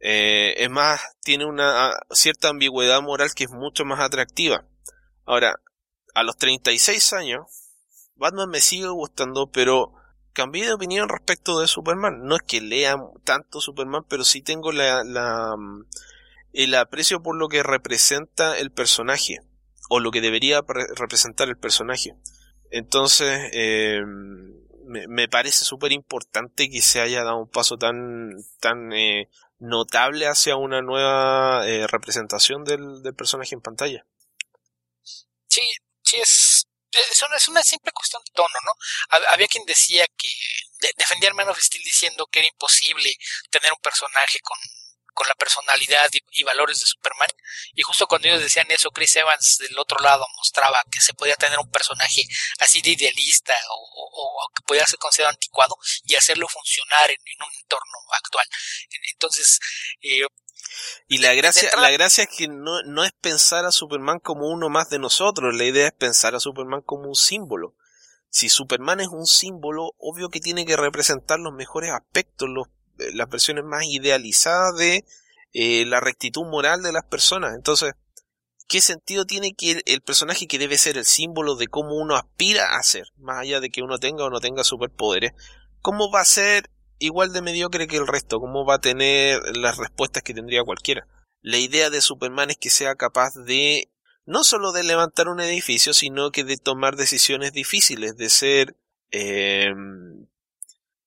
eh, es más, tiene una cierta ambigüedad moral que es mucho más atractiva. Ahora, a los 36 años, Batman me sigue gustando, pero cambié de opinión respecto de Superman. No es que lea tanto Superman, pero sí tengo la, la, el aprecio por lo que representa el personaje o lo que debería representar el personaje. Entonces, eh, me, parece súper importante que se haya dado un paso tan, tan eh, notable hacia una nueva eh, representación del, personaje en pantalla. Sí, sí, es, es, una, es una simple cuestión de tono, ¿no? Había quien decía que defendía al Man of Steel diciendo que era imposible tener un personaje con con la personalidad y, valores de Superman. Y justo cuando ellos decían eso, Chris Evans del otro lado mostraba que se podía tener un personaje así de idealista o, que podía ser considerado anticuado y hacerlo funcionar en, un entorno actual. Entonces, eh, y la gracia, la gracia es que no, no es pensar a Superman como uno más de nosotros, la idea es pensar a Superman como un símbolo. Si Superman es un símbolo, obvio que tiene que representar los mejores aspectos, los las versiones más idealizadas de eh, la rectitud moral de las personas. Entonces, ¿qué sentido tiene que el, personaje que debe ser el símbolo de cómo uno aspira a ser, más allá de que uno tenga o no tenga superpoderes, cómo va a ser igual de mediocre que el resto, cómo va a tener las respuestas que tendría cualquiera? La idea de Superman es que sea capaz de no solo de levantar un edificio, sino que de tomar decisiones difíciles, de ser eh,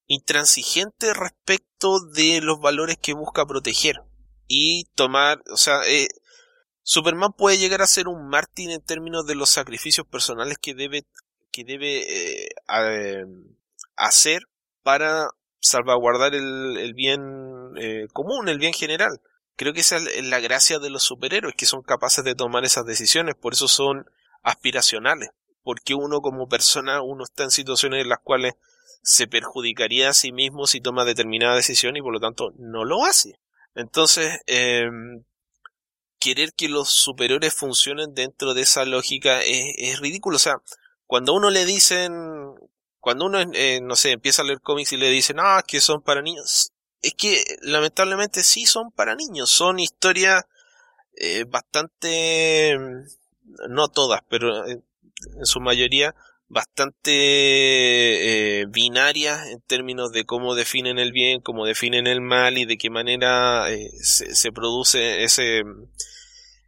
intransigente respecto de los valores que busca proteger y tomar, o sea, eh, Superman puede llegar a ser un mártir en términos de los sacrificios personales que debe que debe eh, hacer para salvaguardar el, bien eh, común, el bien general. Creo que esa es la gracia de los superhéroes, que son capaces de tomar esas decisiones, por eso son aspiracionales, porque uno como persona, uno está en situaciones en las cuales se perjudicaría a sí mismo si toma determinada decisión y por lo tanto no lo hace. Entonces, em, querer que los superiores funcionen dentro de esa lógica es, ridículo. O sea, cuando uno le dicen, cuando uno, eh, no sé, empieza a leer cómics y le dicen, ah, que son para niños, es que lamentablemente sí son para niños, son historias eh, bastante, no todas, pero en su mayoría bastante eh, binarias en términos de cómo definen el bien, cómo definen el mal y de qué manera eh, se, produce ese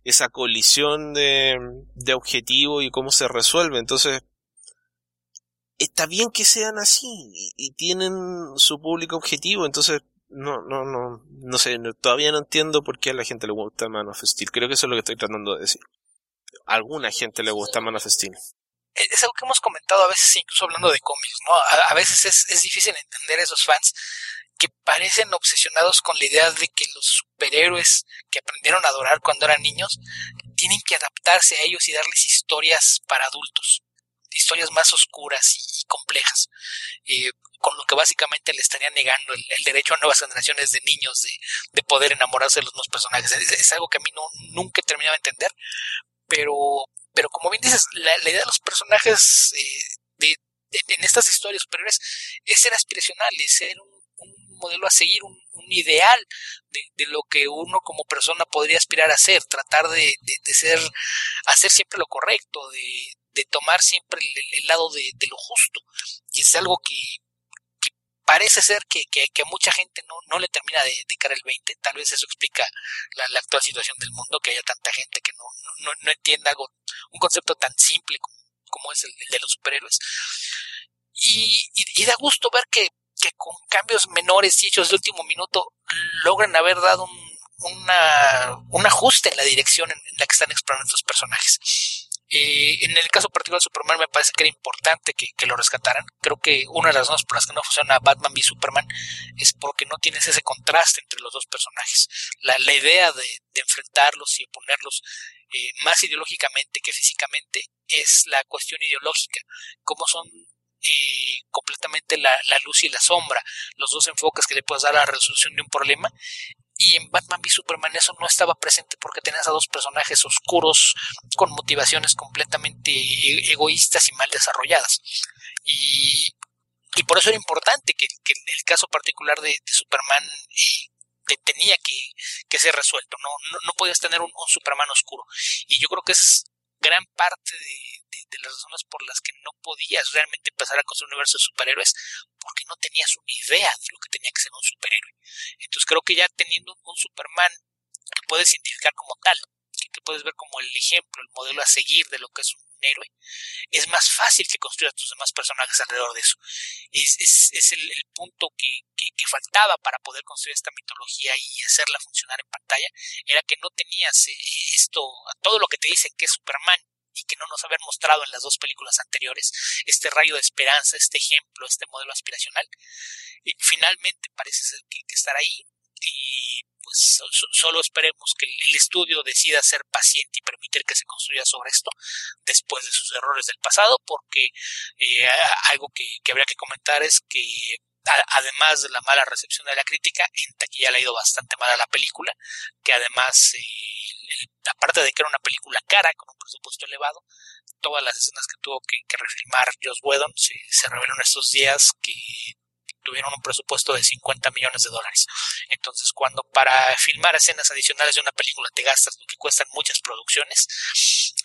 esa colisión de, de objetivo y cómo se resuelve. Entonces, está bien que sean así y, tienen su público objetivo, entonces no, no, no, no sé, todavía no entiendo por qué a la gente le gusta Man of Steel. Creo que eso es lo que estoy tratando de decir. A alguna gente le gusta Man of Steel es algo que hemos comentado a veces, incluso hablando de cómics, ¿no? A, veces es, es, difícil entender a esos fans que parecen obsesionados con la idea de que los superhéroes que aprendieron a adorar cuando eran niños tienen que adaptarse a ellos y darles historias para adultos, historias más oscuras y complejas, eh, con lo que básicamente le estaría negando el, derecho a nuevas generaciones de niños de, de, poder enamorarse de los nuevos personajes. Es, algo que a mí nunca he terminado de entender, pero pero como bien dices, la, idea de los personajes eh, de, en estas historias superiores es ser aspiracional, es ser un, modelo a seguir, un, ideal de, lo que uno como persona podría aspirar a ser, tratar de, ser, hacer siempre lo correcto, de, tomar siempre el, lado de, lo justo. Y es algo que, parece ser que, que, mucha gente no, no le termina de, de cara el 20. Tal vez eso explica la, actual situación del mundo, que haya tanta gente que no, no, no entienda algo, un concepto tan simple como, como es el, de los superhéroes. Y, y, da gusto ver que, que, con cambios menores y hechos de último minuto logran haber dado un, una, un ajuste en la dirección en, la que están explorando estos personajes. Eh, en el caso particular de Superman me parece que era importante que, lo rescataran. Creo que una de las razones por las que no funciona Batman v Superman es porque no tienes ese contraste entre los dos personajes. La, idea de, enfrentarlos y oponerlos eh, más ideológicamente que físicamente es la cuestión ideológica. Cómo son eh, completamente la, la, luz y la sombra, los dos enfoques que le puedes dar a la resolución de un problema y en Batman v Superman eso no estaba presente porque tenías a dos personajes oscuros con motivaciones completamente e-, egoístas y mal desarrolladas. Y, y por eso era importante que, que el caso particular de, Superman eh, tenía que, que, ser resuelto. No, no, no podías tener un, un, Superman oscuro. Y yo creo que es gran parte de, de, las razones por las que no podías realmente empezar a construir un universo de superhéroes porque no tenías una idea de lo que tenía que ser un superhéroe. Entonces creo que ya teniendo un Superman que puedes identificar como tal, que puedes ver como el ejemplo, el modelo a seguir de lo que es un héroe, es más fácil que construyas tus demás personajes alrededor de eso. Es, es, es el, punto que, que, que, faltaba para poder construir esta mitología y hacerla funcionar en pantalla, era que no tenías eh, esto, todo lo que te dicen que es Superman y que no nos habían mostrado en las dos películas anteriores, este rayo de esperanza, este ejemplo, este modelo aspiracional, y finalmente parece ser que, que estará ahí y pues solo esperemos que el estudio decida ser paciente y permitir que se construya sobre esto después de sus errores del pasado, porque eh, algo que, habría que comentar es que además de la mala recepción de la crítica, en taquilla le ha ido bastante mal a la película, que además, eh, aparte de que era una película cara, con un presupuesto elevado, todas las escenas que tuvo que, refilmar Joss Whedon se, se reveló en estos días que tuvieron un presupuesto de 50 millones de dólares. Entonces, cuando para filmar escenas adicionales de una película te gastas lo que cuestan muchas producciones,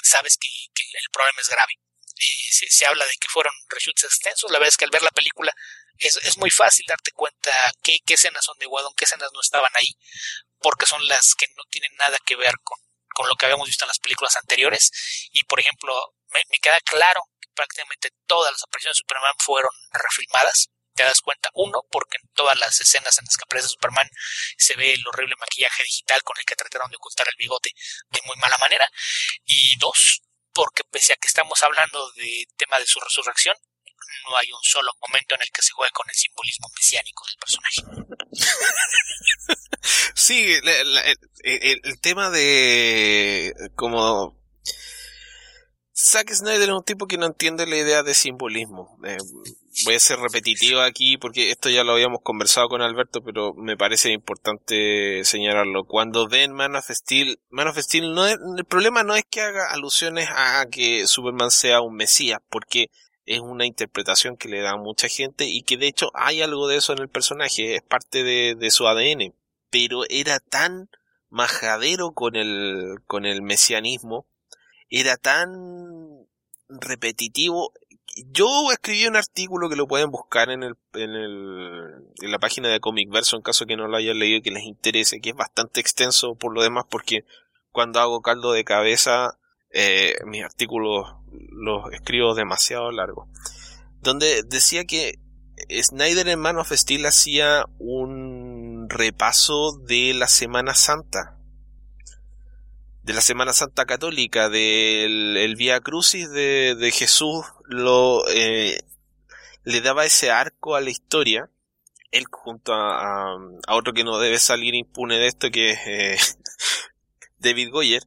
sabes que, el problema es grave. Se, habla de que fueron reshoots extensos, la verdad es que al ver la película es, muy fácil darte cuenta qué, qué escenas son de Wadon, qué escenas no estaban ahí, porque son las que no tienen nada que ver con, con lo que habíamos visto en las películas anteriores. Y por ejemplo, me, queda claro que prácticamente todas las apariciones de Superman fueron refilmadas te das cuenta, uno, porque en todas las escenas en las que aparece Superman se ve el horrible maquillaje digital con el que trataron de ocultar el bigote de muy mala manera, y dos, porque pese a que estamos hablando de tema de su resurrección, no hay un solo momento en el que se juegue con el simbolismo mesiánico del personaje. Sí, el, tema de como Zack Snyder es un tipo que no entiende la idea de simbolismo. Eh, voy a ser repetitivo aquí porque esto ya lo habíamos conversado con Alberto, pero me parece importante señalarlo. Cuando ven Man of Steel, Man of Steel no es, el problema no es que haga alusiones a que Superman sea un mesías, porque es una interpretación que le da a mucha gente y que de hecho hay algo de eso en el personaje, es parte de, de su ADN, pero era tan majadero con el, con el mesianismo, era tan repetitivo. Yo escribí un artículo que lo pueden buscar en el, en el, en la página de Comic Verso en caso que no lo hayan leído y que les interese, que es bastante extenso por lo demás porque cuando hago caldo de cabeza, eh, mis artículos los escribo demasiado largo. Donde decía que Snyder en Man of Steel hacía un repaso de la Semana Santa de la Semana Santa Católica, del el Vía Crucis de, de Jesús, lo, eh, le daba ese arco a la historia, él junto a, a, otro que no debe salir impune de esto, que es eh, David Goyer,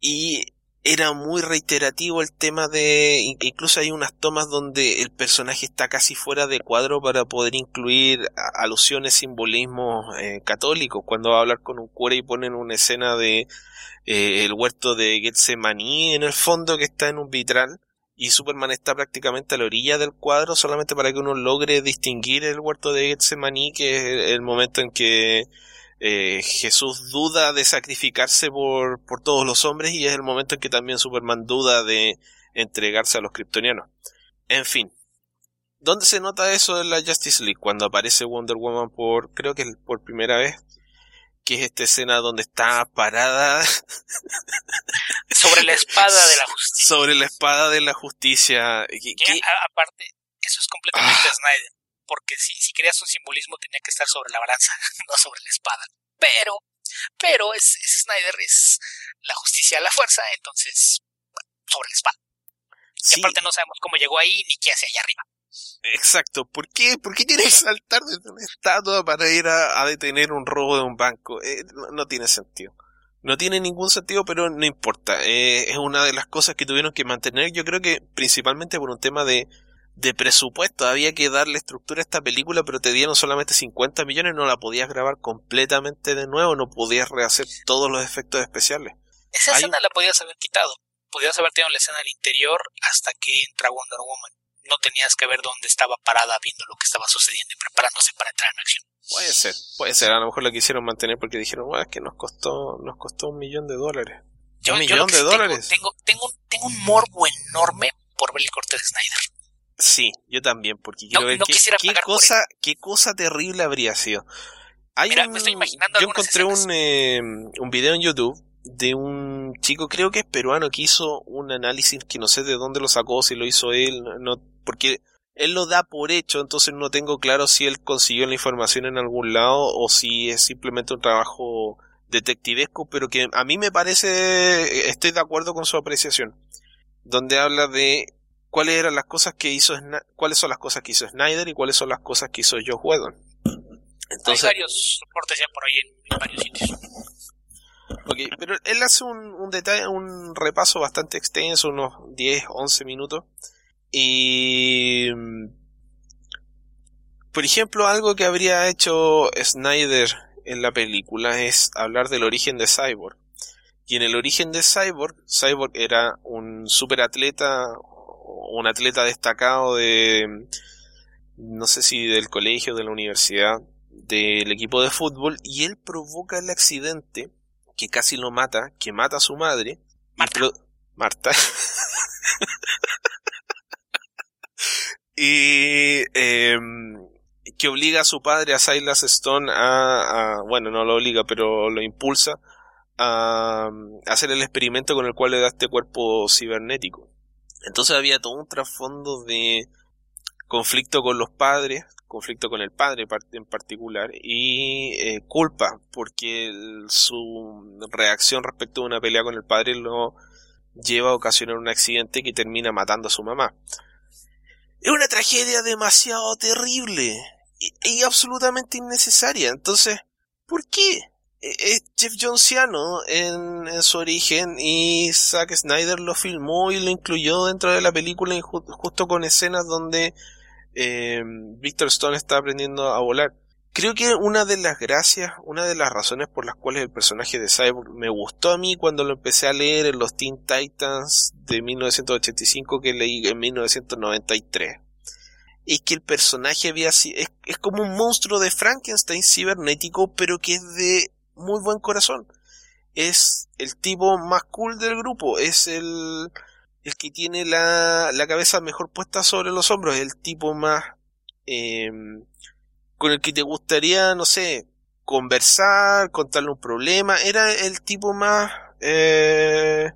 y era muy reiterativo el tema de, incluso hay unas tomas donde el personaje está casi fuera de cuadro para poder incluir alusiones, simbolismos eh, católicos, cuando va a hablar con un cura y ponen una escena de eh, el huerto de Getsemaní en el fondo que está en un vitral y Superman está prácticamente a la orilla del cuadro solamente para que uno logre distinguir el huerto de Getsemaní que es el momento en que eh, Jesús duda de sacrificarse por, por todos los hombres y es el momento en que también Superman duda de entregarse a los kryptonianos. En fin, ¿Dónde se nota eso en la Justice League? Cuando aparece Wonder Woman por, creo que por primera vez, que es esta escena donde está parada sobre la espada de la justicia. Sobre la espada de la justicia. aparte, eso es completamente ah. Snyder, porque si, si querías un simbolismo tenía que estar sobre la balanza, no sobre la espada. Pero, pero es, Snyder, es la justicia a la fuerza, entonces, sobre la espada. Y aparte no sabemos cómo llegó ahí ni qué hace allá arriba. Exacto. ¿Por qué, ¿Por qué tiene que saltar desde una estatua para ir a, detener un robo de un banco? Eh, no, tiene sentido. No tiene ningún sentido, pero no importa. Eh, es una de las cosas que tuvieron que mantener. Yo creo que principalmente por un tema de, de presupuesto. Había que darle estructura a esta película, pero te dieron solamente 50 millones. No la podías grabar completamente de nuevo. No podías rehacer todos los efectos especiales. Esa escena la podías haber quitado. Podías haber tenido la escena al interior hasta que entra Wonder Woman no tenías que ver dónde estaba parada viendo lo que estaba sucediendo y preparándose para entrar en acción. Puede ser, puede ser. A lo mejor lo quisieron mantener porque dijeron, bueno, es que nos costó, nos costó un millón de dólares. ¿Un millón de dólares? Tengo, tengo, tengo un morbo enorme por ver el corte de Snyder. Sí, yo también, porque quiero ver qué, qué cosa, qué cosa terrible habría sido. Hay me estoy imaginando yo encontré un, eh, un video en YouTube de un chico, creo que es peruano, que hizo un análisis que no sé de dónde lo sacó, si lo hizo él, no, porque él lo da por hecho, entonces no tengo claro si él consiguió la información en algún lado o si es simplemente un trabajo detectivesco, pero que a mí me parece, estoy de acuerdo con su apreciación, donde habla de cuáles eran las cosas que hizo, cuáles son las cosas que hizo Snyder y cuáles son las cosas que hizo Joe Whedon. Entonces, Hay varios reportes ya por ahí en varios sitios. Ok, pero él hace un, un, detalle, un repaso bastante extenso, unos 10, 11 minutos. Y... Por ejemplo, algo que habría hecho Snyder en la película es hablar del origen de Cyborg. Y en el origen de Cyborg, Cyborg era un superatleta, un atleta destacado de, no sé si del colegio, de la universidad, del equipo de fútbol, y él provoca el accidente que casi lo mata, que mata a su madre. Marta. Y Marta. y em, que obliga a su padre, a Silas Stone, a, bueno, no lo obliga, pero lo impulsa a, a hacer el experimento con el cual le da este cuerpo cibernético. Entonces había todo un trasfondo de conflicto con los padres, conflicto con el padre en particular y eh, culpa porque su reacción respecto a una pelea con el padre lo lleva a ocasionar un accidente que termina matando a su mamá. Es una tragedia demasiado terrible y, absolutamente innecesaria. Entonces, ¿por qué? Es Jeff Jonesiano en, en, su origen y Zack Snyder lo filmó y lo incluyó dentro de la película justo con escenas donde eh, Victor Stone está aprendiendo a volar. Creo que una de las gracias, una de las razones por las cuales el personaje de Cyborg me gustó a mí cuando lo empecé a leer en los Teen Titans de 1985 que leí en 1993, es que el personaje había es, es como un monstruo de Frankenstein cibernético, pero que es de muy buen corazón. Es el tipo más cool del grupo, es el el que tiene la, la cabeza mejor puesta sobre los hombros, el tipo más em, con el que te gustaría, no sé, conversar, contarle un problema, era el tipo más, eh,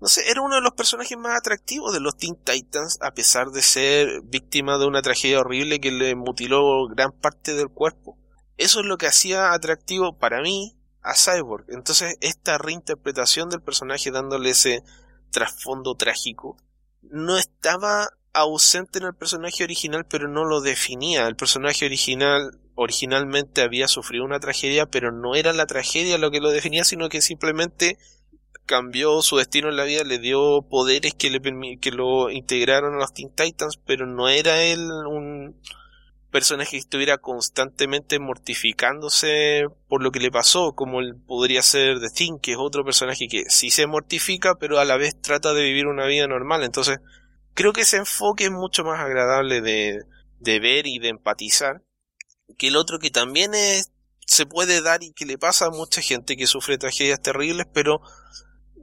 no sé, era uno de los personajes más atractivos de los Teen Titans, a pesar de ser víctima de una tragedia horrible que le mutiló gran parte del cuerpo. Eso es lo que hacía atractivo para mí a Cyborg. Entonces, esta reinterpretación del personaje dándole ese trasfondo trágico, no estaba ausente en el personaje original, pero no lo definía. El personaje original originalmente había sufrido una tragedia, pero no era la tragedia lo que lo definía, sino que simplemente cambió su destino en la vida, le dio poderes que le que lo integraron a los Teen Titans, pero no era él un personaje que estuviera constantemente mortificándose por lo que le pasó, como él podría ser The Thing, que es otro personaje que sí se mortifica, pero a la vez trata de vivir una vida normal. Entonces, creo que ese enfoque es mucho más agradable de, ver y de empatizar que el otro que también es, se puede dar y que le pasa a mucha gente que sufre tragedias terribles, pero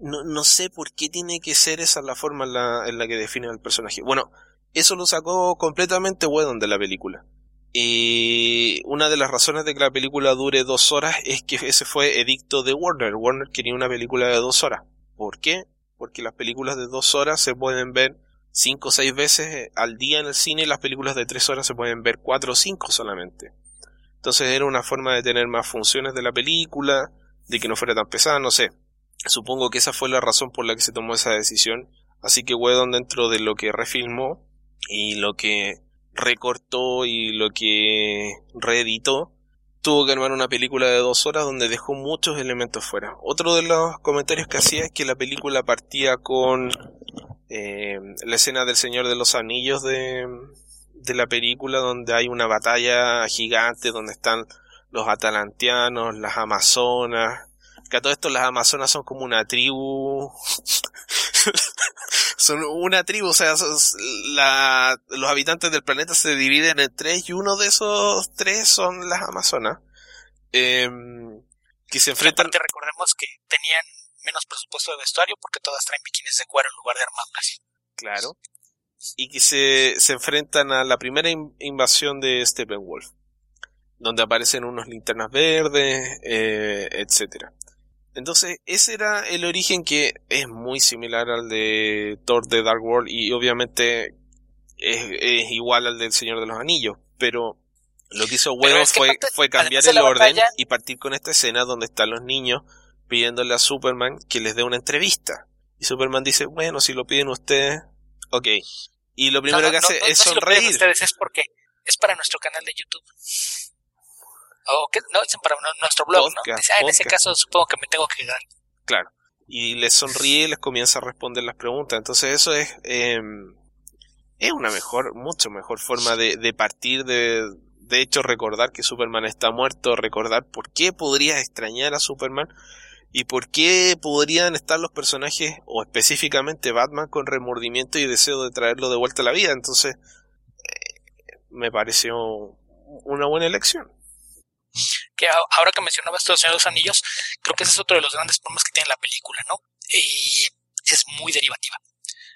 no, sé por qué tiene que ser esa la forma en la, en la que define al personaje. Bueno, Eso lo sacó completamente Whedon de la película. Y una de las razones de que la película dure dos horas es que ese fue edicto de Warner. Warner quería una película de dos horas. ¿Por qué? Porque las películas de dos horas se pueden ver cinco o seis veces al día en el cine y las películas de tres horas se pueden ver cuatro o cinco solamente. Entonces era una forma de tener más funciones de la película, de que no fuera tan pesada, no sé. Supongo que esa fue la razón por la que se tomó esa decisión. Así que Whedon dentro de lo que refilmó y lo que recortó y lo que reeditó, tuvo que armar una película de dos horas donde dejó muchos elementos fuera. Otro de los comentarios que hacía es que la película partía con eh, la escena del Señor de los Anillos de, de la película donde hay una batalla gigante donde están los atalantianos, las amazonas, que a todo esto las amazonas son como una tribu son una tribu, o sea, la, los habitantes del planeta se dividen en tres y uno de esos tres son las Amazonas. Eh, que se enfrentan. Aparte, recordemos que tenían menos presupuesto de vestuario porque todas traen bikinis de cuero en lugar de armaduras. Claro. Y que se, se enfrentan a la primera invasión de Steppenwolf, donde aparecen unos linternas verdes, eh, etcétera. Entonces, ese era el origen que es muy similar al de Thor de Dark World y obviamente es, igual al del Señor de los Anillos, pero lo que hizo Whedon fue, fue cambiar el orden y partir con esta escena donde están los niños pidiéndole a Superman que les dé una entrevista. Y Superman dice, bueno, si lo piden ustedes, ok. Y lo primero que hace es sonreír. ustedes es porque es para nuestro canal de YouTube. O que, no, dicen para nuestro blog, ¿no? ah, en ese caso supongo que me tengo que dar. Claro. Y les sonríe y les comienza a responder las preguntas. Entonces eso es, eh, es una mejor, mucho mejor forma de, de partir de, de hecho recordar que Superman está muerto, recordar por qué podrías extrañar a Superman y por qué podrían estar los personajes, o específicamente Batman, con remordimiento y deseo de traerlo de vuelta a la vida. Entonces, eh, me pareció una buena elección que ahora que mencionaba esto de de los Anillos, creo que ese es otro de los grandes problemas que tiene la película, ¿no? Y es muy derivativa.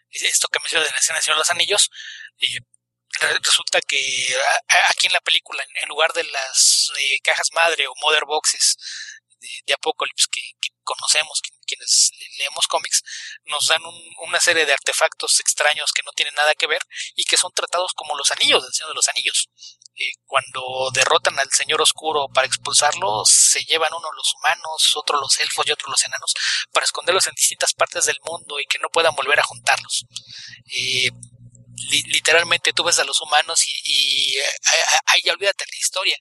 Esto que mencioné de la escena de Señor de los Anillos, resulta que aquí en la película, en lugar de las eh, cajas madre o mother boxes de, Apocalypse que, conocemos, quienes leemos cómics, nos dan una serie de artefactos extraños que no tienen nada que ver y que son tratados como los anillos del Señor de los Anillos. Eh, cuando derrotan al Señor Oscuro para expulsarlo, se llevan uno los humanos, otro los elfos y otro los enanos para esconderlos en distintas partes del mundo y que no puedan volver a juntarlos. Eh, literalmente tú ves a los humanos y, y eh, ahí olvídate la historia.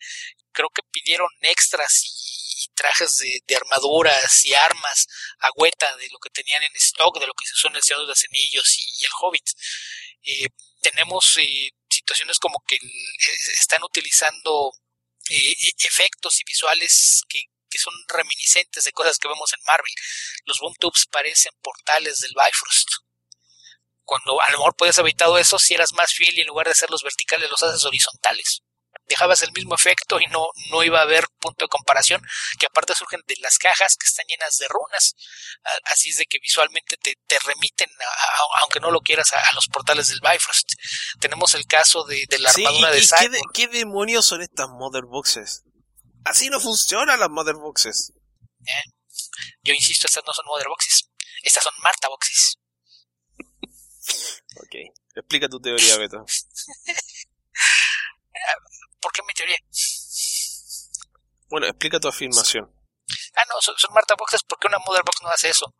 Creo que pidieron extras y trajes de, armaduras y armas agüeta de lo que tenían en stock, de lo que se usó en el Señor de los Anillos y, el Hobbit. Tenemos eh, situaciones como que eh, están utilizando efectos y visuales que, son reminiscentes de cosas que vemos en Marvel. Los boom tubes parecen portales del Bifrost. Cuando a lo mejor puedes haber evitado eso si eras más fiel y en lugar de hacerlos verticales los haces horizontales dejabas el mismo efecto y no, no iba a haber punto de comparación, que aparte surgen de las cajas que están llenas de runas. Así es de que visualmente te, remiten, aunque no lo quieras, a, los portales del Bifrost. Tenemos el caso de, la armadura de Cyborg. ¿qué, ¿qué, demonios son estas Mother Boxes? Así no funcionan las Mother Boxes. Eh, yo insisto, estas no son Mother Boxes. Estas son Marta Boxes. ok. Explica tu teoría, Beto. ¿Por qué mi teoría? Bueno, explica tu afirmación. Ah, no, son, Marta Boxes porque una Mother Box no hace eso.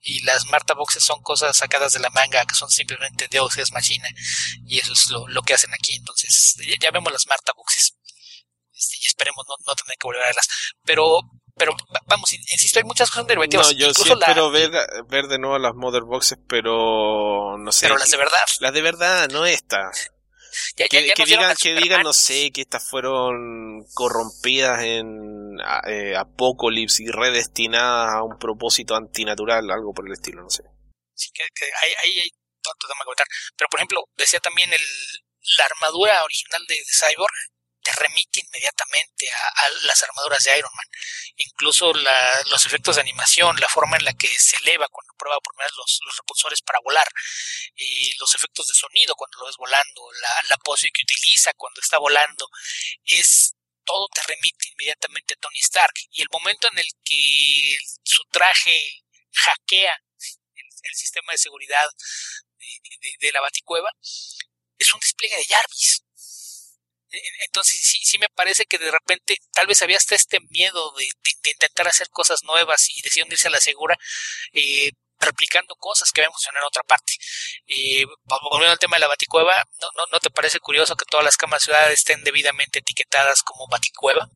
Y las Marta Boxes son cosas sacadas de la manga, que son simplemente Deus Ex Machina. Y eso es lo, que hacen aquí. Entonces, ya, vemos las Marta Boxes. Este, y esperemos no, tener que volver a verlas. Pero, pero vamos, insisto, hay muchas cosas derivativas. No, yo sí espero ver, ver de nuevo las Mother Boxes, pero no sé. Pero las de verdad. Las de verdad, no que, digan, que digan, no sé, que estas fueron corrompidas en eh, Apocalypse y redestinadas a un propósito antinatural, algo por el estilo, no sé. Sí, que, hay, hay, hay tonto de comentar. Pero por ejemplo, decía también el, la armadura original de, Cyborg te remite inmediatamente a, las armaduras de Iron Man. Incluso los efectos de animación, la forma en la que se eleva cuando prueba por primera los, los repulsores para volar, y los efectos de sonido cuando lo ves volando, la, la pose que utiliza cuando está volando, es todo te remite inmediatamente a Tony Stark. Y el momento en el que su traje hackea el, sistema de seguridad de, la Baticueva, es un despliegue de Jarvis. Entonces sí, sí me parece que de repente tal vez había hasta este miedo de, intentar hacer cosas nuevas y decidieron irse a la segura, eh, replicando cosas que habían funcionado en otra parte. Y volviendo al tema de la Baticueva, ¿no, no, te parece curioso que todas las cámaras ciudades estén debidamente etiquetadas como Baticueva?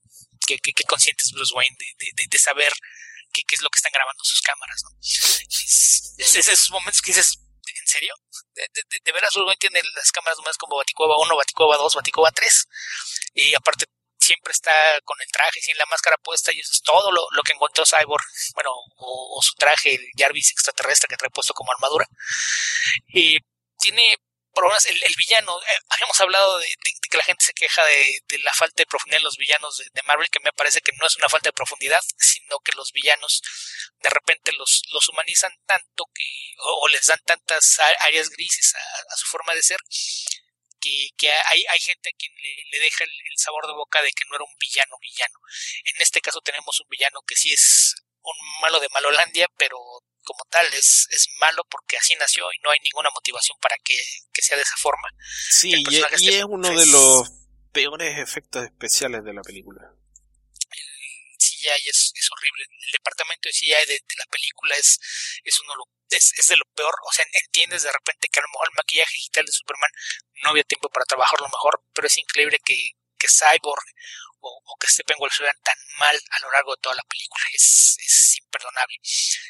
¿Qué, qué, qué conscientes Bruce Wayne de, de, saber qué, qué, es lo que están grabando sus cámaras? ¿no? Es, esos momentos que dices, ¿en serio? De, de, veras Wayne tiene las cámaras nomás como Baticueva 1, Baticueva 2, Baticueva 3. Y aparte siempre está con el traje, sin la máscara puesta, y eso es todo lo, lo que encontró Cyborg, bueno, o, su traje, el Jarvis extraterrestre que trae puesto como armadura. Y tiene problemas, el, el villano, eh, habíamos hablado de, que la gente se queja de, la falta de profundidad en los villanos de, Marvel, que me parece que no es una falta de profundidad, sino que los villanos de repente los, los humanizan tanto que, o, les dan tantas áreas grises a su forma de ser, que, hay, hay, gente a quien le, deja el, sabor de boca de que no era un villano villano. En este caso tenemos un villano que sí es un malo de Malolandia, pero como tal es, es malo porque así nació y no hay ninguna motivación para que, sea de esa forma. Sí, y, es uno de los peores efectos especiales de la película. El CGI es, es horrible. El departamento de CGI de, la película es, es uno lo es, es, de lo peor. O sea, entiendes de repente que a lo mejor el maquillaje digital de Superman no había tiempo para trabajarlo mejor, pero es increíble que, que Cyborg o, que Steppenwolf se vean tan mal a lo largo de toda la película. Es, imperdonable.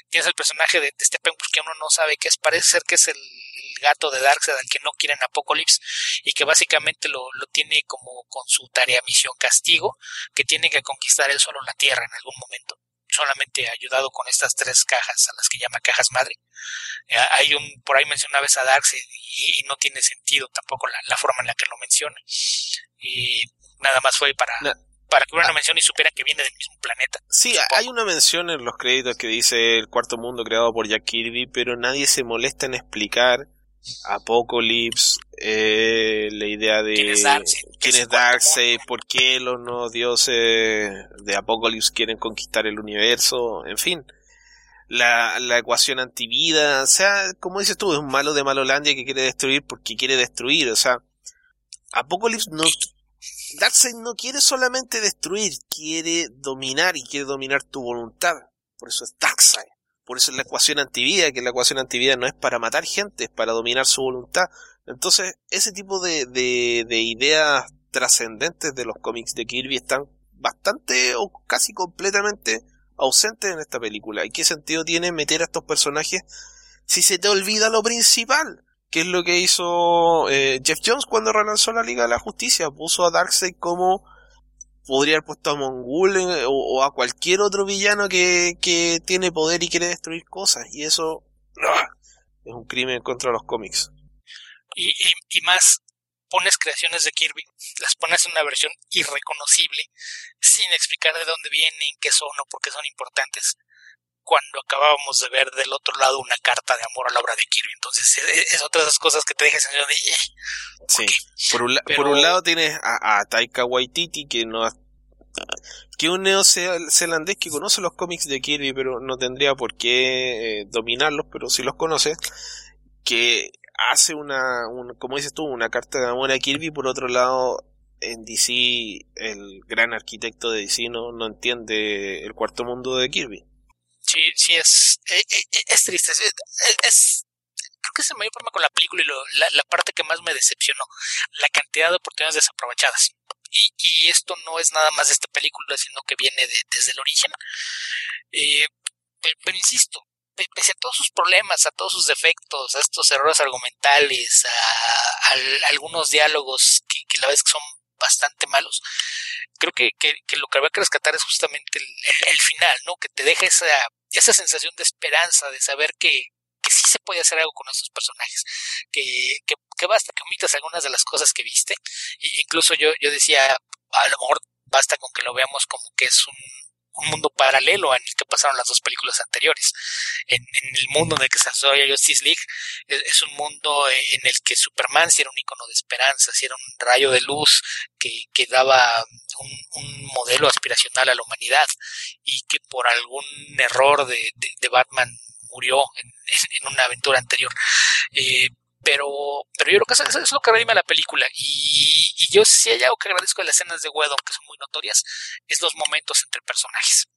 Tienes el personaje de, de Steppenwolf que uno no sabe qué es. Parece ser que es el, gato de Darkseid al que no quieren Apocalypse y que básicamente lo, tiene como con su tarea, misión, castigo, que tiene que conquistar él solo la Tierra en algún momento solamente ayudado con estas tres cajas a las que llama cajas madre. Eh, hay un, por ahí menciona vez a Darkseid y, no tiene sentido tampoco la, forma en la que lo menciona. Nada más fue para, para que hubiera una ah. mención y supiera que viene del mismo planeta. Sí, hay una mención en los créditos que dice el cuarto mundo creado por Jack Kirby, pero nadie se molesta en explicar Apocalypse, eh, la idea de quién es Darkseid, por qué los nuevos dioses de Apocalypse quieren conquistar el universo, en fin. La, la ecuación antivida, o sea, como dices tú, es un malo de Malolandia que quiere destruir porque quiere destruir, o sea, Apocalypse no... Darkseid no quiere solamente destruir, quiere dominar y quiere dominar tu voluntad. Por eso es Darkseid. Por eso es la ecuación antivida, que la ecuación antivida no es para matar gente, es para dominar su voluntad. Entonces, ese tipo de, de, de ideas trascendentes de los cómics de Kirby están bastante o casi completamente ausentes en esta película. ¿Y qué sentido tiene meter a estos personajes si se te olvida lo principal? Que es lo que hizo eh, Jeff Jones cuando relanzó la Liga de la Justicia. Puso a Darkseid como podría haber puesto a Mongul eh, o, a cualquier otro villano que, que, tiene poder y quiere destruir cosas. Y eso ¡ah! es un crimen contra los cómics. Y, y, más, pones creaciones de Kirby, las pones en una versión irreconocible, sin explicar de dónde vienen, qué son o por qué son importantes, cuando acabábamos de ver del otro lado una carta de amor a la obra de Kirby. Entonces, e, e, es, otra de esas cosas que te dejas en de... Eh, sí, por un, por un, lado tienes a, Taika Waititi, que no que un neozelandés que conoce los cómics de Kirby, pero no tendría por qué eh, dominarlos, pero si los conoce, que hace una, como dices tú, una carta de amor a Kirby, por otro lado, en DC, el gran arquitecto de DC no, no entiende el cuarto mundo de Kirby. Sí, sí, es, eh, eh, es, triste. Es, es, creo que es el mayor problema con la película y la, la, parte que más me decepcionó. La cantidad de oportunidades desaprovechadas. Y, y esto no es nada más de esta película, sino que viene de, desde el origen. Eh, pero, insisto, pese a todos sus problemas, a todos sus defectos, a estos errores argumentales, a, algunos diálogos que, que la vez que son bastante malos, creo que, que, que, lo que había que rescatar es justamente el, el, final, ¿no? Que te deja esa, esa sensación de esperanza, de saber que, que sí se puede hacer algo con estos personajes, que, que, que basta que omitas algunas de las cosas que viste. E incluso yo, yo decía, a lo mejor basta con que lo veamos como que es un un mundo paralelo en el que pasaron las dos películas anteriores. En, el mundo en el que se Justice League es, un mundo en el que Superman sí era un icono de esperanza, sí era un rayo de luz que, que daba un, modelo aspiracional a la humanidad y que por algún error de, de, Batman murió en, en, una aventura anterior. Eh, pero, pero yo creo que eso, es lo que redime a la película. Y, yo si hay algo que agradezco de las escenas de Wedon, que son muy notorias, es los momentos entre personajes.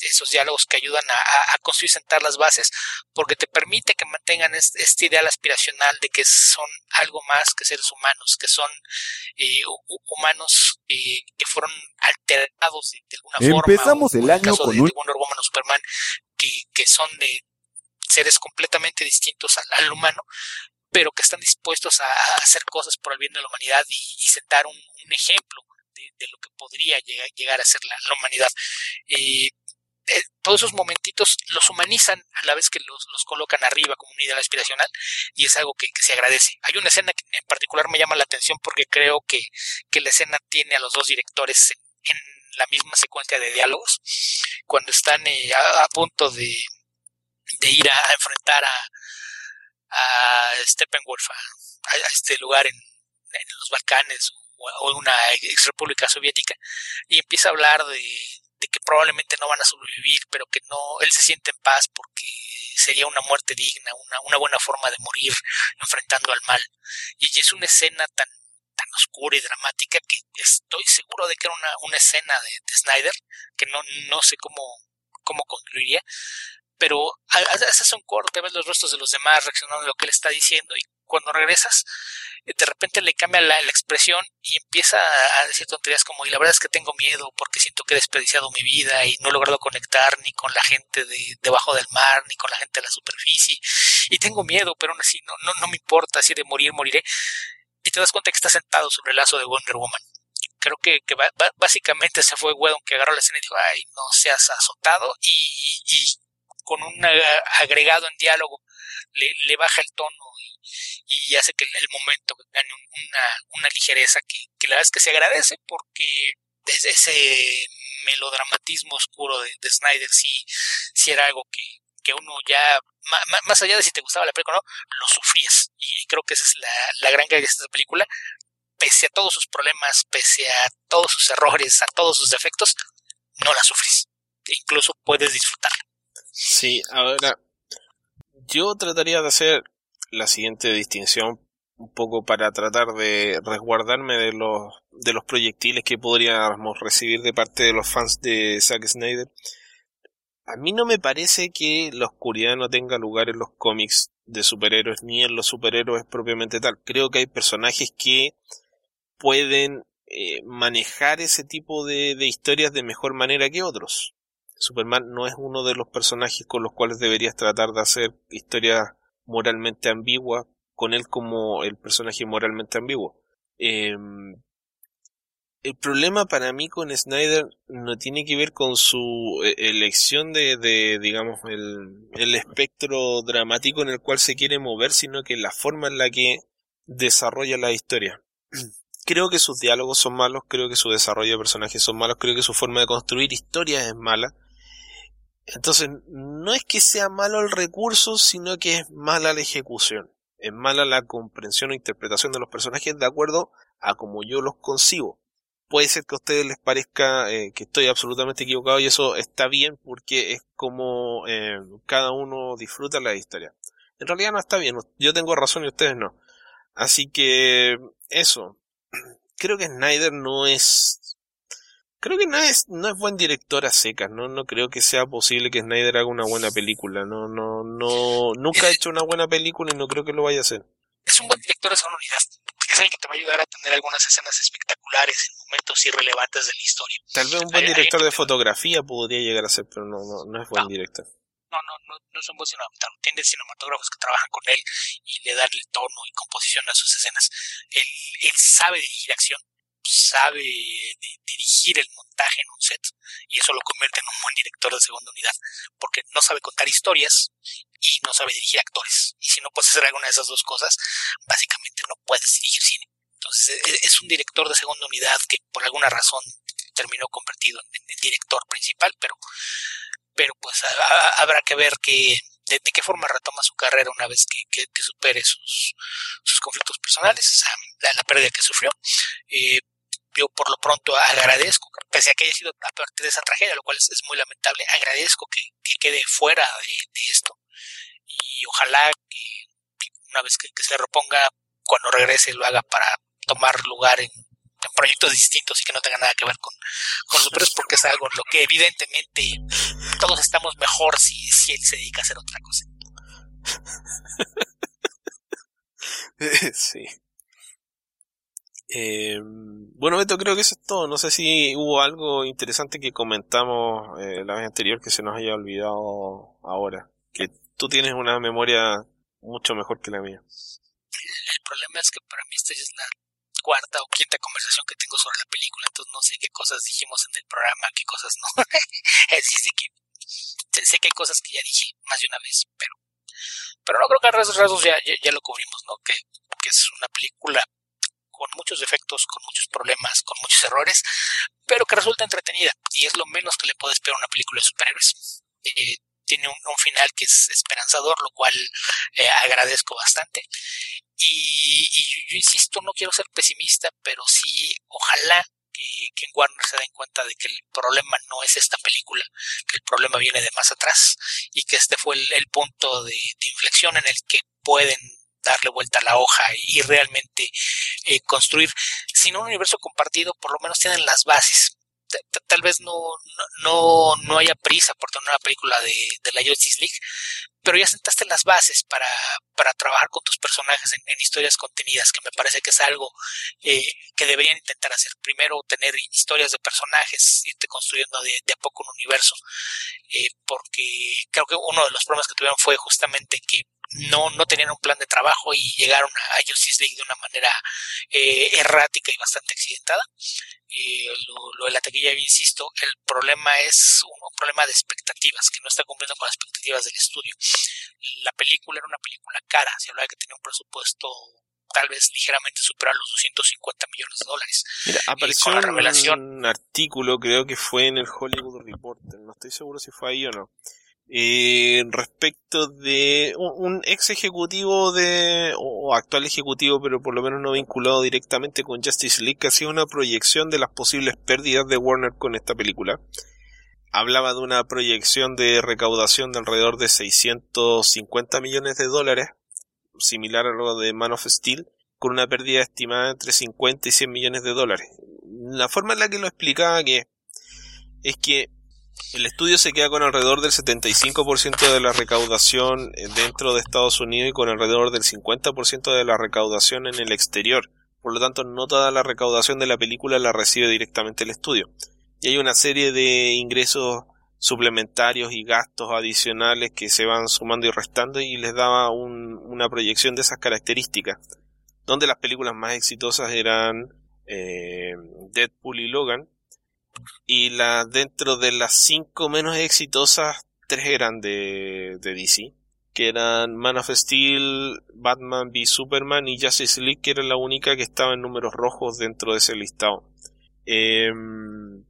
Esos diálogos que ayudan a, construir y sentar las bases, porque te permite que mantengan este, ideal aspiracional de que son algo más que seres humanos, que son eh, humanos eh, que fueron alterados de, alguna forma. Empezamos el año con un... Superman, que, que son de seres completamente distintos al, al humano, pero que están dispuestos a hacer cosas por el bien de la humanidad y, sentar un, ejemplo de, lo que podría llegar, a ser la, humanidad. Eh, eh, todos esos momentitos los humanizan a la vez que los, colocan arriba como una idea aspiracional y es algo que, se agradece. Hay una escena que en particular me llama la atención porque creo que, la escena tiene a los dos directores en, la misma secuencia de diálogos cuando están eh, a, punto de, de ir a enfrentar a, a Steppenwolf, a, este lugar en, los Balcanes o, una ex república soviética, y empieza a hablar de, que probablemente no van a sobrevivir, pero que no, él se siente en paz porque sería una muerte digna, una, una buena forma de morir enfrentando al mal. Y es una escena tan, tan oscura y dramática que estoy seguro de que era una, una escena de, de Snyder, que no, no sé cómo, cómo concluiría, pero haces un corte, ves los rostros de los demás reaccionando a lo que él está diciendo y cuando regresas eh, de repente le cambia la, expresión y empieza a decir tonterías como y la verdad es que tengo miedo porque siento que he desperdiciado mi vida y no he logrado conectar ni con la gente de debajo del mar ni con la gente de la superficie y tengo miedo pero aún así no, no, no me importa si de morir moriré y te das cuenta que está sentado sobre el lazo de Wonder Woman. Creo que, que básicamente se fue Wedon que agarró la escena y dijo ay no seas azotado y, y con un agregado en diálogo le, baja el tono y, hace que el momento gane una, ligereza que, la verdad es que se agradece porque desde ese melodramatismo oscuro de, Snyder sí, sí era algo que, que uno ya, más allá de si te gustaba la película o no, lo sufrías. Y creo que esa es la, la gran gracia de esta película. Pese a todos sus problemas, pese a todos sus errores, a todos sus defectos, no la sufres. E incluso puedes disfrutarla. Sí, ahora yo trataría de hacer la siguiente distinción un poco para tratar de resguardarme de los de los proyectiles que podríamos recibir de parte de los fans de Zack Snyder. A mí no me parece que la oscuridad no tenga lugar en los cómics de superhéroes ni en los superhéroes propiamente tal. Creo que hay personajes que pueden eh, manejar ese tipo de historias de mejor manera que otros. Superman no es uno de los personajes con los cuales deberías tratar de hacer historias moralmente ambiguas con él como el personaje moralmente ambiguo. Em, el problema para mí con Snyder no tiene que ver con su e, elección de, digamos, el, el, espectro dramático en el cual se quiere mover, sino que la forma en la que desarrolla la historia. Creo que sus diálogos son malos, creo que su desarrollo de personajes son malos, creo que su forma de construir historias es mala entonces, no es que sea malo el recurso, sino que es mala la ejecución. Es mala la comprensión o interpretación de los personajes de acuerdo a como yo los concibo. Puede ser que a ustedes les parezca eh, que estoy absolutamente equivocado y eso está bien porque es como eh, cada uno disfruta la historia. En realidad no está bien, yo tengo razón y ustedes no. Así que eso. Creo que Snyder no es creo que no es, no es buen director a secas, ¿no? No creo que sea posible que Snyder haga una buena película. No, no, no, nunca ha hecho una buena película y no creo que lo vaya a hacer. Es un buen director de sonoridad. Es alguien que te va a ayudar a tener algunas escenas espectaculares en momentos irrelevantes de la historia. Tal vez un buen director de fotografía podría llegar a ser, pero no, no, no es buen director. No, no, no, no es un buen cinematógrafo. Tiene cinematógrafos que trabajan con él y le dan el tono y composición a sus escenas. Él, él sabe dirigir acción, sabe dirigir el montaje en un set y eso lo convierte en un buen director de segunda unidad porque no sabe contar historias y no sabe dirigir actores y si no puedes hacer alguna de esas dos cosas básicamente no puedes dirigir cine Entonces e, es un director de segunda unidad que por alguna razón terminó convertido en, director principal, pero, pero pues habrá que ver que, de, qué forma retoma su carrera una vez que, supere sus, sus conflictos personales, la, pérdida que sufrió. Eh, yo por lo pronto agradezco, pese a que haya sido a partir de esa tragedia, lo cual es, muy lamentable, agradezco que, quede fuera de, esto y ojalá que, una vez que, se reponga, cuando regrese lo haga para tomar lugar en, proyectos distintos y que no tenga nada que ver con, con los porque es algo en lo que evidentemente todos estamos mejor si, si él se dedica a hacer otra cosa. sí. Eh, bueno, Beto, creo que eso es todo. No sé si hubo algo interesante que comentamos eh, la vez anterior que se nos haya olvidado ahora. Que tú tienes una memoria mucho mejor que la mía. El problema es que para mí esta es la cuarta o quinta conversación que tengo sobre la película, entonces no sé qué cosas dijimos en el programa, qué cosas no. sé, que, sé que hay cosas que ya dije más de una vez, pero pero no creo que a rasgos ya, ya, lo cubrimos, ¿no? Que es una película con muchos defectos, con muchos problemas, con muchos errores, pero que resulta entretenida y es lo menos que le puede esperar una película de superhéroes. Eh, tiene un, final que es esperanzador, lo cual eh, agradezco bastante. Y, yo insisto, no quiero ser pesimista, pero sí, ojalá que, en Warner se den cuenta de que el problema no es esta película, que el problema viene de más atrás y que este fue el, punto de, inflexión en el que pueden darle vuelta a la hoja y, realmente eh, construir, sin un universo compartido, por lo menos tienen las bases. Tal vez no, no, no haya prisa por tener una película de, de la Justice League, pero ya sentaste las bases para, para trabajar con tus personajes en, historias contenidas, que me parece que es algo eh, que deberían intentar hacer. Primero, tener historias de personajes, irte construyendo de, a poco un universo, eh, porque creo que uno de los problemas que tuvieron fue justamente que no, no tenían un plan de trabajo y llegaron a Justice League de una manera eh, errática y bastante accidentada. Eh, lo, de la taquilla, insisto, el problema es un, problema de expectativas, que no está cumpliendo con las expectativas del estudio. La película era una película cara, se hablaba de que tenía un presupuesto tal vez ligeramente superior a los 250 millones de dólares. Mira, apareció la revelación, un artículo, creo que fue en el Hollywood Reporter, no estoy seguro si fue ahí o no, eh, respecto de un, ex ejecutivo de, o actual ejecutivo, pero por lo menos no vinculado directamente con Justice League, que hacía una proyección de las posibles pérdidas de Warner con esta película. Hablaba de una proyección de recaudación de alrededor de 650 millones de dólares, similar a lo de Man of Steel, con una pérdida estimada entre 50 y 100 millones de dólares. La forma en la que lo explicaba que es que el estudio se queda con alrededor del 75% de la recaudación eh, dentro de Estados Unidos y con alrededor del 50% de la recaudación en el exterior. Por lo tanto, no toda la recaudación de la película la recibe directamente el estudio. Y hay una serie de ingresos suplementarios y gastos adicionales que se van sumando y restando y les daba una proyección de esas características. Donde las películas más exitosas eran eh, Deadpool y Logan, y la, dentro de las cinco menos exitosas, tres eran de, de DC, que eran Man of Steel, Batman v Superman y Justice League, que era la única que estaba en números rojos dentro de ese listado. Em,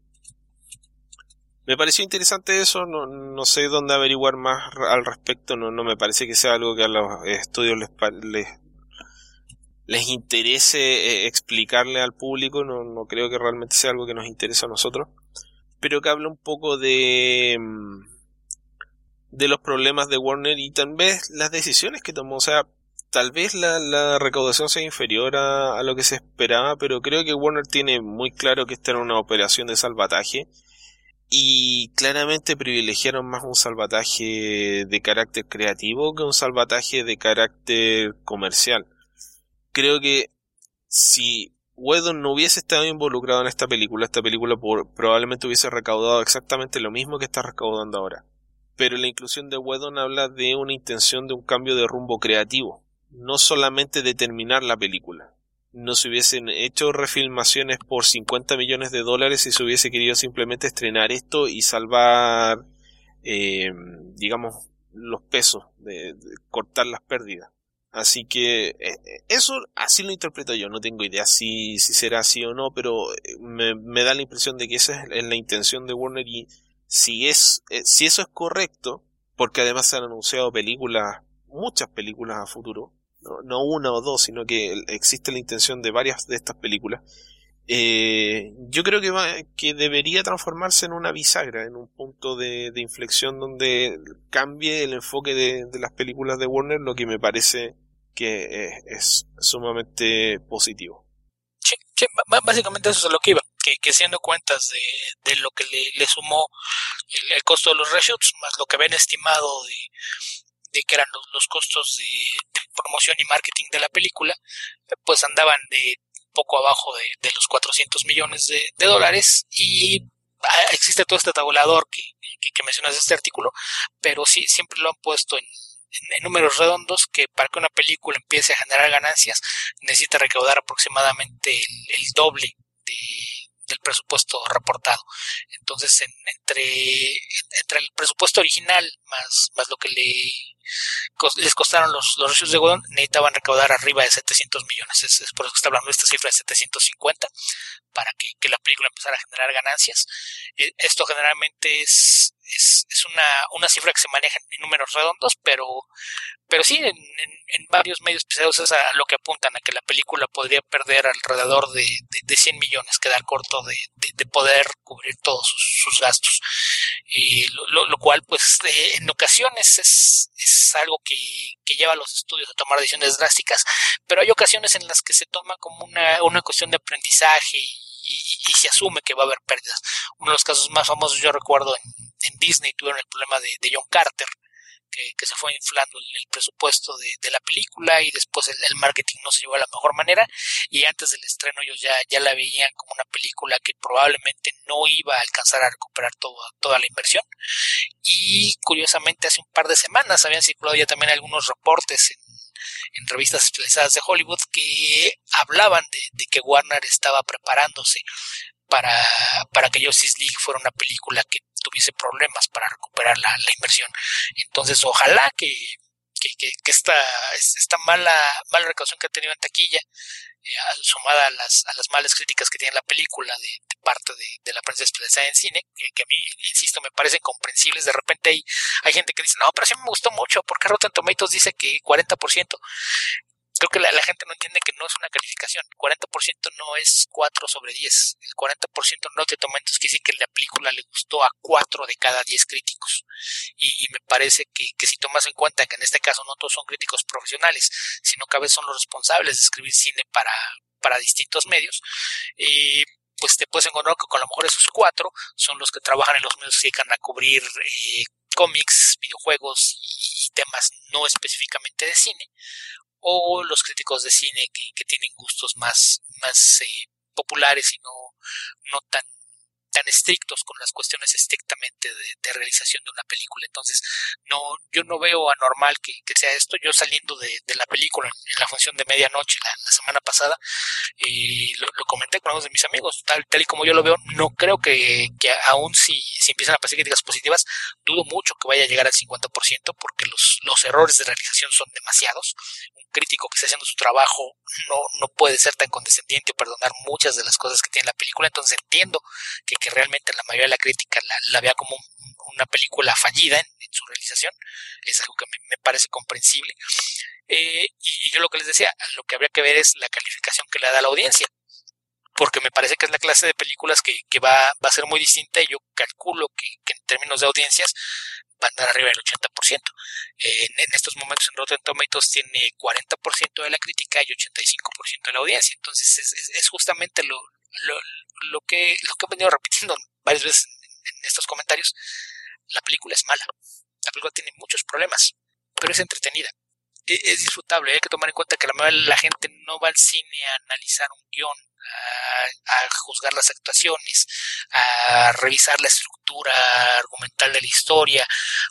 me pareció interesante eso, no, no, sé dónde averiguar más al respecto, no, no me parece que sea algo que a los estudios les, les les interese eh, explicarle al público, no, creo que realmente sea algo que nos interese a nosotros, pero que habla un poco de mm, de los problemas de Warner y tal vez las decisiones que tomó, o sea, tal vez la, la recaudación sea inferior a, a, lo que se esperaba, pero creo que Warner tiene muy claro que esta era una operación de salvataje y claramente privilegiaron más un salvataje de carácter creativo que un salvataje de carácter comercial creo que si Whedon no hubiese estado involucrado en esta película, esta película probablemente hubiese recaudado exactamente lo mismo que está recaudando ahora. Pero la inclusión de Whedon habla de una intención de un cambio de rumbo creativo, no solamente de terminar la película. No se hubiesen hecho refilmaciones por 50 millones de dólares si se hubiese querido simplemente estrenar esto y salvar, eh, digamos, los pesos, de cortar las pérdidas Así que eh, eso así lo interpreto yo, no tengo idea si, si será así o no, pero me, me da la impresión de que esa es la intención de Warner y si es si eso es correcto, porque además se han anunciado películas, muchas películas a futuro, no, una o dos, sino que existe la intención de varias de estas películas. Eh, yo creo que, va, que debería transformarse en una bisagra, en un punto de, inflexión donde cambie el enfoque de, las películas de Warner, lo que me parece que es, sumamente positivo. Sí, básicamente eso es lo que iba, que, que siendo cuentas de, de lo que le, sumó el, costo de los reshoots, más lo que ven estimado de, de que eran los, costos de, promoción y marketing de la película, pues andaban de poco abajo de, los 400 millones de, dólares y ah, existe todo este tabulador que, mencionas de este artículo, pero sí, siempre lo han puesto en, números redondos que para que una película empiece a generar ganancias necesita recaudar aproximadamente el, doble del presupuesto reportado. Entonces, entre, entre el presupuesto original más, más lo que le les costaron los, los de Godón, necesitaban recaudar arriba de 700 millones. Es, por eso que está hablando de esta cifra de 750 para que, que la película empezara a generar ganancias. E, esto generalmente es, es, es una, una, cifra que se maneja en números redondos, pero, pero sí, en, en, varios medios especializados es a lo que apuntan, a que la película podría perder alrededor de, de, 100 millones, quedar corto de, de poder cubrir todos sus, gastos. Y lo, cual, pues, eh, en ocasiones es, es algo que, que, lleva a los estudios a tomar decisiones drásticas, pero hay ocasiones en las que se toma como una, una cuestión de aprendizaje y, se asume que va a haber pérdidas. Uno de los casos más famosos, yo recuerdo, en, en Disney tuvieron el problema de, de John Carter, que, se fue inflando el, presupuesto de, la película y después el, marketing no se llevó a la mejor manera. Y antes del estreno ellos ya, ya la veían como una película que probablemente no iba a alcanzar a recuperar toda, toda la inversión. Y curiosamente hace un par de semanas habían circulado ya también algunos reportes en, revistas especializadas de Hollywood que hablaban de, de que Warner estaba preparándose para, para que Justice League fuera una película que tuviese problemas para recuperar la, inversión. Entonces, ojalá que, que, esta, esta mala, mala recaudación que ha tenido en taquilla, eh, sumada a las, a las malas críticas que tiene la película de, parte de, la prensa especializada en cine, que, a mí, insisto, me parecen comprensibles. De repente hay, hay gente que dice, no, pero sí me gustó mucho, porque Rotten Tomatoes dice que 40% creo que la, gente no entiende que no es una calificación. 40% no es 4 sobre 10. El 40% no te entonces que decir que la película le gustó a 4 de cada 10 críticos. Y, me parece que, que, si tomas en cuenta que en este caso no todos son críticos profesionales, sino que a veces son los responsables de escribir cine para, para distintos medios, eh, pues te puedes encontrar que con lo mejor esos 4 son los que trabajan en los medios que dedican a cubrir eh, cómics, videojuegos y temas no específicamente de cine, o los críticos de cine que, tienen gustos más, más eh, populares y no, no tan tan estrictos con las cuestiones estrictamente de, realización de una película. Entonces, no, yo no veo anormal que, sea esto. Yo saliendo de, la película en, la función de medianoche la, semana pasada, y lo, comenté con algunos de mis amigos, tal, tal y como yo lo veo, no creo que, que aún si, si empiezan a pasar críticas positivas, dudo mucho que vaya a llegar al 50% porque los, los errores de realización son demasiados. Crítico que está haciendo su trabajo no, no puede ser tan condescendiente o perdonar muchas de las cosas que tiene la película. Entonces entiendo que que realmente la mayoría de la crítica la, vea como una película fallida en, su realización, es algo que me, parece comprensible. Eh, y, yo lo que les decía, lo que habría que ver es la calificación que le da la audiencia, porque me parece que es la clase de películas que, va, va, a ser muy distinta y yo calculo que, en términos de audiencias va a andar arriba del 80%. en, estos momentos en Rotten Tomatoes tiene 40% de la crítica y 85% de la audiencia. Entonces es, es justamente lo, lo, lo, que, lo que he venido repitiendo varias veces en, estos comentarios, la película es mala. La película tiene muchos problemas, pero es entretenida. E, es, disfrutable. Hay que tomar en cuenta que la la gente no va al cine a analizar un guion, a, juzgar las actuaciones, a revisar la estructura argumental de la historia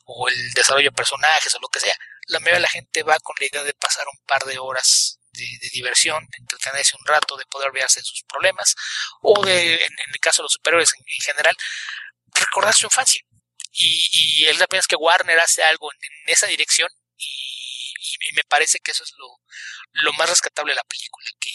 o el desarrollo de personajes o lo que sea. La mayoría de la gente va con la idea de pasar un par de horas de, diversión, de entretenerse un rato, de poder olvidarse de sus problemas, o de, en, el caso de los superiores en, general, recordar su infancia. Y, y es la pena que Warner hace algo en, esa dirección y, me parece que eso es lo, lo más rescatable de la película, que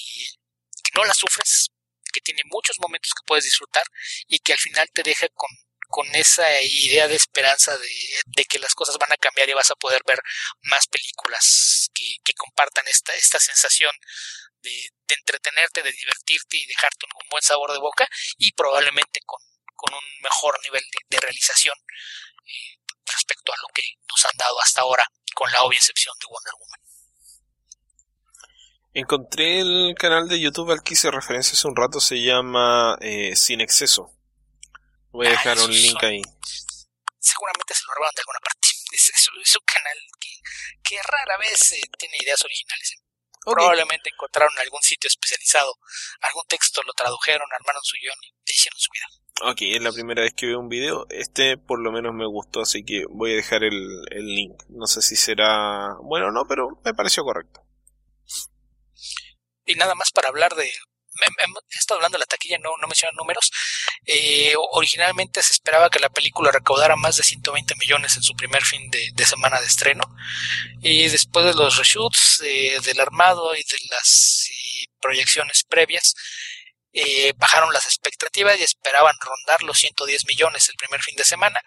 no la sufres, que tiene muchos momentos que puedes disfrutar y que al final te deja con, con esa idea de esperanza de, que las cosas van a cambiar y vas a poder ver más películas que, compartan esta, esta sensación de, de, entretenerte, de divertirte y dejarte un, buen sabor de boca y probablemente con, con un mejor nivel de, realización eh, respecto a lo que nos han dado hasta ahora, con la obvia excepción de Wonder Woman. Encontré el canal de YouTube al que hice referencia hace un rato, se llama eh, Sin Exceso. Voy a ah, dejar un link ahí. Seguramente se lo robaron de alguna parte. Es, un canal que, rara vez eh, tiene ideas originales. Probablemente encontraron algún sitio especializado, algún texto lo tradujeron, armaron su guion y hicieron su vida. Ok, es la primera vez que veo un video. Este por lo menos me gustó, así que voy a dejar el, el link. No sé si será bueno o no, pero me pareció correcto. Y nada más para hablar de he estado hablando de la taquilla, no, no mencionan números. Eh, originalmente se esperaba que la película recaudara más de 120 millones en su primer fin de, semana de estreno. Y después de los reshoots, eh, del armado y de las proyecciones previas, eh, bajaron las expectativas y esperaban rondar los 110 millones el primer fin de semana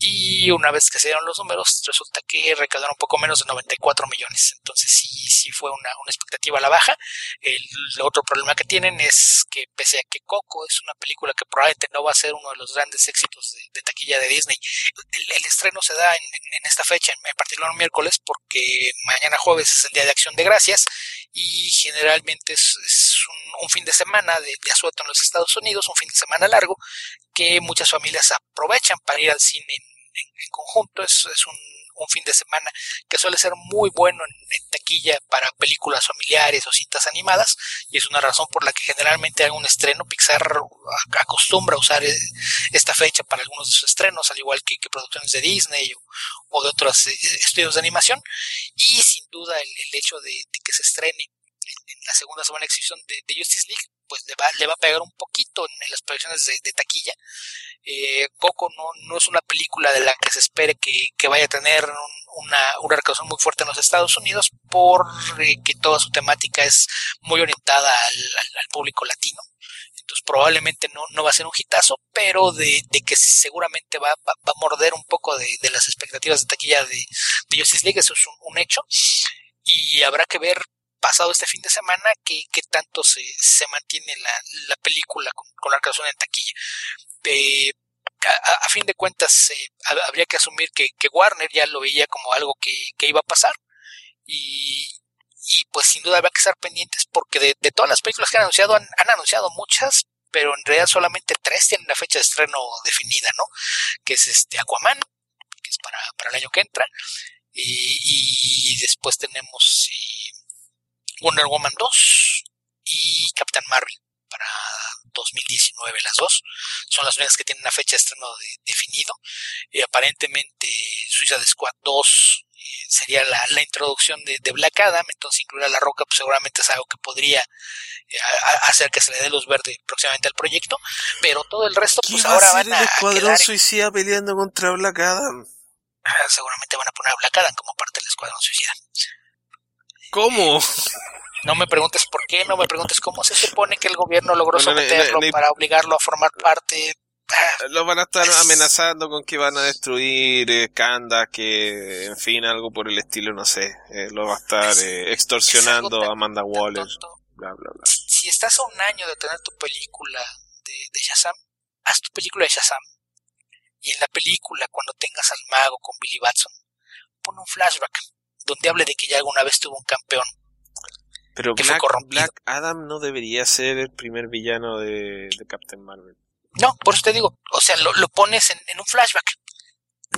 y una vez que se dieron los números, resulta que recaudaron un poco menos de 94 millones. Entonces sí, sí fue una, una expectativa a la baja. El, otro problema que tienen es que pese a que Coco es una película que probablemente no va a ser uno de los grandes éxitos de, taquilla de Disney, el, estreno se da en, esta fecha, en, particular un miércoles, porque mañana jueves es el Día de Acción de Gracias y generalmente es, un, fin de semana de, de asueto en los Estados Unidos, un fin de semana largo, que muchas familias aprovechan para ir al cine en, conjunto. Es, es un, fin de semana que suele ser muy bueno en, taquilla para películas familiares o cintas animadas y es una razón por la que generalmente hay un estreno. Pixar acostumbra a usar eh, esta fecha para algunos de sus estrenos, al igual que, producciones de Disney o, de otros eh, estudios de animación. Y sin duda el, hecho de, que se estrene en, la segunda semana de exhibición de, Justice League pues le va, le va a pegar un poquito en, las proyecciones de, taquilla. Eh, Coco no, no es una película de la que se espere que, que vaya a tener una, una recaudación muy fuerte en los Estados Unidos porque toda su temática es muy orientada al, al, público latino. Entonces probablemente no, no va a ser un hitazo, pero de, que seguramente va, va, a morder un poco de, las expectativas de taquilla de, de Justice League, eso es un, un hecho. Y habrá que ver pasado este fin de semana que, tanto se, se mantiene la, la película con, con la canción en taquilla. Eh, a, fin de cuentas, eh, habría que asumir que, que, Warner ya lo veía como algo que, que iba a pasar. Y, y, pues sin duda habrá que estar pendientes porque de, de todas las películas que han anunciado, han, anunciado muchas, pero en realidad solamente tres tienen la fecha de estreno definida, ¿no? Que es este Aquaman, que es para, para el año que entra, y, y después tenemos Wonder Woman 2 y Captain Marvel para 2019 las dos. Son las únicas que tienen una fecha de estreno definido. Y aparentemente Suicide Squad 2 eh, sería la, la introducción de, de, Black Adam. Entonces incluir a La Roca pues seguramente es algo que podría eh, hacer que se le dé luz verde próximamente al proyecto. Pero todo el resto pues ahora van a el escuadrón suicida peleando contra Black Adam ah, seguramente van a poner a Black Adam como parte del escuadrón suicida. ¿Cómo? No me preguntes por qué, no me preguntes cómo se supone que el gobierno logró someterlo para obligarlo a formar parte. Lo van a estar amenazando con que van a destruir eh, Kanda, que en fin, algo por el estilo, no sé. Eh, lo va a estar eh, extorsionando a Amanda Waller. Bla, bla, bla. Si estás a un año de tener tu película de, de Shazam, haz tu película de Shazam. Y en la película, cuando tengas al mago con Billy Batson, pon un flashback donde hable de que ya alguna vez tuvo un campeón. Pero Black, Adam no debería ser el primer villano de, Captain Marvel. No, por eso te digo, o sea, lo, pones en, un flashback.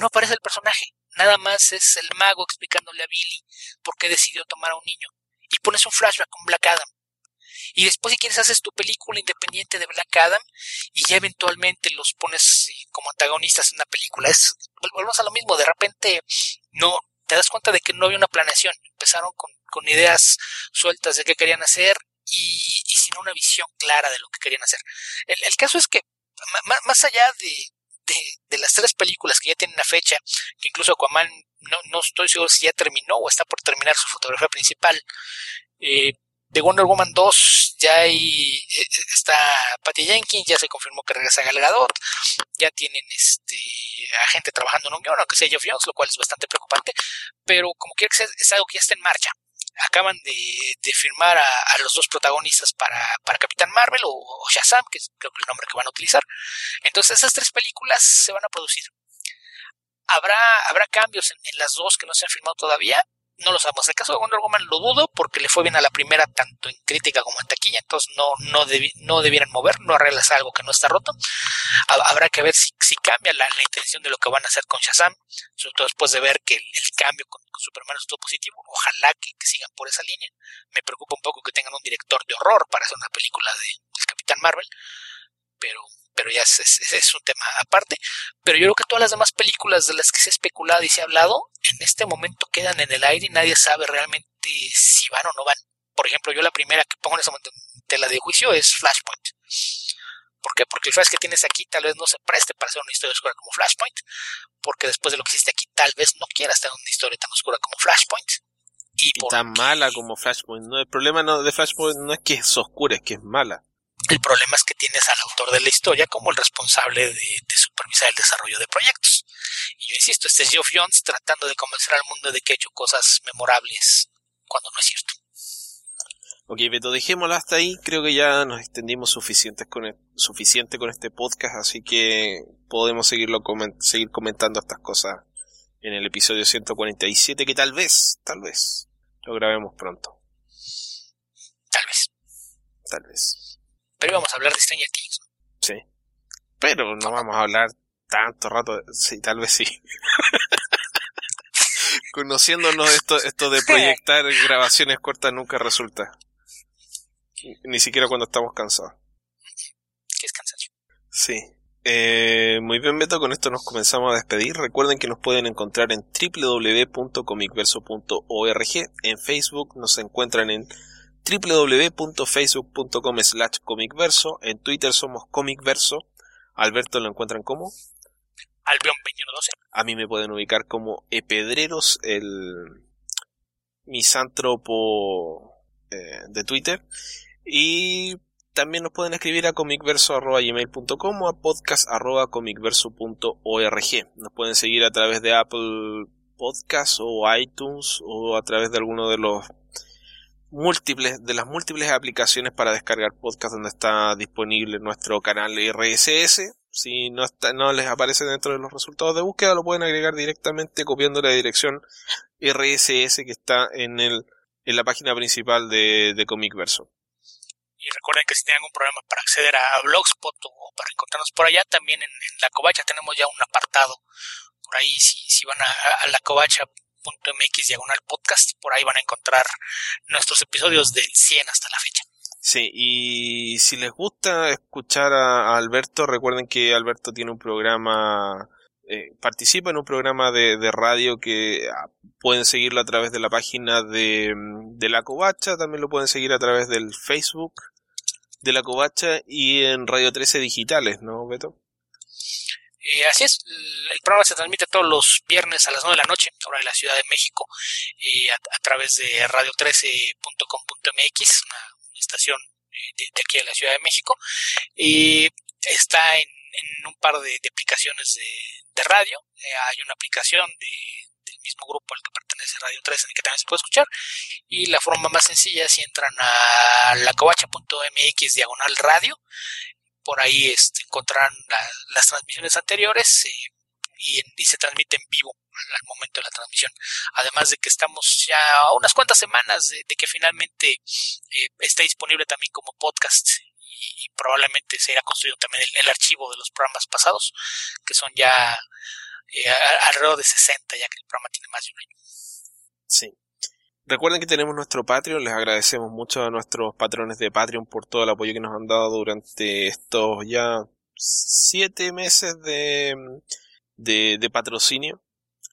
No aparece el personaje, nada más es el mago explicándole a Billy por qué decidió tomar a un niño. Y pones un flashback con Black Adam. Y después si quieres haces tu película independiente de Black Adam y ya eventualmente los pones eh, como antagonistas en una película. Es, volvemos a lo mismo, de repente no, te das cuenta de que no había una planeación. Empezaron con, con ideas sueltas de qué querían hacer y, sin una visión clara de lo que querían hacer. El, el caso es que, más allá de, de, las tres películas que ya tienen una fecha, que incluso Aquaman no, no estoy seguro si ya terminó o está por terminar su fotografía principal. Eh, de Wonder Woman 2 ya hay, eh, está Patty Jenkins, ya se confirmó que regresa Gal Gadot, ya tienen este a gente trabajando en un guion, aunque sea Jeff Jones, lo cual es bastante preocupante, pero como quiera que sea, es algo que ya está en marcha. Acaban de, firmar a, los dos protagonistas para, para Capitán Marvel o, Shazam, que es creo que el nombre que van a utilizar. Entonces esas tres películas se van a producir. Habrá, habrá cambios en, las dos que no se han filmado todavía, no lo sabemos. El caso de Wonder Woman lo dudo porque le fue bien a la primera tanto en crítica como en taquilla, entonces no, no, no debieran mover, no arreglas algo que no está roto. Habrá que ver si, si cambia la, intención de lo que van a hacer con Shazam, sobre todo después de ver que el, cambio con, Superman estuvo positivo. Ojalá que, sigan por esa línea. Me preocupa un poco que tengan un director de horror para hacer una película de, de Capitán Marvel, pero pero ya es, un tema aparte. Pero yo creo que todas las demás películas de las que se ha especulado y se ha hablado, en este momento quedan en el aire y nadie sabe realmente si van o no van. Por ejemplo, yo la primera que pongo en ese momento en tela de juicio es Flashpoint. ¿Por qué? Porque el flash que tienes aquí tal vez no se preste para hacer una historia oscura como Flashpoint, porque después de lo que hiciste aquí tal vez no quieras tener una historia tan oscura como Flashpoint. Y, tan mala como Flashpoint. No, el problema no, de Flashpoint no es que es oscura, es que es mala. El problema es que tienes al autor de la historia como el responsable de, supervisar el desarrollo de proyectos. Y yo insisto, este es Geoff Jones tratando de convencer al mundo de que ha hecho cosas memorables cuando no es cierto. Ok, Beto, dejémoslo hasta ahí. Creo que ya nos extendimos suficiente con, e, suficiente con este podcast, así que podemos seguirlo seguir comentando estas cosas en el episodio 147, que tal vez, tal vez, lo grabemos pronto. Tal vez. Tal vez. Pero íbamos a hablar de Stranger Things. Sí. Pero no vamos a hablar tanto rato. Sí, tal vez sí. Conociéndonos esto, esto de proyectar grabaciones cortas nunca resulta. Ni siquiera cuando estamos cansados. ¿Qué es cansancio? Sí. Eh, muy bien, Beto, con esto nos comenzamos a despedir. Recuerden que nos pueden encontrar en www.comicverso.org. En Facebook nos encuentran en www.facebook.com slash comicverso. En Twitter somos comicverso. Alberto lo encuentran como Albion2112. A mí me pueden ubicar como Epedreros, el misántropo eh, de Twitter. Y también nos pueden escribir a comicverso.gmail.com o a podcast.comicverso.org. Nos pueden seguir a través de Apple Podcasts o iTunes o a través de alguno de los múltiples, de las múltiples aplicaciones para descargar podcast donde está disponible nuestro canal RSS. Si no, está, no les aparece dentro de los resultados de búsqueda, lo pueden agregar directamente copiando la dirección RSS que está en, el, en la página principal de, de Comic Verso. Y recuerden que si tienen algún problema para acceder a Blogspot o para encontrarnos por allá, también en, La Covacha tenemos ya un apartado. Por ahí, si, van a, a La Covacha mx diagonal podcast. Por ahí van a encontrar nuestros episodios del 100 hasta la fecha. Sí, y si les gusta escuchar a, Alberto, recuerden que Alberto tiene un programa, eh, participa en un programa de, radio que ah, pueden seguirlo a través de la página de, de La Covacha, también lo pueden seguir a través del Facebook de La Covacha y en Radio 13 Digitales, ¿no, Beto? Eh, así es, el programa se transmite todos los viernes a las 9 de la noche, hora de la Ciudad de México, eh, a, través de radio13.com.mx, una, estación eh, de, aquí de la Ciudad de México. y está en, un par de, aplicaciones de, radio. hay una aplicación del mismo grupo al que pertenece Radio 13 en el que también se puede escuchar. Y la forma más sencilla, si entran a lacovacha.mx diagonal radio, por ahí este, encontrarán las transmisiones anteriores eh, y, se transmite en vivo al momento de la transmisión. Además de que estamos ya a unas cuantas semanas de, que finalmente eh, esté disponible también como podcast y, probablemente se irá construido también el, archivo de los programas pasados, que son ya eh, alrededor de 60, ya que el programa tiene más de un año. Sí. Recuerden que tenemos nuestro Patreon, les agradecemos mucho a nuestros patrones de Patreon por todo el apoyo que nos han dado durante estos ya siete meses de, de, patrocinio.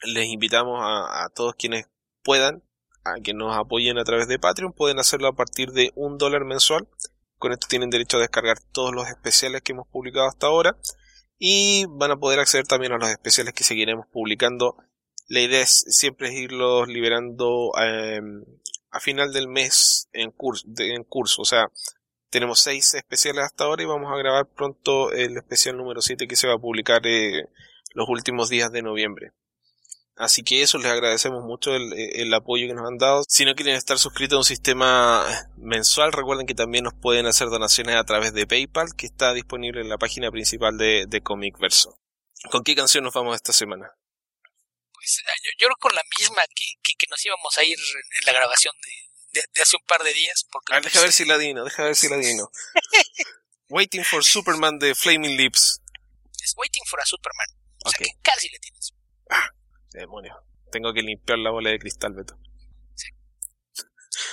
Les invitamos a, todos quienes puedan a que nos apoyen a través de Patreon, pueden hacerlo a partir de un dólar mensual. Con esto tienen derecho a descargar todos los especiales que hemos publicado hasta ahora y van a poder acceder también a los especiales que seguiremos publicando La idea es siempre irlos liberando em, a final del mes en curso, en curso. O sea, tenemos seis especiales hasta ahora y vamos a grabar pronto el especial número 7 que se va a publicar eh, los últimos días de noviembre. Así que eso, les agradecemos mucho el, apoyo que nos han dado. Si no quieren estar suscritos a un sistema mensual, recuerden que también nos pueden hacer donaciones a través de PayPal, que está disponible en la página principal de, de Comic Verso. ¿Con qué canción nos vamos esta semana? Yo, creo con la misma que, que, nos íbamos a ir en la grabación de, de, hace un par de días. Porque a ver, deja ver si la dino, deja ver si la dino. Waiting for Superman de Flaming Lips. Es Waiting for a Superman. O sea que casi le tienes. Ah, demonio. Tengo que limpiar la bola de cristal, Beto. Sí.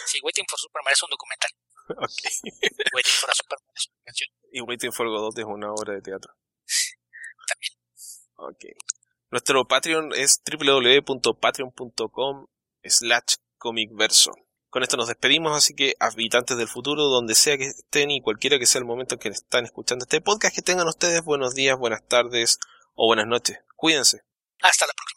Sí, Waiting for Superman es un documental. ok. Waiting for a Superman es una canción. Y Waiting for Godot es una obra de teatro. También. Ok. Nuestro Patreon es www.patreon.com slash comicverso. Con esto nos despedimos, así que habitantes del futuro, donde sea que estén y cualquiera que sea el momento en que están escuchando este podcast, que tengan ustedes buenos días, buenas tardes o buenas noches. Cuídense. Hasta la próxima.